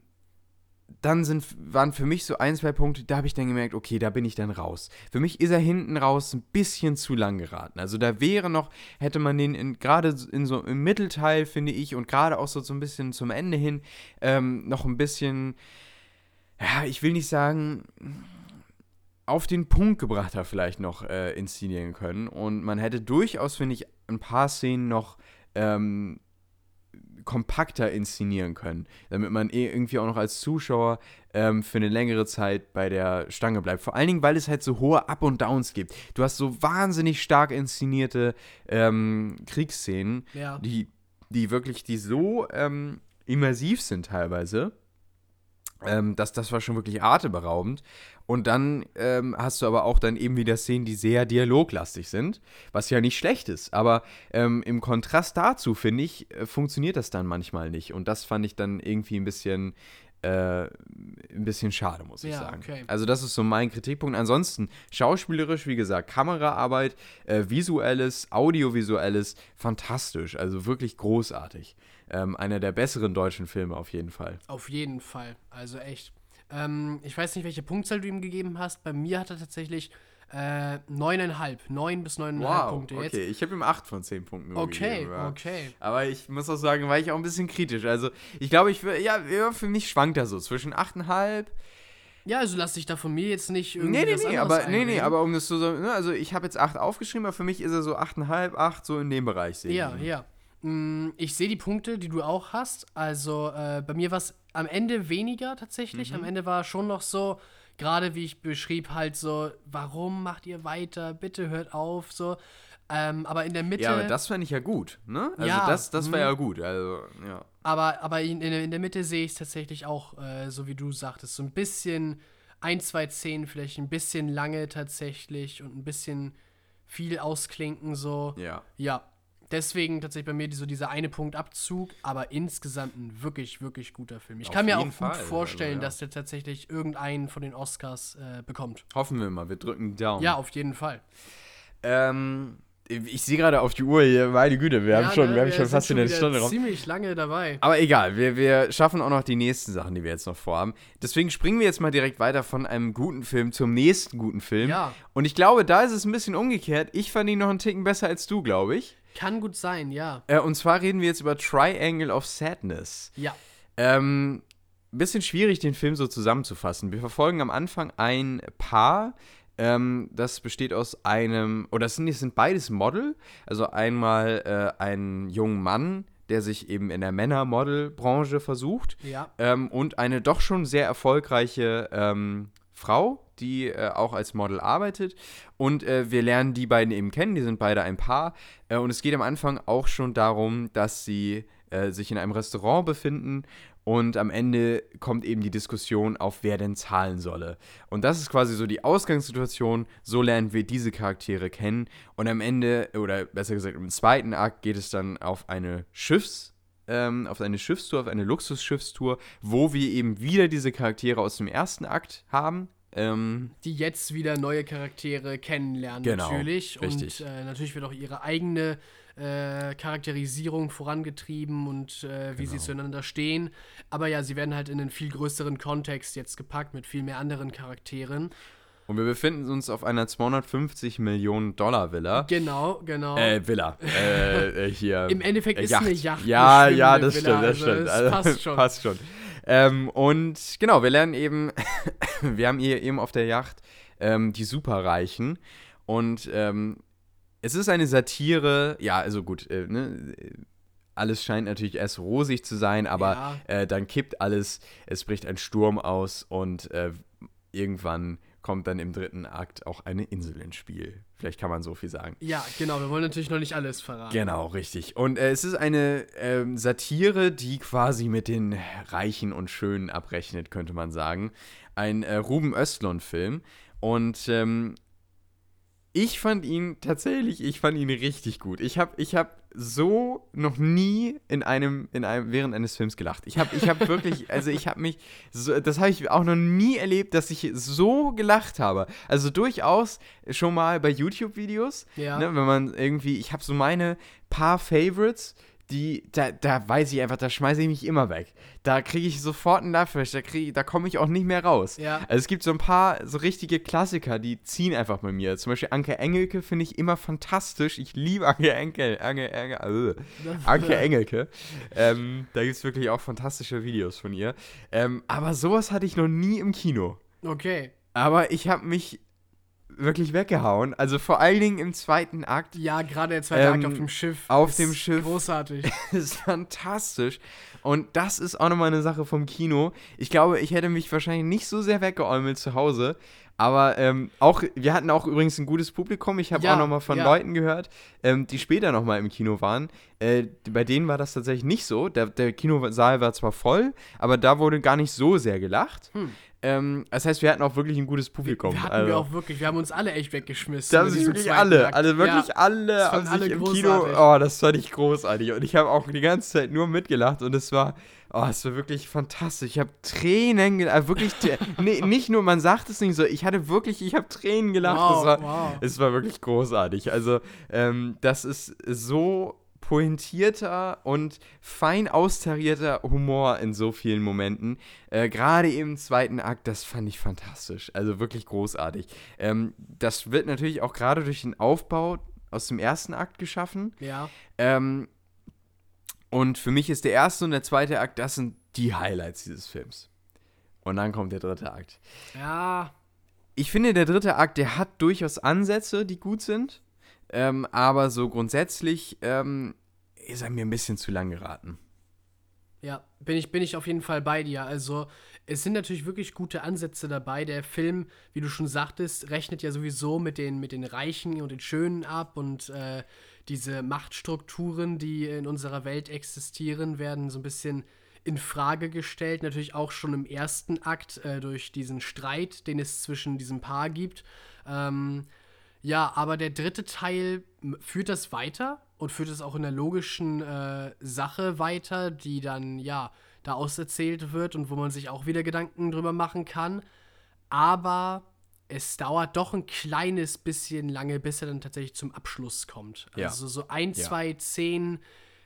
dann sind, waren für mich so ein, zwei Punkte, da habe ich dann gemerkt, okay, da bin ich dann raus. Für mich ist er hinten raus ein bisschen zu lang geraten. Also da wäre noch, hätte man den gerade in so im Mittelteil, finde ich, und gerade auch so, so ein bisschen zum Ende hin, ähm, noch ein bisschen ja, ich will nicht sagen, auf den Punkt gebrachter vielleicht noch äh, inszenieren können. Und man hätte durchaus, finde ich, ein paar Szenen noch ähm, kompakter inszenieren können, damit man eh irgendwie auch noch als Zuschauer ähm, für eine längere Zeit bei der Stange bleibt. Vor allen Dingen, weil es halt so hohe Up und Downs gibt. Du hast so wahnsinnig stark inszenierte ähm, Kriegsszenen, Ja. die, die wirklich, die so ähm, immersiv sind teilweise. Ähm, das, das war schon wirklich atemberaubend. Und dann ähm, hast du aber auch dann eben wieder Szenen, die sehr dialoglastig sind, was ja nicht schlecht ist. Aber ähm, im Kontrast dazu, finde ich, äh, funktioniert das dann manchmal nicht. Und das fand ich dann irgendwie ein bisschen, äh, ein bisschen schade, muss ich Ja, sagen. okay. Also das ist so mein Kritikpunkt. Ansonsten schauspielerisch, wie gesagt, Kameraarbeit, äh, visuelles, audiovisuelles, fantastisch. Also wirklich großartig. Ähm, einer der besseren deutschen Filme auf jeden Fall. Auf jeden Fall. Also echt. Ähm, ich weiß nicht, welche Punktzahl du ihm gegeben hast. Bei mir hat er tatsächlich äh, 9,5. 9 bis 9,5 Punkte jetzt. okay. Ich habe ihm 8 von 10 Punkten Okay, gegeben, ja. okay. Aber ich muss auch sagen, war ich auch ein bisschen kritisch. Also ich glaube, ich ja, für mich schwankt er so zwischen 8,5. Ja, also lass dich da von mir jetzt nicht irgendwie Nee, nee, nee, aber, nee, nee, aber um das zu sagen, ne, also ich habe jetzt 8 aufgeschrieben, aber für mich ist er so 8,5, 8, so in dem Bereich sehe ich Ja, ihn. ja. Mm, Ich sehe die Punkte, die du auch hast. Also äh, bei mir war es am Ende weniger tatsächlich. Mhm. Am Ende war schon noch so, gerade wie ich beschrieb, halt so, warum macht ihr weiter? Bitte hört auf. So. Ähm, aber in der Mitte. Ja, aber das fand ich ja gut, ne? Also Ja, das, das war mhm. ja gut, also, ja. Aber, aber in, in, der- in der Mitte sehe ich es tatsächlich auch, äh, so wie du sagtest, so ein bisschen ein, zwei Szenen vielleicht ein bisschen lange tatsächlich und ein bisschen viel ausklinken so. Ja. Ja. Deswegen tatsächlich bei mir so dieser eine Punkt Abzug, aber insgesamt ein wirklich, wirklich guter Film. Ich Auf kann mir auch gut Fall, also, vorstellen, ja. dass der tatsächlich irgendeinen von den Oscars äh, bekommt. Hoffen wir mal, wir drücken die Daumen. Ja, auf jeden Fall. Ähm, ich sehe gerade auf die Uhr hier, meine Güte, wir ja, haben schon, ne, wir haben schon fast wieder eine Stunde rum. ziemlich lange dabei. Aber egal, wir, wir schaffen auch noch die nächsten Sachen, die wir jetzt noch vorhaben. Deswegen springen wir jetzt mal direkt weiter von einem guten Film zum nächsten guten Film. Ja. Und ich glaube, da ist es ein bisschen umgekehrt. Ich fand ihn noch einen Ticken besser als du, glaube ich. Kann gut sein, ja. Äh, und zwar reden wir jetzt über Triangle of Sadness. Ja. Ähm, bisschen schwierig, den Film so zusammenzufassen. Wir verfolgen am Anfang ein Paar. Ähm, das besteht aus einem, oder es sind, sind beides Model. Also einmal äh, ein junger Mann, der sich eben in der Männer-Model-Branche versucht. Ja. Ähm, und eine doch schon sehr erfolgreiche ähm, Frau, die äh, auch als Model arbeitet. Und äh, wir lernen die beiden eben kennen, die sind beide ein Paar. Äh, und es geht am Anfang auch schon darum, dass sie äh, sich in einem Restaurant befinden. Und am Ende kommt eben die Diskussion auf, wer denn zahlen solle. Und das ist quasi so die Ausgangssituation. So lernen wir diese Charaktere kennen. Und am Ende, oder besser gesagt im zweiten Akt, geht es dann auf eine Schiffs- ähm, auf eine Schiffstour, auf eine Luxusschiffstour, wo wir eben wieder diese Charaktere aus dem ersten Akt haben. Ähm, die jetzt wieder neue Charaktere kennenlernen, Genau, natürlich. richtig. Und äh, natürlich wird auch ihre eigene äh, Charakterisierung vorangetrieben und äh, wie Genau. sie zueinander stehen. Aber ja, sie werden halt in einen viel größeren Kontext jetzt gepackt mit viel mehr anderen Charakteren. Und wir befinden uns auf einer 250 Millionen Dollar Villa. Genau, genau. Äh, Villa. äh, äh, hier. Im Endeffekt äh, ist eine Yacht eine Ja, ja, schwimmende das Villa, stimmt, das also stimmt. Also, passt schon. passt schon. Ähm, und genau, wir lernen eben, wir haben hier eben auf der Yacht ähm, die Superreichen. Und ähm, es ist eine Satire, ja, also gut, äh, ne, alles scheint natürlich erst rosig zu sein, aber Ja. äh, dann kippt alles, es bricht ein Sturm aus und äh, irgendwann kommt dann im dritten Akt auch eine Insel ins Spiel. Vielleicht kann man so viel sagen. ja, genau, wir wollen natürlich noch nicht alles verraten. Genau, richtig. Und äh, es ist eine ähm, Satire, die quasi mit den Reichen und Schönen abrechnet, könnte man sagen. Ein äh, Ruben Östlund-Film. Und ähm, ich fand ihn tatsächlich, ich fand ihn richtig gut. Ich habe ich hab so noch nie in einem, in einem, während eines Films gelacht. Ich habe ich hab wirklich, also ich habe mich, so, das habe ich auch noch nie erlebt, dass ich so gelacht habe. Also durchaus schon mal bei YouTube-Videos, Ja. ne, wenn man irgendwie, ich habe so meine paar Favorites, die, da, da weiß ich einfach, da schmeiße ich mich immer weg. Da kriege ich sofort einen Lachflash, da, krieg- da komme ich auch nicht mehr raus. Ja. Also es gibt so ein paar so richtige Klassiker, die ziehen einfach bei mir. Zum Beispiel Anke Engelke finde ich immer fantastisch. Ich liebe Anke Enkel, Anke, Anke, äh, Anke Engelke. Ähm, da gibt es wirklich auch fantastische Videos von ihr. Ähm, aber sowas hatte ich noch nie im Kino. Okay. Aber ich habe mich wirklich weggehauen. Also vor allen Dingen im zweiten Akt. Ja, gerade der zweite Ähm, Akt auf dem Schiff. auf dem Schiff. Großartig. Ist fantastisch. Und das ist auch nochmal eine Sache vom Kino. Ich glaube, ich hätte mich wahrscheinlich nicht so sehr weggeäumelt zu Hause. Aber ähm, auch, wir hatten auch übrigens ein gutes Publikum. Ich habe Ja, auch nochmal von ja. Leuten gehört, ähm, die später nochmal im Kino waren. Äh, bei denen war das tatsächlich nicht so. Der, der Kinosaal war zwar voll, aber da wurde gar nicht so sehr gelacht. Hm. Ähm, das heißt, wir hatten auch wirklich ein gutes Publikum. Wir hatten also. wir auch wirklich, wir haben uns alle echt weggeschmissen. Da sind diesem wirklich alle, also wirklich Ja, alle haben sich alle im Kino, großartig. oh, das fand ich großartig und ich habe auch die ganze Zeit nur mitgelacht und es war, oh, es war wirklich fantastisch. Ich habe Tränen gelacht, wirklich, t- nee, nicht nur, man sagt es nicht so, ich hatte wirklich, ich habe Tränen gelacht. Wow, es, war, wow. es war wirklich großartig. Also, ähm, das ist so pointierter und fein austarierter Humor in so vielen Momenten. Äh, Gerade im zweiten Akt, das fand ich fantastisch. Also wirklich großartig. Ähm, das wird natürlich auch gerade durch den Aufbau aus dem ersten Akt geschaffen. Ja, Ähm, und für mich ist der erste und der zweite Akt, das sind die Highlights dieses Films. Und dann kommt der dritte Akt. ja, Ich finde, der dritte Akt, der hat durchaus Ansätze, die gut sind. Ähm, aber so grundsätzlich ähm, ist er mir ein bisschen zu lang geraten. ja, bin ich, bin ich auf jeden Fall bei dir. Also, es sind natürlich wirklich gute Ansätze dabei. Der Film, wie du schon sagtest, rechnet ja sowieso mit den, mit den Reichen und den Schönen ab und äh, diese Machtstrukturen, die in unserer Welt existieren, werden so ein bisschen in Frage gestellt. Natürlich auch schon im ersten Akt äh, durch diesen Streit, den es zwischen diesem Paar gibt. Ähm, ja, aber der dritte Teil führt das weiter und führt es auch in der logischen äh, Sache weiter, die dann, ja, da auserzählt wird und wo man sich auch wieder Gedanken drüber machen kann. Aber es dauert doch ein kleines bisschen lange, bis er dann tatsächlich zum Abschluss kommt. Ja. Also so ein, Ja. zwei Szenen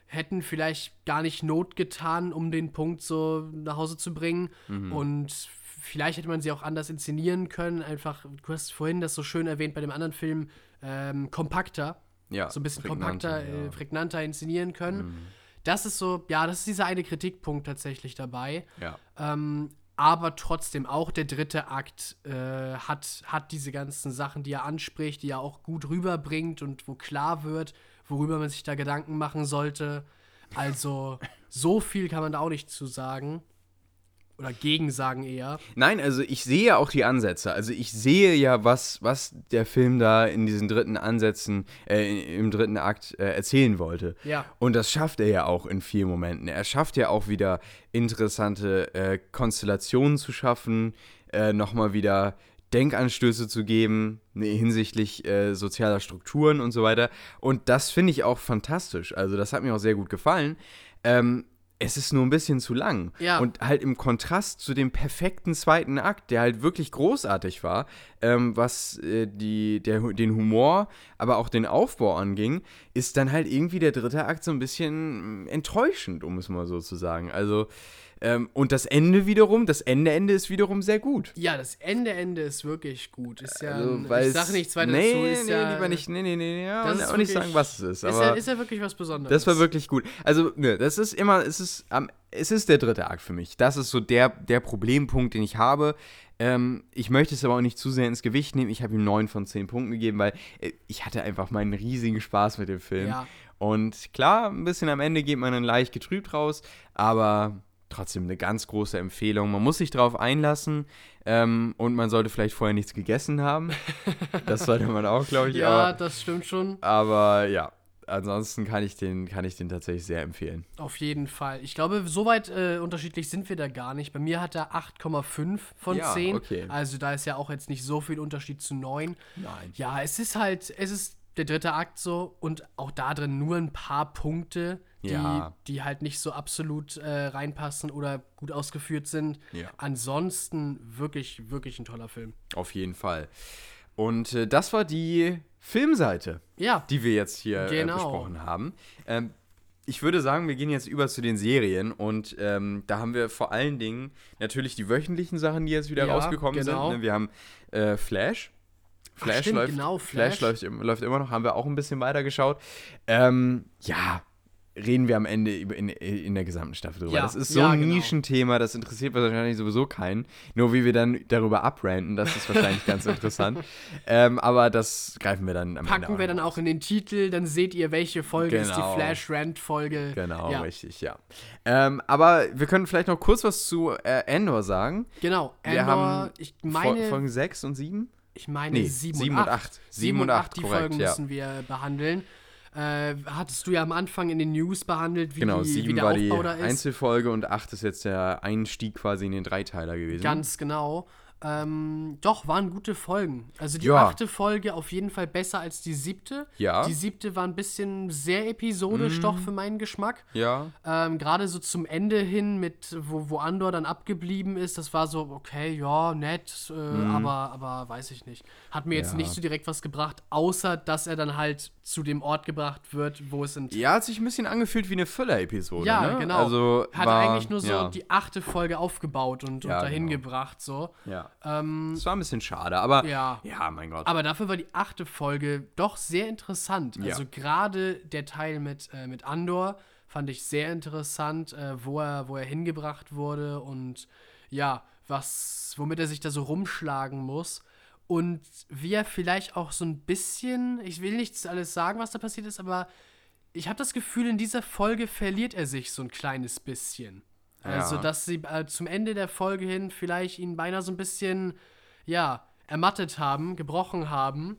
hätten vielleicht gar nicht Not getan, um den Punkt so nach Hause zu bringen. Mhm. Und vielleicht hätte man sie auch anders inszenieren können. Einfach, du hast vorhin das so schön erwähnt bei dem anderen Film, ähm, kompakter, Ja, so ein bisschen kompakter, ja. Mhm. äh, prägnanter inszenieren können. Das ist so, ja, das ist dieser eine Kritikpunkt tatsächlich dabei. Ja. Ähm, aber trotzdem, auch der dritte Akt äh, hat, hat diese ganzen Sachen, die er anspricht, die er auch gut rüberbringt und wo klar wird, worüber man sich da Gedanken machen sollte. Also, so viel kann man da auch nicht zu sagen. Oder gegen sagen eher. Nein, also ich sehe auch die Ansätze. Also ich sehe ja, was, was der Film da in diesen dritten Ansätzen, äh, im dritten Akt äh, erzählen wollte. Ja. Und das schafft er ja auch in vielen Momenten. Er schafft ja auch wieder interessante äh, Konstellationen zu schaffen, äh, nochmal wieder Denkanstöße zu geben ne, hinsichtlich äh, sozialer Strukturen und so weiter. Und das finde ich auch fantastisch. Also das hat mir auch sehr gut gefallen. Ähm, es ist nur ein bisschen zu lang. Ja. Und halt im Kontrast zu dem perfekten zweiten Akt, der halt wirklich großartig war, ähm, was äh, die, der, den Humor, aber auch den Aufbau anging, ist dann halt irgendwie der dritte Akt so ein bisschen mm, enttäuschend, um es mal so zu sagen. Also, ähm, und das Ende wiederum, das Ende Ende ist wiederum sehr gut. Ja, das Ende Ende ist wirklich gut. Ist ja, Also, ein- weil ich sag nichts weiter nee, dazu. Ist nee, ja, lieber nicht, nee, nee, nee, ja, Das ist auch nicht wirklich- sagen, was es ist. Ist Aber ja, ist ja wirklich was Besonderes. das war wirklich gut. Also, ne, das ist immer, es ist, am es ist der dritte Akt für mich. Das ist so der, der Problempunkt, den ich habe. Ähm, ich möchte es aber auch nicht zu sehr ins Gewicht nehmen. Ich habe ihm 9 von 10 Punkten gegeben, weil äh, ich hatte einfach meinen riesigen Spaß mit dem Film. Ja. Und klar, ein bisschen am Ende geht man dann leicht getrübt raus, aber trotzdem eine ganz große Empfehlung. Man muss sich darauf einlassen ähm, und man sollte vielleicht vorher nichts gegessen haben. das sollte man auch, glaube ich. Ja, aber, das stimmt schon. aber ja, ansonsten kann ich, den, kann ich den tatsächlich sehr empfehlen. Auf jeden Fall. Ich glaube, so weit äh, unterschiedlich sind wir da gar nicht. Bei mir hat er 8,5 von Ja, 10. okay. Also da ist ja auch jetzt nicht so viel Unterschied zu 9. Nein. Ja, es ist halt, es ist der dritte Akt so und auch da drin nur ein paar Punkte, die, Ja. die halt nicht so absolut äh, reinpassen oder gut ausgeführt sind. Ja. Ansonsten wirklich, wirklich ein toller Film. Auf jeden Fall. Und äh, das war die Filmseite, Ja, die wir jetzt hier Genau. äh, besprochen haben. Ähm, ich würde sagen, wir gehen jetzt über zu den Serien und ähm, da haben wir vor allen Dingen natürlich die wöchentlichen Sachen, die jetzt wieder Ja, rausgekommen genau. sind. Ne? Wir haben äh, Flash. Ach, Flash, stimmt, läuft, genau, Flash. Flash. läuft, läuft immer noch, haben wir auch ein bisschen weiter geschaut. Ähm, ja, reden wir am Ende in, in der gesamten Staffel drüber. Ja, das ist so ja, ein genau. Nischenthema, das interessiert wahrscheinlich sowieso keinen. Nur wie wir dann darüber abranten, das ist wahrscheinlich ganz interessant. Ähm, aber das greifen wir dann am Ende Packen wir dann auch in den Titel, dann seht ihr, welche Folge ist die Genau. Flash-Rant-Folge. Genau, ja. richtig, ja. Ähm, aber wir können vielleicht noch kurz was zu äh, Endor sagen. Genau, Wir Andor, haben ich meine, Folgen 6 und 7? Ich meine Nee, 7 sieben und und 8. acht. 7 und 8, die korrekt, Folgen ja. müssen wir behandeln. Äh, hattest du ja am Anfang in den News behandelt, wie, Genau, die, wie 7 der war die Aufbau ist. Einzelfolge und 8 ist jetzt der Einstieg quasi in den Dreiteiler gewesen. Ganz genau. Ähm, doch, waren gute Folgen. Also die Ja. achte Folge auf jeden Fall besser als die siebte. Ja. Die siebte war ein bisschen sehr episodisch, Mhm. doch für meinen Geschmack. Ja, Ähm, Gerade so zum Ende hin, mit wo, wo Andor dann abgeblieben ist, das war so, okay, ja, nett, äh, aber, aber weiß ich nicht. Hat mir jetzt. Ja. nicht so direkt was gebracht, außer dass er dann halt zu dem Ort gebracht wird, wo es sind. ja, hat sich ein bisschen angefühlt wie eine Füller-Episode. Ja, ne? genau. Also Hat war, eigentlich nur so die achte Folge aufgebaut und, und dahin genau. gebracht, so. Ja. Ähm, Das war ein bisschen schade, aber Ja. ja mein Gott. Aber dafür war die achte Folge doch sehr interessant. Ja. Also gerade der Teil mit, äh, mit Andor fand ich sehr interessant, äh, wo, er, wo er hingebracht wurde und ja, was, womit er sich da so rumschlagen muss. Und wie er vielleicht auch so ein bisschen, ich will nicht alles sagen, was da passiert ist, aber ich habe das Gefühl, in dieser Folge verliert er sich so ein kleines bisschen. Also, Ja. dass sie äh, zum Ende der Folge hin vielleicht ihn beinahe so ein bisschen, ja, ermattet haben, gebrochen haben.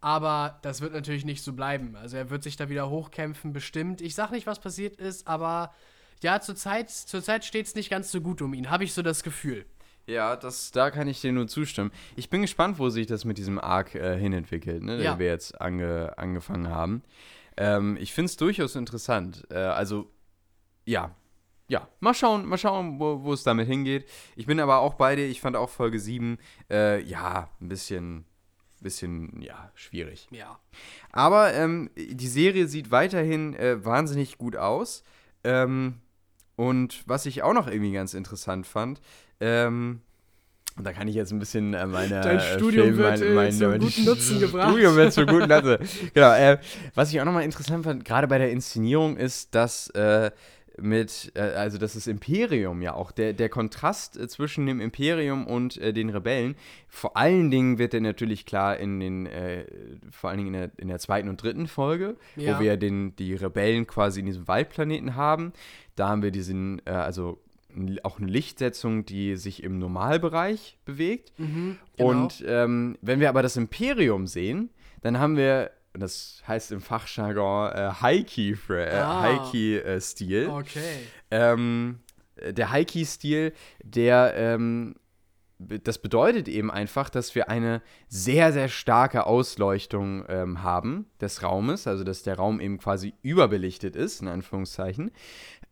Aber das wird natürlich nicht so bleiben. Also, er wird sich da wieder hochkämpfen, bestimmt. Ich sag nicht, was passiert ist, aber ja, zurzeit, zurzeit steht es nicht ganz so gut um ihn, habe ich so das Gefühl. Ja, das, da kann ich dir nur zustimmen. Ich bin gespannt, wo sich das mit diesem Arc äh, hinentwickelt, ne, Ja. den wir jetzt ange, angefangen haben. Ähm, ich finde es durchaus interessant. Äh, also, ja. Ja, mal schauen, mal schauen, wo, wo es damit hingeht. Ich bin aber auch bei dir. Ich fand auch Folge 7, äh, ja, ein bisschen, bisschen, ja, schwierig. Ja. Aber ähm, die Serie sieht weiterhin äh, wahnsinnig gut aus. Ähm, und was ich auch noch irgendwie ganz interessant fand, ähm, und da kann ich jetzt ein bisschen äh, meine Dein äh, Studium Film- wird, äh, zum guten Nutzen gebracht. Studium wird zum guten Nutzen. genau. Äh, was ich auch nochmal interessant fand, gerade bei der Inszenierung, ist, dass äh, mit, äh, also das Imperium ja auch, der, der Kontrast äh, zwischen dem Imperium und äh, den Rebellen, vor allen Dingen wird der natürlich klar in den, äh, vor allen Dingen in der, in der zweiten und dritten Folge, Ja. wo wir den, die Rebellen quasi in diesem Waldplaneten haben. Da haben wir diesen, äh, also auch eine Lichtsetzung, die sich im Normalbereich bewegt. genau. Und ähm, wenn wir aber das Imperium sehen, dann haben wir, das heißt im Fachjargon, äh, High-Key-Stil. Äh, Ah. Okay. Ähm, der High-Key-Stil, der, ähm, das bedeutet eben einfach, dass wir eine sehr, sehr starke Ausleuchtung ähm, haben des Raumes, also dass der Raum eben quasi überbelichtet ist, in Anführungszeichen.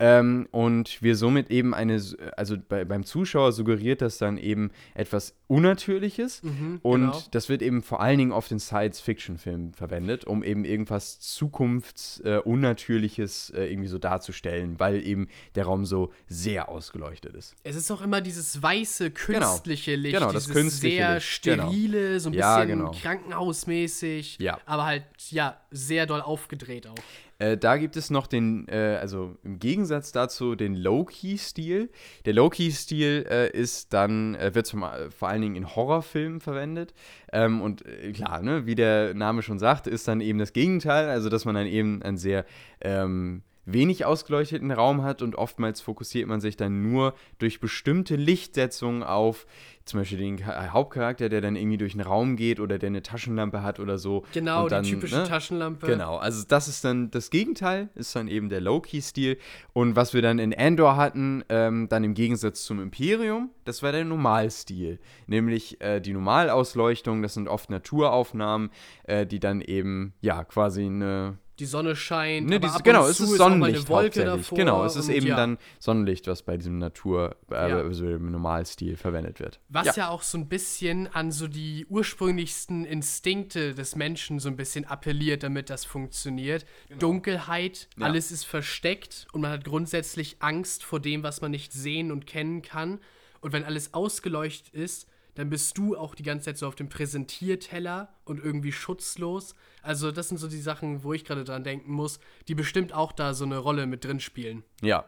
Ähm, und wir somit eben eine, also bei, beim Zuschauer suggeriert das dann eben etwas Unnatürliches. Mhm, Und genau. das wird eben vor allen Dingen oft in Science-Fiction-Filmen verwendet, um eben irgendwas Zukunftsunnatürliches äh, irgendwie so darzustellen, weil eben der Raum so sehr ausgeleuchtet ist. Es ist auch immer dieses weiße, künstliche Licht. Genau, das künstliche sehr Licht, genau. sterile, so ein Ja, bisschen genau. krankenhausmäßig. Ja. Aber halt, ja, sehr doll aufgedreht auch. Äh, da gibt es noch den, äh, also im Gegensatz dazu, den Low-Key-Stil. Der Low-Key-Stil äh, ist dann, äh, wird zum, äh, vor allen Dingen in Horrorfilmen verwendet. Ähm, und äh, klar, ne, wie der Name schon sagt, ist dann eben das Gegenteil, also dass man dann eben einen sehr ähm, wenig ausgeleuchteten Raum hat und oftmals fokussiert man sich dann nur durch bestimmte Lichtsetzungen auf zum Beispiel den Hauptcharakter, der dann irgendwie durch einen Raum geht oder der eine Taschenlampe hat oder so. Genau, dann, die typische ne, Taschenlampe. Genau, also das ist dann das Gegenteil, ist dann eben der Low-Key-Stil. Und was wir dann in Andor hatten, ähm, dann im Gegensatz zum Imperium, das war der Normalstil. Nämlich äh, die Normalausleuchtung, das sind oft Naturaufnahmen, äh, die dann eben, ja, quasi eine. Die Sonne scheint. Ne, dieses, genau, und es ist Sonnenlicht eine Wolke hauptsächlich. davor. Genau, es ist eben ja. dann Sonnenlicht, was bei diesem Natur, äh, Ja. also im Normalstil verwendet wird. Was ja. auch so ein bisschen an so die ursprünglichsten Instinkte des Menschen so ein bisschen appelliert, damit das funktioniert. Dunkelheit, Genau. Ja. alles ist versteckt und man hat grundsätzlich Angst vor dem, was man nicht sehen und kennen kann. Und wenn alles ausgeleuchtet ist, dann bist du auch die ganze Zeit so auf dem Präsentierteller und irgendwie schutzlos. Also das sind so die Sachen, wo ich gerade dran denken muss, die bestimmt auch da so eine Rolle mit drin spielen. Ja.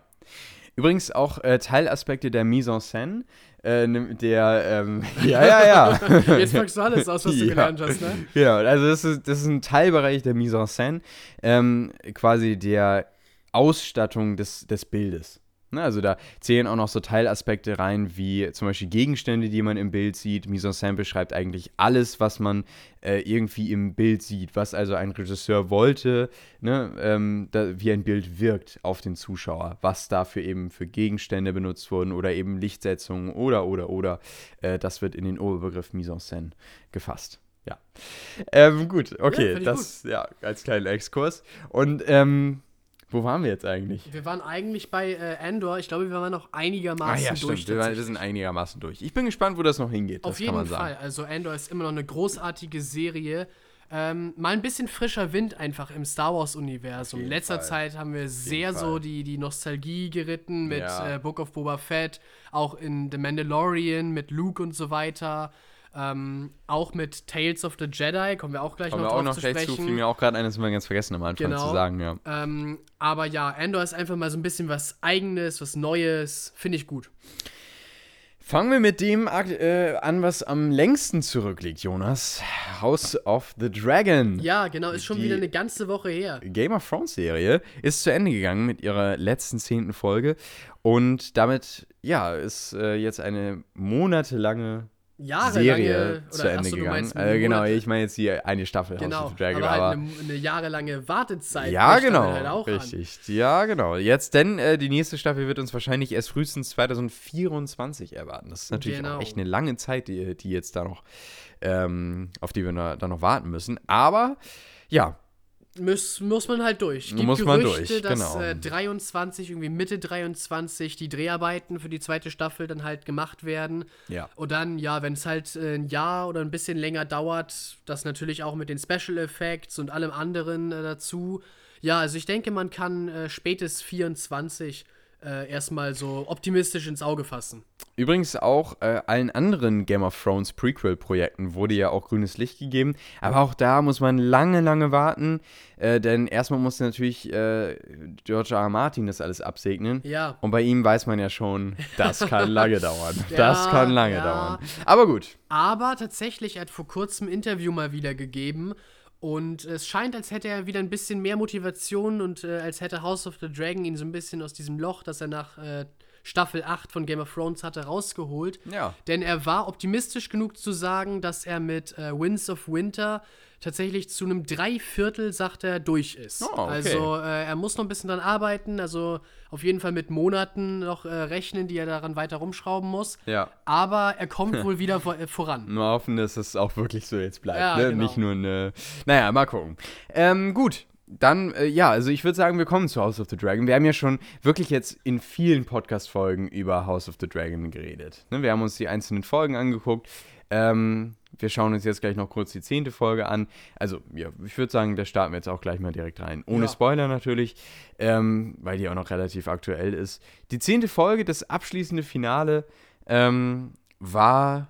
Übrigens auch äh, Teilaspekte der Mise en scène, äh, der, ähm, ja, ja, ja. Jetzt packst du alles aus, was du Ja. gelernt hast, ne? Genau, also das ist, das ist ein Teilbereich der Mise en scène, ähm, quasi der Ausstattung des, des Bildes. Ne, also da zählen auch noch so Teilaspekte rein, wie zum Beispiel Gegenstände, die man im Bild sieht. Mise en scène beschreibt eigentlich alles, was man äh, irgendwie im Bild sieht, was also ein Regisseur wollte, ne, ähm, da, wie ein Bild wirkt auf den Zuschauer, was dafür eben für Gegenstände benutzt wurden oder eben Lichtsetzungen oder, oder, oder. Äh, das wird in den Oberbegriff Mise en scène gefasst. Ja. Ähm, gut, okay, ich das ja als kleinen Exkurs. Und ähm, wo waren wir jetzt eigentlich? Wir waren eigentlich bei äh, Andor. Ich glaube, wir waren noch einigermaßen Ah ja, durch. stimmt. Wir, waren- wir sind einigermaßen durch. Ich bin gespannt, wo das noch hingeht. Auf das jeden kann man Fall. sagen. Also Andor ist immer noch eine großartige Serie. Ähm, mal ein bisschen frischer Wind einfach im Star Wars-Universum. In letzter Fall. Zeit haben wir sehr so Fall. die, die Nostalgie geritten mit Ja. äh, Book of Boba Fett, auch in The Mandalorian mit Luke und so weiter. Ähm, auch mit Tales of the Jedi, kommen wir auch gleich Kommen noch wir auch noch zu gleich zu. sprechen. Fiel mir auch gerade ein, das haben wir ganz vergessen am Anfang Genau. zu sagen, ja. Ähm, aber ja, Andor ist einfach mal so ein bisschen was Eigenes, was Neues. Finde ich gut. Fangen wir mit dem äh, an, was am längsten zurückliegt, Jonas. House of the Dragon. Ja, genau, ist schon Die- wieder eine ganze Woche her. Game of Thrones Serie ist zu Ende gegangen mit ihrer letzten zehnten Folge. Und damit, ja, ist äh, jetzt eine monatelange Jahrelange Serie zu Ende achso, gegangen. Äh, genau, ich meine jetzt die eine Staffel House Genau, of the Dragon. aber Aber, halt eine, eine jahrelange Wartezeit. ja, genau, Halt auch An. richtig. Ja, genau. Jetzt, denn äh, die nächste Staffel wird uns wahrscheinlich erst frühestens 2024 erwarten. Das ist natürlich Genau. auch echt eine lange Zeit, die, die jetzt da noch, ähm, auf die wir da noch warten müssen. Aber ja, Muss, muss man halt durch. Gibt Muss man Gerüchte, durch, dass genau. äh, 23, irgendwie Mitte 23, die Dreharbeiten für die zweite Staffel dann halt gemacht werden. ja. Und dann, ja, wenn es halt äh, ein Jahr oder ein bisschen länger dauert, das natürlich auch mit den Special Effects und allem anderen äh, dazu. Ja, also ich denke, man kann äh, spätestens 24 äh, erstmal so optimistisch ins Auge fassen. Übrigens auch äh, allen anderen Game of Thrones Prequel-Projekten wurde ja auch grünes Licht gegeben. Aber auch da muss man lange, lange warten. Äh, denn erstmal muss natürlich äh, George R. R. Martin das alles absegnen. Ja. Und bei ihm weiß man ja schon, das kann lange dauern. Das Ja, kann lange ja. dauern. Aber gut. Aber tatsächlich, er hat vor kurzem ein Interview mal wieder gegeben. Und es scheint, als hätte er wieder ein bisschen mehr Motivation und äh, als hätte House of the Dragon ihn so ein bisschen aus diesem Loch, das er nach äh, Staffel 8 von Game of Thrones hatte, rausgeholt. Ja. Denn er war optimistisch genug zu sagen, dass er mit äh, Winds of Winter tatsächlich zu einem Dreiviertel, sagt er, durch ist. Oh, okay. Also äh, er muss noch ein bisschen dran arbeiten, also auf jeden Fall mit Monaten noch äh, rechnen, die er daran weiter rumschrauben muss. Ja. Aber er kommt wohl wieder vor, äh, voran. Nur hoffen, dass es auch wirklich so jetzt bleibt. Ja, ne? genau. Nicht nur eine. Naja, mal gucken. Ähm, gut. Dann, äh, ja, also ich würde sagen, wir kommen zu House of the Dragon. Wir haben ja schon wirklich jetzt in vielen Podcast-Folgen über House of the Dragon geredet. Ne? Wir haben uns die einzelnen Folgen angeguckt. Ähm, wir schauen uns jetzt gleich noch kurz die zehnte Folge an. Also, ja, ich würde sagen, da starten wir jetzt auch gleich mal direkt rein. Ohne Ja. Spoiler natürlich, ähm, weil die auch noch relativ aktuell ist. Die zehnte Folge, das abschließende Finale, ähm, war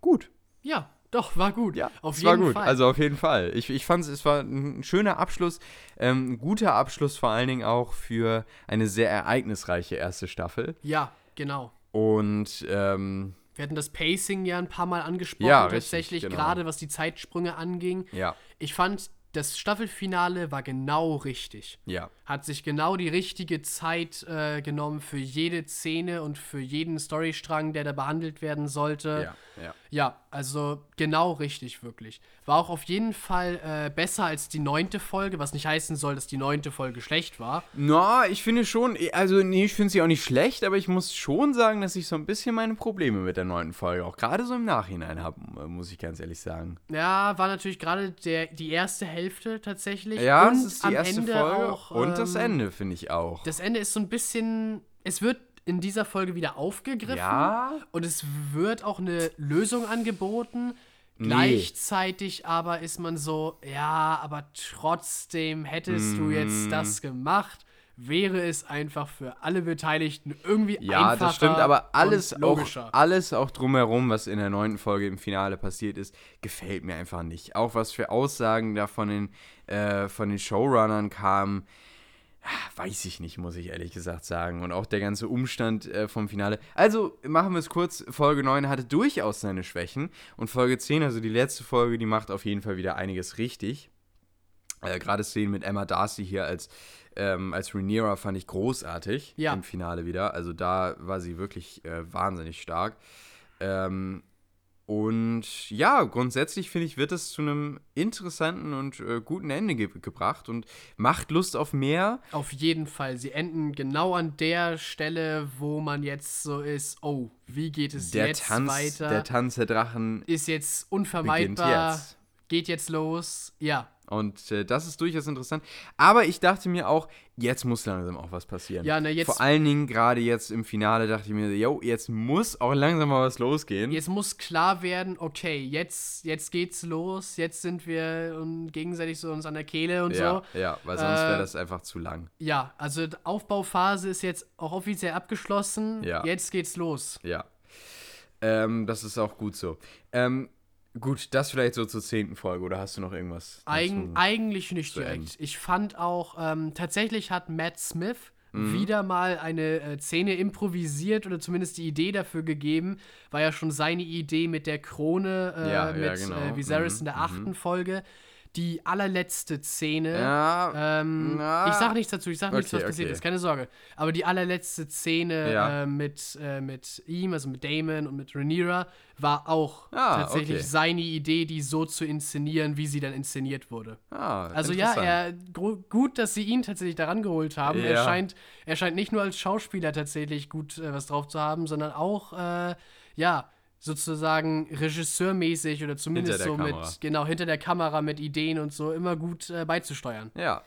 gut. Ja, doch, war gut. Ja, auf es jeden war gut. Fall. Also auf jeden Fall. Ich, ich fand es, es war ein schöner Abschluss, ähm, ein guter Abschluss vor allen Dingen auch für eine sehr ereignisreiche erste Staffel. ja, genau. Und ähm, Wir hatten das Pacing ja ein paar Mal angesprochen, Ja, richtig, tatsächlich, genau. gerade was die Zeitsprünge anging. ja, Ich fand, das Staffelfinale war genau richtig. ja, Hat sich genau die richtige Zeit äh, genommen für jede Szene und für jeden Storystrang, der da behandelt werden sollte. ja, ja. Ja, also genau richtig, wirklich. War auch auf jeden Fall äh, besser als die neunte Folge, was nicht heißen soll, dass die neunte Folge schlecht war. Na, ich finde schon, also nee, ich finde sie auch nicht schlecht, aber ich muss schon sagen, dass ich so ein bisschen meine Probleme mit der neunten Folge auch gerade so im Nachhinein habe, muss ich ganz ehrlich sagen. Ja, war natürlich gerade die erste Hälfte tatsächlich. Ja, und es ist die erste Ende Folge auch, und das ähm, Ende, finde ich auch. Das Ende ist so ein bisschen. Es wird in dieser Folge wieder aufgegriffen. Ja. Und es wird auch eine Lösung angeboten. Nee. Gleichzeitig aber ist man so, ja, aber trotzdem hättest du Mm. jetzt das gemacht, wäre es einfach für alle Beteiligten irgendwie Ja, einfacher das stimmt, aber alles auch, alles auch drumherum, was in der neunten Folge im Finale passiert ist, gefällt mir einfach nicht. Auch was für Aussagen da von den, äh, von den Showrunnern kamen, weiß ich nicht, muss ich ehrlich gesagt sagen. Und auch der ganze Umstand äh, vom Finale. Also, machen wir es kurz. Folge 9 hatte durchaus seine Schwächen. Und Folge 10, also die letzte Folge, die macht auf jeden Fall wieder einiges richtig. Äh, Gerade Szenen mit Emma Darcy hier als, ähm, als Rhaenyra fand ich großartig Ja. im Finale wieder. Also da war sie wirklich äh, wahnsinnig stark. Ähm, und ja, grundsätzlich finde ich, wird es zu einem interessanten und äh, guten Ende ge gebracht und macht Lust auf mehr. Auf jeden Fall. Sie enden genau an der Stelle, wo man jetzt so ist, oh, wie geht es Der jetzt Tanz, weiter? der Tanz der Drachen ist jetzt unvermeidbar. jetzt. Geht jetzt los. Ja. Und äh, das ist durchaus interessant. Aber ich dachte mir auch, jetzt muss langsam auch was passieren. Ja, ne, jetzt- Vor allen Dingen gerade jetzt im Finale dachte ich mir, yo, jetzt muss auch langsam mal was losgehen. Jetzt muss klar werden, okay, jetzt, jetzt geht's los, jetzt sind wir um, gegenseitig so uns an der Kehle und ja, so. ja, weil sonst wäre Äh, das einfach zu lang. Ja, also die Aufbauphase ist jetzt auch offiziell abgeschlossen. Ja. Jetzt geht's los. Ja. Ähm, das ist auch gut so. Ähm, gut, das vielleicht so zur zehnten Folge, oder hast du noch irgendwas? Eig eigentlich nicht direkt. Ich fand auch, ähm, tatsächlich hat Matt Smith Mhm. wieder mal eine äh, Szene improvisiert oder zumindest die Idee dafür gegeben. War ja schon seine Idee mit der Krone äh, Ja, ja, mit genau. äh, Viserys Mhm, in der achten Folge. Die allerletzte Szene. Ja, Ähm, na. ich sag nichts dazu, ich sag nichts, Okay, was passiert okay. ist, keine Sorge. Aber die allerletzte Szene Ja. äh, mit, äh, mit ihm, also mit Damon und mit Rhaenyra, war auch Ah, tatsächlich okay. seine Idee, die so zu inszenieren, wie sie dann inszeniert wurde. ah, Also ja, er gut, dass sie ihn tatsächlich daran geholt haben. Er Ja. scheint, er scheint nicht nur als Schauspieler tatsächlich gut äh, was drauf zu haben, sondern auch äh, ja sozusagen regisseurmäßig oder zumindest so der mit Kamera. genau hinter der Kamera mit Ideen und so immer gut äh, beizusteuern. Ja,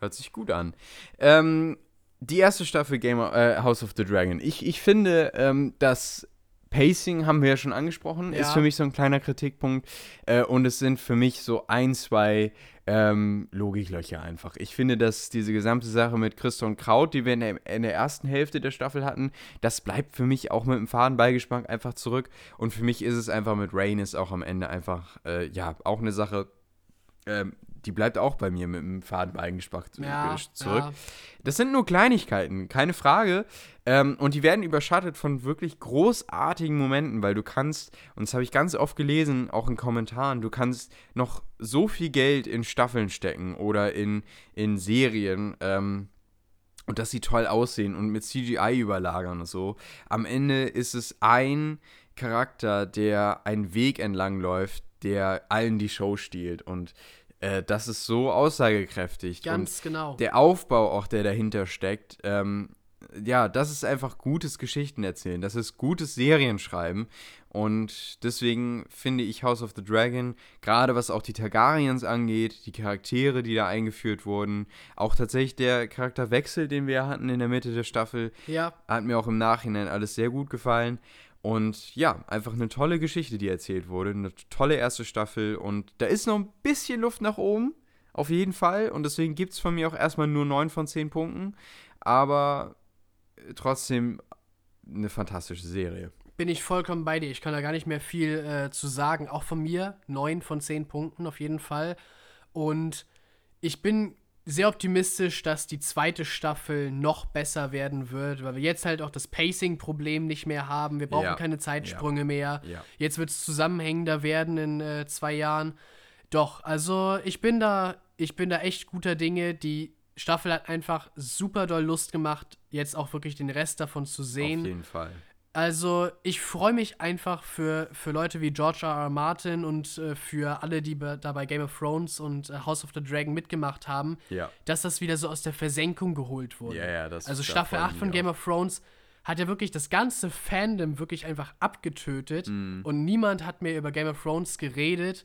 hört sich gut an. Ähm, die erste Staffel Game of, äh, House of the Dragon. Ich, ich finde, ähm, das Pacing haben wir ja schon angesprochen, Ja. ist für mich so ein kleiner Kritikpunkt. Äh, und es sind für mich so ein, zwei ähm, Logiklöcher einfach. Ich finde, dass diese gesamte Sache mit Christa und Kraut, die wir in der, in der ersten Hälfte der Staffel hatten, das bleibt für mich auch mit dem Fadenbeigeschmack einfach zurück. Und für mich ist es einfach mit Rhaenys auch am Ende einfach, äh, ja, auch eine Sache, ähm, die bleibt auch bei mir mit dem Fadenbeigeschmack Ja, zurück. ja. Das sind nur Kleinigkeiten, keine Frage. Ähm, und die werden überschattet von wirklich großartigen Momenten, weil du kannst, und das habe ich ganz oft gelesen, auch in Kommentaren, du kannst noch so viel Geld in Staffeln stecken oder in, in Serien. Ähm, und dass sie toll aussehen und mit CGI überlagern und so. Am Ende ist es ein Charakter, der einen Weg entlang läuft, der allen die Show stiehlt. Und äh, das ist so aussagekräftig. Ganz und genau. der Aufbau auch, der dahinter steckt, ähm, ja, das ist einfach gutes Geschichten erzählen. Das ist gutes Serienschreiben. Und deswegen finde ich House of the Dragon, gerade was auch die Targaryens angeht, die Charaktere, die da eingeführt wurden, auch tatsächlich der Charakterwechsel, den wir hatten in der Mitte der Staffel, ja, hat mir auch im Nachhinein alles sehr gut gefallen. Und ja, einfach eine tolle Geschichte, die erzählt wurde. Eine tolle erste Staffel. Und da ist noch ein bisschen Luft nach oben. Auf jeden Fall. Und deswegen gibt es von mir auch erstmal nur 9 von 10 Punkten. Aber trotzdem eine fantastische Serie. bin ich vollkommen bei dir. Ich kann da gar nicht mehr viel äh, zu sagen. Auch von mir, neun von zehn Punkten auf jeden Fall. Und ich bin sehr optimistisch, dass die zweite Staffel noch besser werden wird, weil wir jetzt halt auch das Pacing-Problem nicht mehr haben. Wir brauchen Ja. keine Zeitsprünge mehr. Ja. Jetzt wird es zusammenhängender werden in äh, zwei Jahren. Doch, also ich bin da, ich bin da echt guter Dinge. Die Staffel hat einfach super doll Lust gemacht, jetzt auch wirklich den Rest davon zu sehen. Auf jeden Fall. Also, ich freue mich einfach für, für Leute wie George R. R. Martin und äh, für alle, die bei, da bei Game of Thrones und äh, House of the Dragon mitgemacht haben, Ja. dass das wieder so aus der Versenkung geholt wurde. Ja, ja, das also, Staffel freuen 8 von Game auch. of Thrones hat ja wirklich das ganze Fandom wirklich einfach abgetötet Mhm. und niemand hat mehr über Game of Thrones geredet.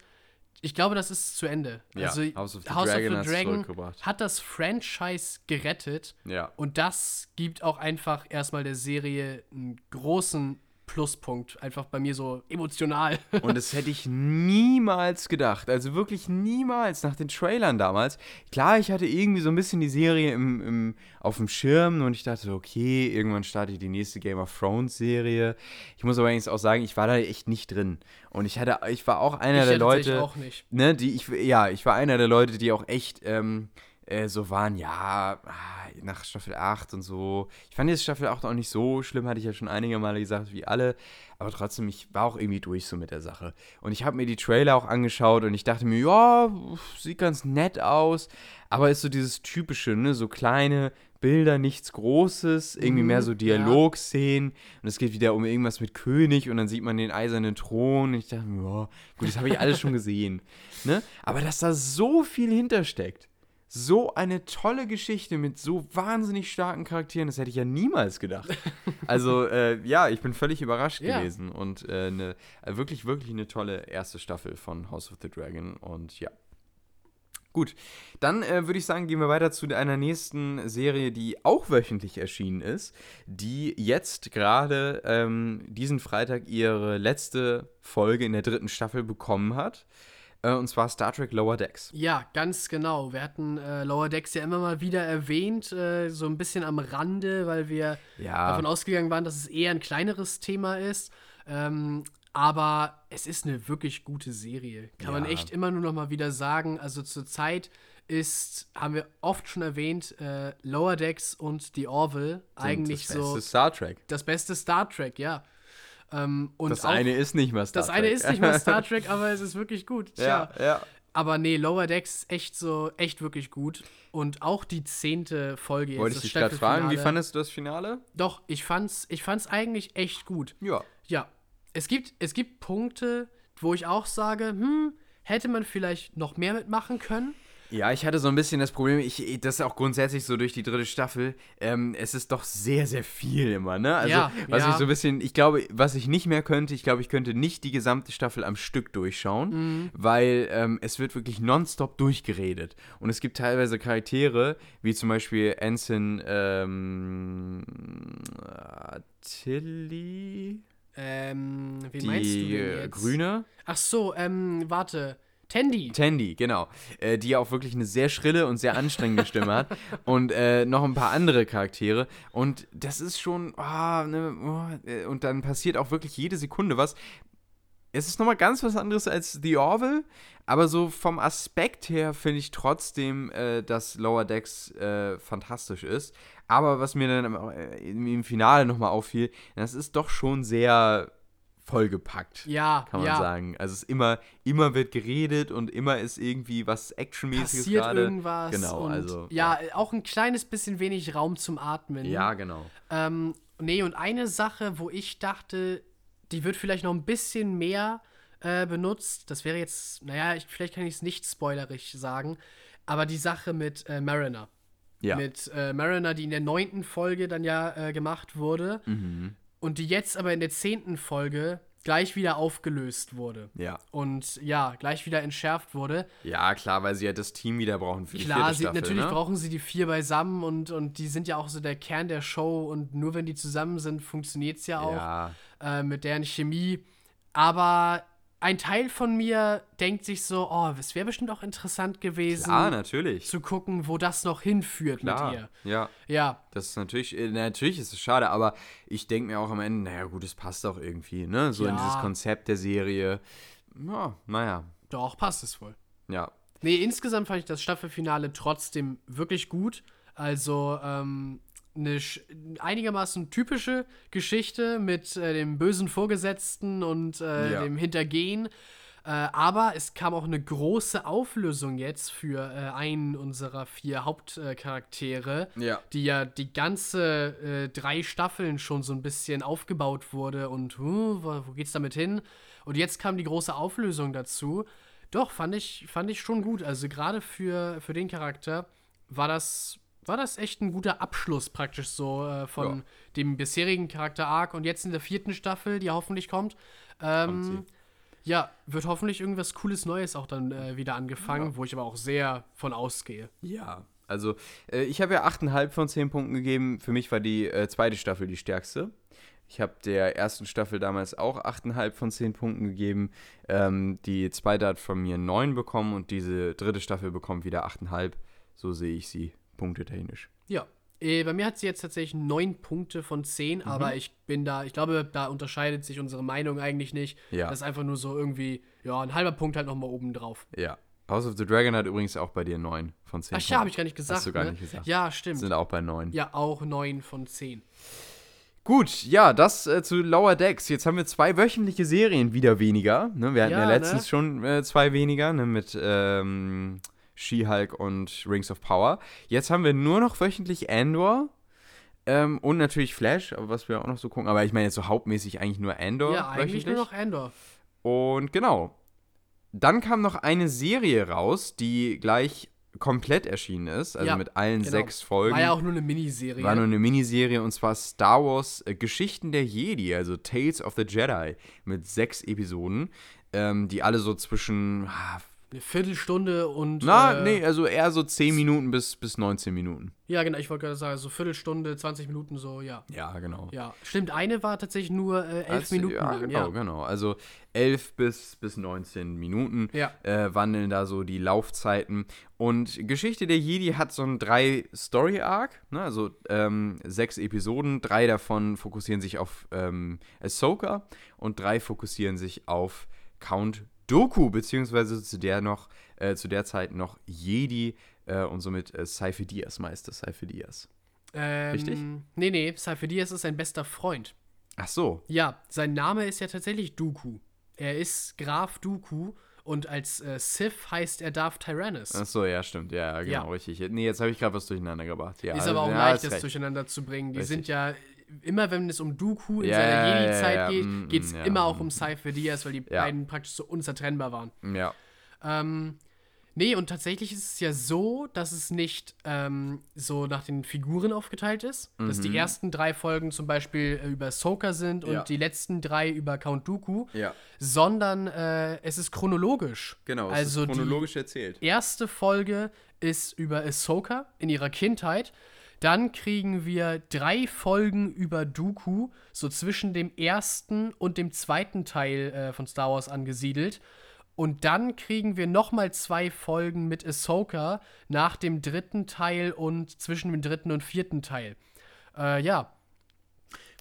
Ich glaube, das ist zu Ende. Ja, also, House of the Dragon hat's zurückgebracht. hat das Franchise gerettet. Ja. Und das gibt auch einfach erstmal der Serie einen großen Pluspunkt. Einfach bei mir so emotional. Und das hätte ich niemals gedacht. Also wirklich niemals nach den Trailern damals. Klar, ich hatte irgendwie so ein bisschen die Serie im, im, auf dem Schirm und ich dachte, okay, irgendwann starte ich die nächste Game of Thrones Serie. Ich muss aber allerdings auch sagen, ich war da echt nicht drin. Und ich hatte, ich war auch einer Ich der Leute, auch nicht. ne, die ich, ja, ich war einer der Leute, die auch echt ähm, äh, so waren, ja, ah, nach Staffel 8 und so. Ich fand jetzt Staffel 8 auch nicht so schlimm, hatte ich ja schon einige Male gesagt, wie alle. Aber trotzdem, ich war auch irgendwie durch so mit der Sache. Und ich habe mir die Trailer auch angeschaut und ich dachte mir, ja, sieht ganz nett aus. Aber ist so dieses typische, ne, so kleine Bilder, nichts Großes, irgendwie Mhm, mehr so. Dialogszenen. Und es geht wieder um irgendwas mit König und dann sieht man den eisernen Thron. Und ich dachte mir, ja, gut, das habe ich alles schon gesehen. Ne? Aber dass da so viel hintersteckt. So eine tolle Geschichte mit so wahnsinnig starken Charakteren, das hätte ich ja niemals gedacht. Also, äh, ja, ich bin völlig überrascht Ja. gewesen. Und äh, eine, äh, wirklich, wirklich eine tolle erste Staffel von House of the Dragon. Und ja. Gut, dann äh, würde ich sagen, gehen wir weiter zu einer nächsten Serie, die auch wöchentlich erschienen ist, die jetzt gerade ähm, diesen Freitag ihre letzte Folge in der dritten Staffel bekommen hat. Äh, und zwar Star Trek Lower Decks. Ja, ganz genau. Wir hatten äh, Lower Decks ja immer mal wieder erwähnt, äh, so ein bisschen am Rande, weil wir Ja. davon ausgegangen waren, dass es eher ein kleineres Thema ist. Ähm, aber es ist eine wirklich gute Serie. Kann man Ja. echt immer nur noch mal wieder sagen. Also zurzeit ist, haben wir oft schon erwähnt, äh, Lower Decks und The Orville eigentlich das so beste Star Trek. das beste Star Trek, ja. Ähm, und Das auch, eine ist nicht mal Star das Trek. eine ist nicht mal Star Trek, aber es ist wirklich gut. Tja. ja, ja. Aber nee, Lower Decks ist echt so, echt wirklich gut. Und auch die zehnte Folge Wollte ich das dich gerade fragen, wie fandest du das Finale? Doch, ich fand's, ich fand's eigentlich echt gut. Ja. Ja, es gibt, es gibt Punkte, wo ich auch sage, hm, hätte man vielleicht noch mehr mitmachen können. Ja, ich hatte so ein bisschen das Problem, ich, das ist auch grundsätzlich so durch die dritte Staffel, ähm, es ist doch sehr, sehr viel immer, ne? Also, Ja, was ja. ich so ein bisschen, ich glaube, was ich nicht mehr könnte, ich glaube, ich könnte nicht die gesamte Staffel am Stück durchschauen, Mhm. weil ähm, es wird wirklich nonstop durchgeredet. Und es gibt teilweise Charaktere, wie zum Beispiel Ensign, ähm, äh, Tilly, Ähm, wen die meinst du denn äh, jetzt? Grüne. Ach so, ähm, warte. Tandy. Tandy, genau. Äh, die ja auch wirklich eine sehr schrille und sehr anstrengende Stimme hat. Und äh, noch ein paar andere Charaktere. Und das ist schon. ah, ne, oh, und dann passiert auch wirklich jede Sekunde was. Es ist nochmal ganz was anderes als The Orville, aber so vom Aspekt her finde ich trotzdem, äh, dass Lower Decks äh, fantastisch ist. Aber was mir dann am- äh, im im Finale nochmal auffiel, das ist doch schon sehr vollgepackt Ja, kann man ja. sagen. Also es ist immer, immer wird geredet und immer ist irgendwie was Actionmäßiges Passiert gerade. irgendwas. Genau, und also Ja, auch ein kleines bisschen wenig Raum zum Atmen. Ja, genau. Ähm, nee, und eine Sache, wo ich dachte, die wird vielleicht noch ein bisschen mehr äh, benutzt, das wäre jetzt, naja, ich, vielleicht kann ich es nicht spoilerig sagen, aber die Sache mit äh, Mariner. Ja. Mit äh, Mariner, die in der neunten Folge dann ja äh, gemacht wurde Mhm. Und die jetzt aber in der zehnten Folge gleich wieder aufgelöst wurde. Ja. Und ja, gleich wieder entschärft wurde. Ja, klar, weil sie ja das Team wieder brauchen für die Klar, vierte sie, Staffel, natürlich ne? brauchen sie die vier beisammen und, und die sind ja auch so der Kern der Show und nur wenn die zusammen sind, funktioniert es ja auch Ja, äh, mit deren Chemie. Aber ein Teil von mir denkt sich so, oh, es wäre bestimmt auch interessant gewesen, klar, natürlich. zu gucken, wo das noch hinführt mit Klar, ihr. ja. Ja, Das ist natürlich, äh, natürlich ist es schade, aber ich denke mir auch am Ende, naja gut, es passt auch irgendwie, ne? So in Ja. dieses Konzept der Serie. Ja, naja, doch, passt es wohl. ja. Nee, insgesamt fand ich das Staffelfinale trotzdem wirklich gut. Also, ähm, eine einigermaßen typische Geschichte mit äh, dem bösen Vorgesetzten und äh, Ja. dem Hintergehen. Äh, aber es kam auch eine große Auflösung jetzt für äh, einen unserer vier Hauptcharaktere, Ja. die ja die ganze äh, drei Staffeln schon so ein bisschen aufgebaut wurde und huh, wo, wo geht's damit hin? Und jetzt kam die große Auflösung dazu. Doch, fand ich, fand ich schon gut. Also gerade für, für den Charakter war das, war das echt ein guter Abschluss praktisch so äh, von Ja. dem bisherigen Charakter Arc und jetzt in der vierten Staffel, die hoffentlich kommt. Kommt Ähm, ja, wird hoffentlich irgendwas Cooles Neues auch dann äh, wieder angefangen, wo ich aber auch sehr von ausgehe. Ja, also äh, ich habe ja 8,5 von 10 Punkten gegeben. Für mich war die äh, zweite Staffel die stärkste. Ich habe der ersten Staffel damals auch 8,5 von 10 Punkten gegeben. Ähm, die zweite hat von mir 9 bekommen und diese dritte Staffel bekommt wieder 8,5. So sehe ich sie punktetechnisch. Ja. Äh, bei mir hat sie jetzt tatsächlich 9 Punkte von 10, Mhm. aber ich bin da, ich glaube, da unterscheidet sich unsere Meinung eigentlich nicht. Ja. Das ist einfach nur so irgendwie, ja, ein halber Punkt halt nochmal oben drauf. Ja. House of the Dragon hat übrigens auch bei dir 9 von 10. Ach ja, habe ich gar nicht gesagt. Hast du gar ne? nicht gesagt. Ja, stimmt. Sind auch bei 9. Ja, auch 9 von 10. Gut, ja, das äh, zu Lower Decks. Jetzt haben wir zwei wöchentliche Serien wieder weniger. Ne? Wir hatten ja, Ja, letztens ne? schon äh, zwei weniger, ne? mit ähm, She-Hulk und Rings of Power. Jetzt haben wir nur noch wöchentlich Andor ähm, und natürlich Flash, aber was wir auch noch so gucken. Aber ich meine jetzt so hauptmäßig eigentlich nur Andor. ja, eigentlich nur noch Andor. Und genau. Dann kam noch eine Serie raus, die gleich komplett erschienen ist, also Ja, mit allen genau. sechs Folgen. War ja auch nur eine Miniserie. War nur eine Miniserie und zwar Star Wars äh, Geschichten der Jedi, also Tales of the Jedi, mit sechs Episoden, ähm, die alle so zwischen. Eine Viertelstunde und. Na, äh, nee, also eher so 10 Minuten bis, bis 19 Minuten. Ja, genau, ich wollte gerade sagen, so Viertelstunde, 20 Minuten, so, ja. Ja, genau. Ja, stimmt, eine war tatsächlich nur äh, elf Also, Minuten ja, lang. genau, ja. genau. Also 11 bis, bis 19 Minuten Ja. äh, wandeln da so die Laufzeiten. Und Geschichte der Jedi hat so einen drei Story-Arc, ne? also ähm, sechs Episoden. Drei davon fokussieren sich auf ähm, Ahsoka und drei fokussieren sich auf Count Doku, beziehungsweise zu der noch, äh, zu der Zeit noch Jedi äh, und somit äh, Seife Diaz, Meister Seife Diaz. Ähm, Richtig? Nee, nee, Cypher Diaz ist sein bester Freund. Ach so, Ja, sein Name ist ja tatsächlich Dooku. Er ist Graf Dooku und als äh, Sith heißt er Darth Tyrannus. ach so, ja, stimmt, ja, genau, Ja. richtig. Nee, jetzt habe ich gerade was durcheinander gebracht. Ja, ist aber auch ja, leicht, das recht. durcheinander zu bringen. Die Richtig. sind ja, immer wenn es um Dooku in Ja, seiner Jedi-Zeit ja, ja, geht, mm, geht es mm, immer auch um Cypher Diaz, weil die beiden praktisch so unzertrennbar waren. Ja. Ähm, nee, und tatsächlich ist es ja so, dass es nicht ähm, so nach den Figuren aufgeteilt ist. Dass die ersten drei Folgen zum Beispiel äh, über Ahsoka sind und Mhm. Die letzten drei über Count Dooku, Ja, sondern äh, es ist chronologisch. genau. es also ist chronologisch erzählt. die erste Folge ist über Ahsoka in ihrer Kindheit. Dann kriegen wir drei Folgen über Dooku, so zwischen dem ersten und dem zweiten Teil äh, von Star Wars angesiedelt. Und dann kriegen wir nochmal zwei Folgen mit Ahsoka nach dem dritten Teil und zwischen dem dritten und vierten Teil. Äh, ja,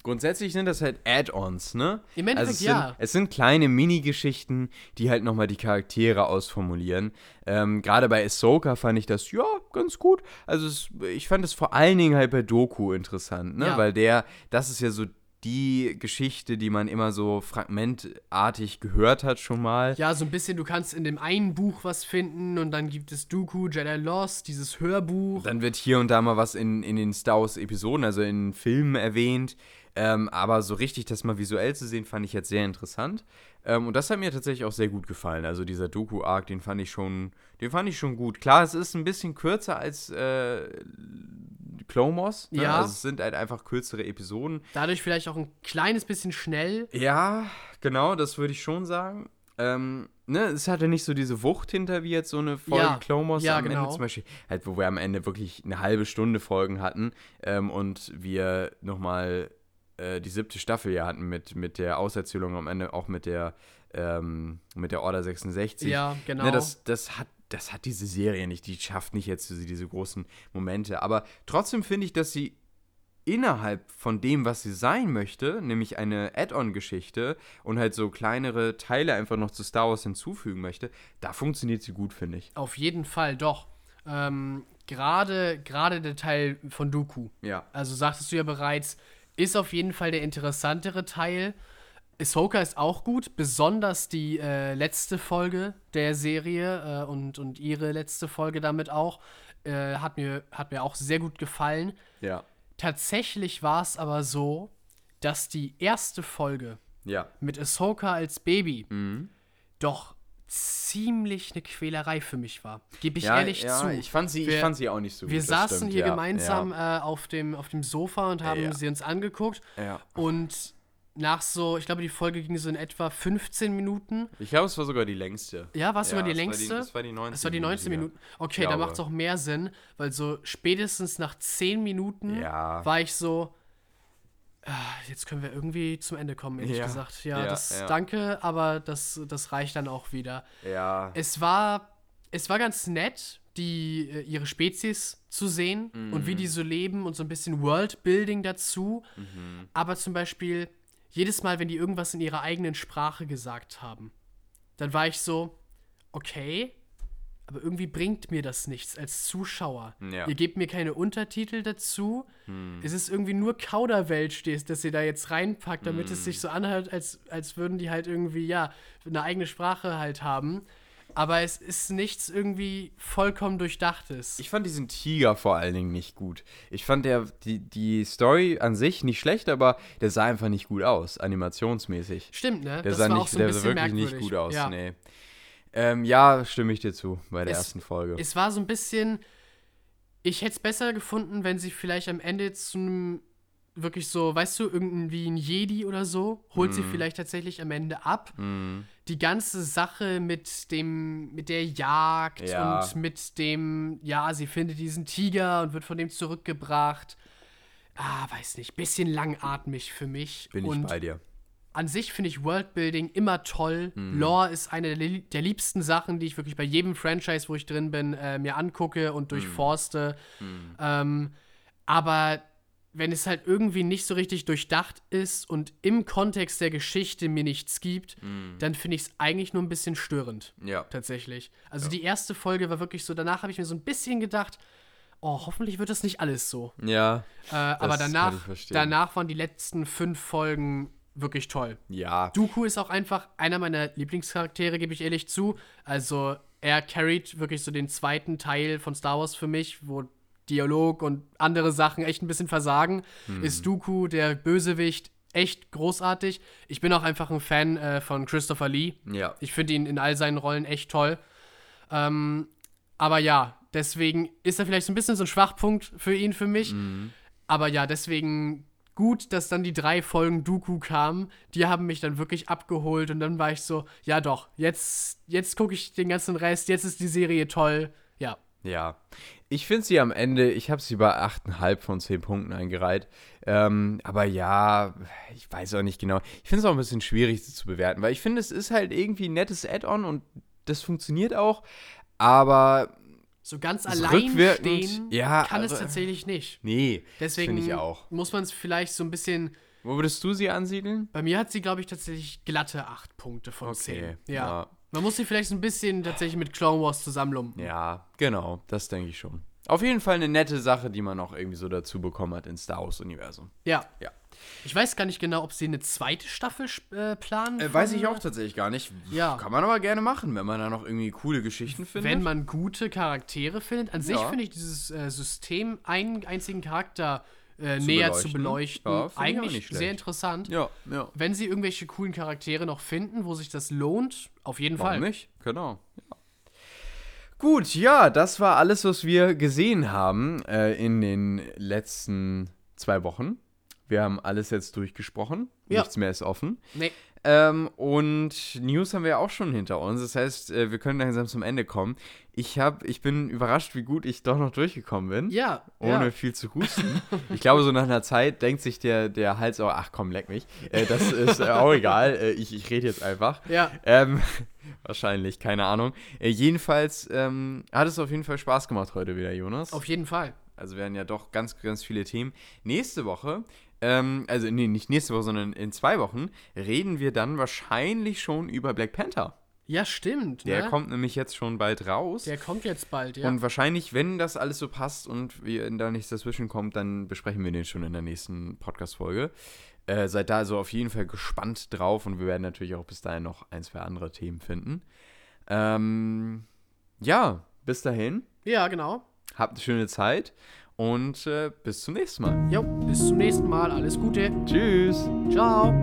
Grundsätzlich sind das halt Add-ons, ne? Im Endeffekt also es ja. Sind, es sind kleine Mini-Geschichten, die halt nochmal die Charaktere ausformulieren. Ähm, Gerade bei Ahsoka fand ich das, ja, ganz gut. Also es, ich fand es vor allen Dingen halt bei Doku interessant, ne? Ja. Weil der, das ist ja so die Geschichte, die man immer so fragmentartig gehört hat schon mal. ja, so ein bisschen, du kannst in dem einen Buch was finden und dann gibt es Dooku, Jedi Lost, dieses Hörbuch. Dann wird hier und da mal was in, in den Star Wars-Episoden, also in Filmen erwähnt. Ähm, aber so richtig das mal visuell zu sehen, fand ich jetzt sehr interessant. Ähm, und das hat mir tatsächlich auch sehr gut gefallen. Also dieser Doku-Arc, den fand ich schon, den fand ich schon gut. Klar, es ist ein bisschen kürzer als äh, Wars. Ne? Ja. Also es sind halt einfach kürzere Episoden. Dadurch vielleicht auch ein kleines bisschen schnell. Ja, genau, das würde ich schon sagen. Ähm, ne, es hatte nicht so diese Wucht hinter wie jetzt so eine Folge Ja, Wars ja, am genau. Ende zum Beispiel, halt, wo wir am Ende wirklich eine halbe Stunde Folgen hatten ähm, und wir nochmal äh, die siebte Staffel ja hatten mit, mit der Auserzählung am Ende auch mit der ähm, mit der Order 66. Ja, genau. Ne, das, das, hat, das hat diese Serie nicht, die schafft nicht jetzt diese, diese großen Momente. Aber trotzdem finde ich, dass sie innerhalb von dem, was sie sein möchte, nämlich eine Add-on-Geschichte und halt so kleinere Teile einfach noch zu Star Wars hinzufügen möchte, da funktioniert sie gut, finde ich. Auf jeden Fall, doch. Ähm, Gerade gerade der Teil von Dooku. Ja. Also sagtest du ja bereits, ist auf jeden Fall der interessantere Teil. Ahsoka ist auch gut, besonders die äh, letzte Folge der Serie äh, und, und ihre letzte Folge damit auch. Äh, hat, mir, hat mir auch sehr gut gefallen. Ja. Tatsächlich war es aber so, dass die erste Folge Ja. mit Ahsoka als Baby Mhm. doch ziemlich eine Quälerei für mich war. Gebe ich ja, ehrlich ja, zu. Ich fand, sie, ich Wir- fand sie auch nicht so gut. Wir saßen stimmt, hier ja, gemeinsam äh, auf, dem, auf dem Sofa und haben sie uns angeguckt. Und nach so, ich glaube, die Folge ging so in etwa 15 Minuten. Ich glaube, es war sogar die längste. Ja, war es sogar die es war längste? Das war die 19 Das war die 19 Minuten. Okay, da macht es auch mehr Sinn, weil so spätestens nach 10 Minuten Ja. war ich so, Jetzt können wir irgendwie zum Ende kommen, ehrlich Ja. gesagt. Ja, Ja, das ja. danke, aber das, das reicht dann auch wieder. Ja. Es war, es war ganz nett, die, äh, ihre Spezies zu sehen und wie die so leben und so ein bisschen Worldbuilding dazu. Aber zum Beispiel, jedes Mal, wenn die irgendwas in ihrer eigenen Sprache gesagt haben, dann war ich so, okay, aber irgendwie bringt mir das nichts als Zuschauer. Ja. Ihr gebt mir keine Untertitel dazu. Es ist irgendwie nur Kauderwelsch, das das ihr da jetzt reinpackt, damit es sich so anhört, als, als würden die halt irgendwie, ja, eine eigene Sprache halt haben. Aber es ist nichts irgendwie vollkommen Durchdachtes. Ich fand diesen Tiger vor allen Dingen nicht gut. Ich fand der, die, die Story an sich nicht schlecht, aber der sah einfach nicht gut aus, animationsmäßig. Stimmt, ne? Der sah, nicht, der sah wirklich nicht gut aus, ja. nee. Ähm, ja, stimme ich dir zu bei der Es- ersten Folge. Es war so ein bisschen. Ich hätte es besser gefunden, wenn sie vielleicht am Ende zu einem wirklich so, weißt du, irgendwie ein Jedi oder so, holt Mhm. sie vielleicht tatsächlich am Ende ab. Die ganze Sache mit dem, mit der Jagd Ja. und mit dem, ja, sie findet diesen Tiger und wird von dem zurückgebracht. Ah, weiß nicht, bisschen langatmig für mich. Bin ich und bei dir. An sich finde ich Worldbuilding immer toll. Mhm. Lore ist eine der, li- der liebsten Sachen, die ich wirklich bei jedem Franchise, wo ich drin bin, äh, mir angucke und durchforste. Mhm. Ähm, aber wenn es halt irgendwie nicht so richtig durchdacht ist und im Kontext der Geschichte mir nichts gibt, dann finde ich es eigentlich nur ein bisschen störend. Mhm. Ja. Tatsächlich. Also die erste Folge war wirklich so, danach habe ich mir so ein bisschen gedacht, oh, hoffentlich wird das nicht alles so. Ja. Äh, aber danach, danach waren die letzten fünf Folgen wirklich toll. Ja. Dooku ist auch einfach einer meiner Lieblingscharaktere, gebe ich ehrlich zu. Also er carried wirklich so den zweiten Teil von Star Wars für mich, wo Dialog und andere Sachen echt ein bisschen versagen. Ist Dooku, der Bösewicht, echt großartig. Ich bin auch einfach ein Fan äh, von Christopher Lee. Ja. Ich finde ihn in all seinen Rollen echt toll. Ähm, aber ja, deswegen ist er vielleicht so ein bisschen so ein Schwachpunkt für ihn, für mich. Aber ja, deswegen gut, dass dann die drei Folgen Dooku kamen. Die haben mich dann wirklich abgeholt und dann war ich so, ja doch, jetzt, jetzt gucke ich den ganzen Rest, jetzt ist die Serie toll. Ja. Ja. Ich finde sie am Ende, ich habe sie bei 8,5 von 10 Punkten eingereiht. Ähm, aber ja, ich weiß auch nicht genau. Ich finde es auch ein bisschen schwierig sie zu bewerten, weil ich finde, es ist halt irgendwie ein nettes Add-on und das funktioniert auch. Aber So ganz Das allein stehen ja, kann es tatsächlich nicht. nee, Deswegen ich auch. muss man es vielleicht so ein bisschen. Wo würdest du sie ansiedeln? Bei mir hat sie, glaube ich, tatsächlich glatte 8 Punkte von Okay, 10. Ja. ja. Man muss sie vielleicht so ein bisschen tatsächlich mit Clone Wars zusammenlumpen. Ja, genau, das denke ich schon. Auf jeden Fall eine nette Sache, die man noch irgendwie so dazu bekommen hat ins Star Wars-Universum. Ja. Ja. Ich weiß gar nicht genau, ob sie eine zweite Staffel äh, planen. Äh, weiß ich auch tatsächlich gar nicht. Ja. Kann man aber gerne machen, wenn man da noch irgendwie coole Geschichten findet. Wenn man gute Charaktere findet. An sich Ja. finde ich dieses äh, System, einen einzigen Charakter äh, näher zu beleuchten. beleuchten, Ja, finde ich auch eigentlich sehr interessant. ja, ja. Wenn sie irgendwelche coolen Charaktere noch finden, wo sich das lohnt, auf jeden Warum Fall. nicht? Genau. Ja. Gut, ja, das war alles, was wir gesehen haben äh, in den letzten zwei Wochen. Wir haben alles jetzt durchgesprochen. Ja. Nichts mehr ist offen. Nee. Ähm, und News haben wir auch schon hinter uns. Das heißt, äh, wir können langsam zum Ende kommen. Ich, hab, ich bin überrascht, wie gut ich doch noch durchgekommen bin. Ja. Ohne ja. viel zu husten. Ich glaube, so nach einer Zeit denkt sich der, der Hals auch, ach komm, leck mich. Äh, das ist äh, auch egal. Äh, ich ich rede jetzt einfach. Ja. Ähm, wahrscheinlich, keine Ahnung. Äh, jedenfalls ähm, hat es auf jeden Fall Spaß gemacht heute wieder, Jonas. Auf jeden Fall. Also werden ja doch ganz, ganz viele Themen. Nächste Woche, ähm, also nee, nicht nächste Woche, sondern in zwei Wochen, reden wir dann wahrscheinlich schon über Black Panther. Ja, stimmt. Der ne? kommt nämlich jetzt schon bald raus. Der kommt jetzt bald, ja. Und wahrscheinlich, wenn das alles so passt und wir, da nichts dazwischen kommt, dann besprechen wir den schon in der nächsten Podcast-Folge. Äh, seid da also auf jeden Fall gespannt drauf und wir werden natürlich auch bis dahin noch ein, zwei andere Themen finden. Ähm, ja, bis dahin, ja, genau. habt eine schöne Zeit und äh, bis zum nächsten Mal. Jo, bis zum nächsten Mal. Alles Gute. Tschüss. Ciao.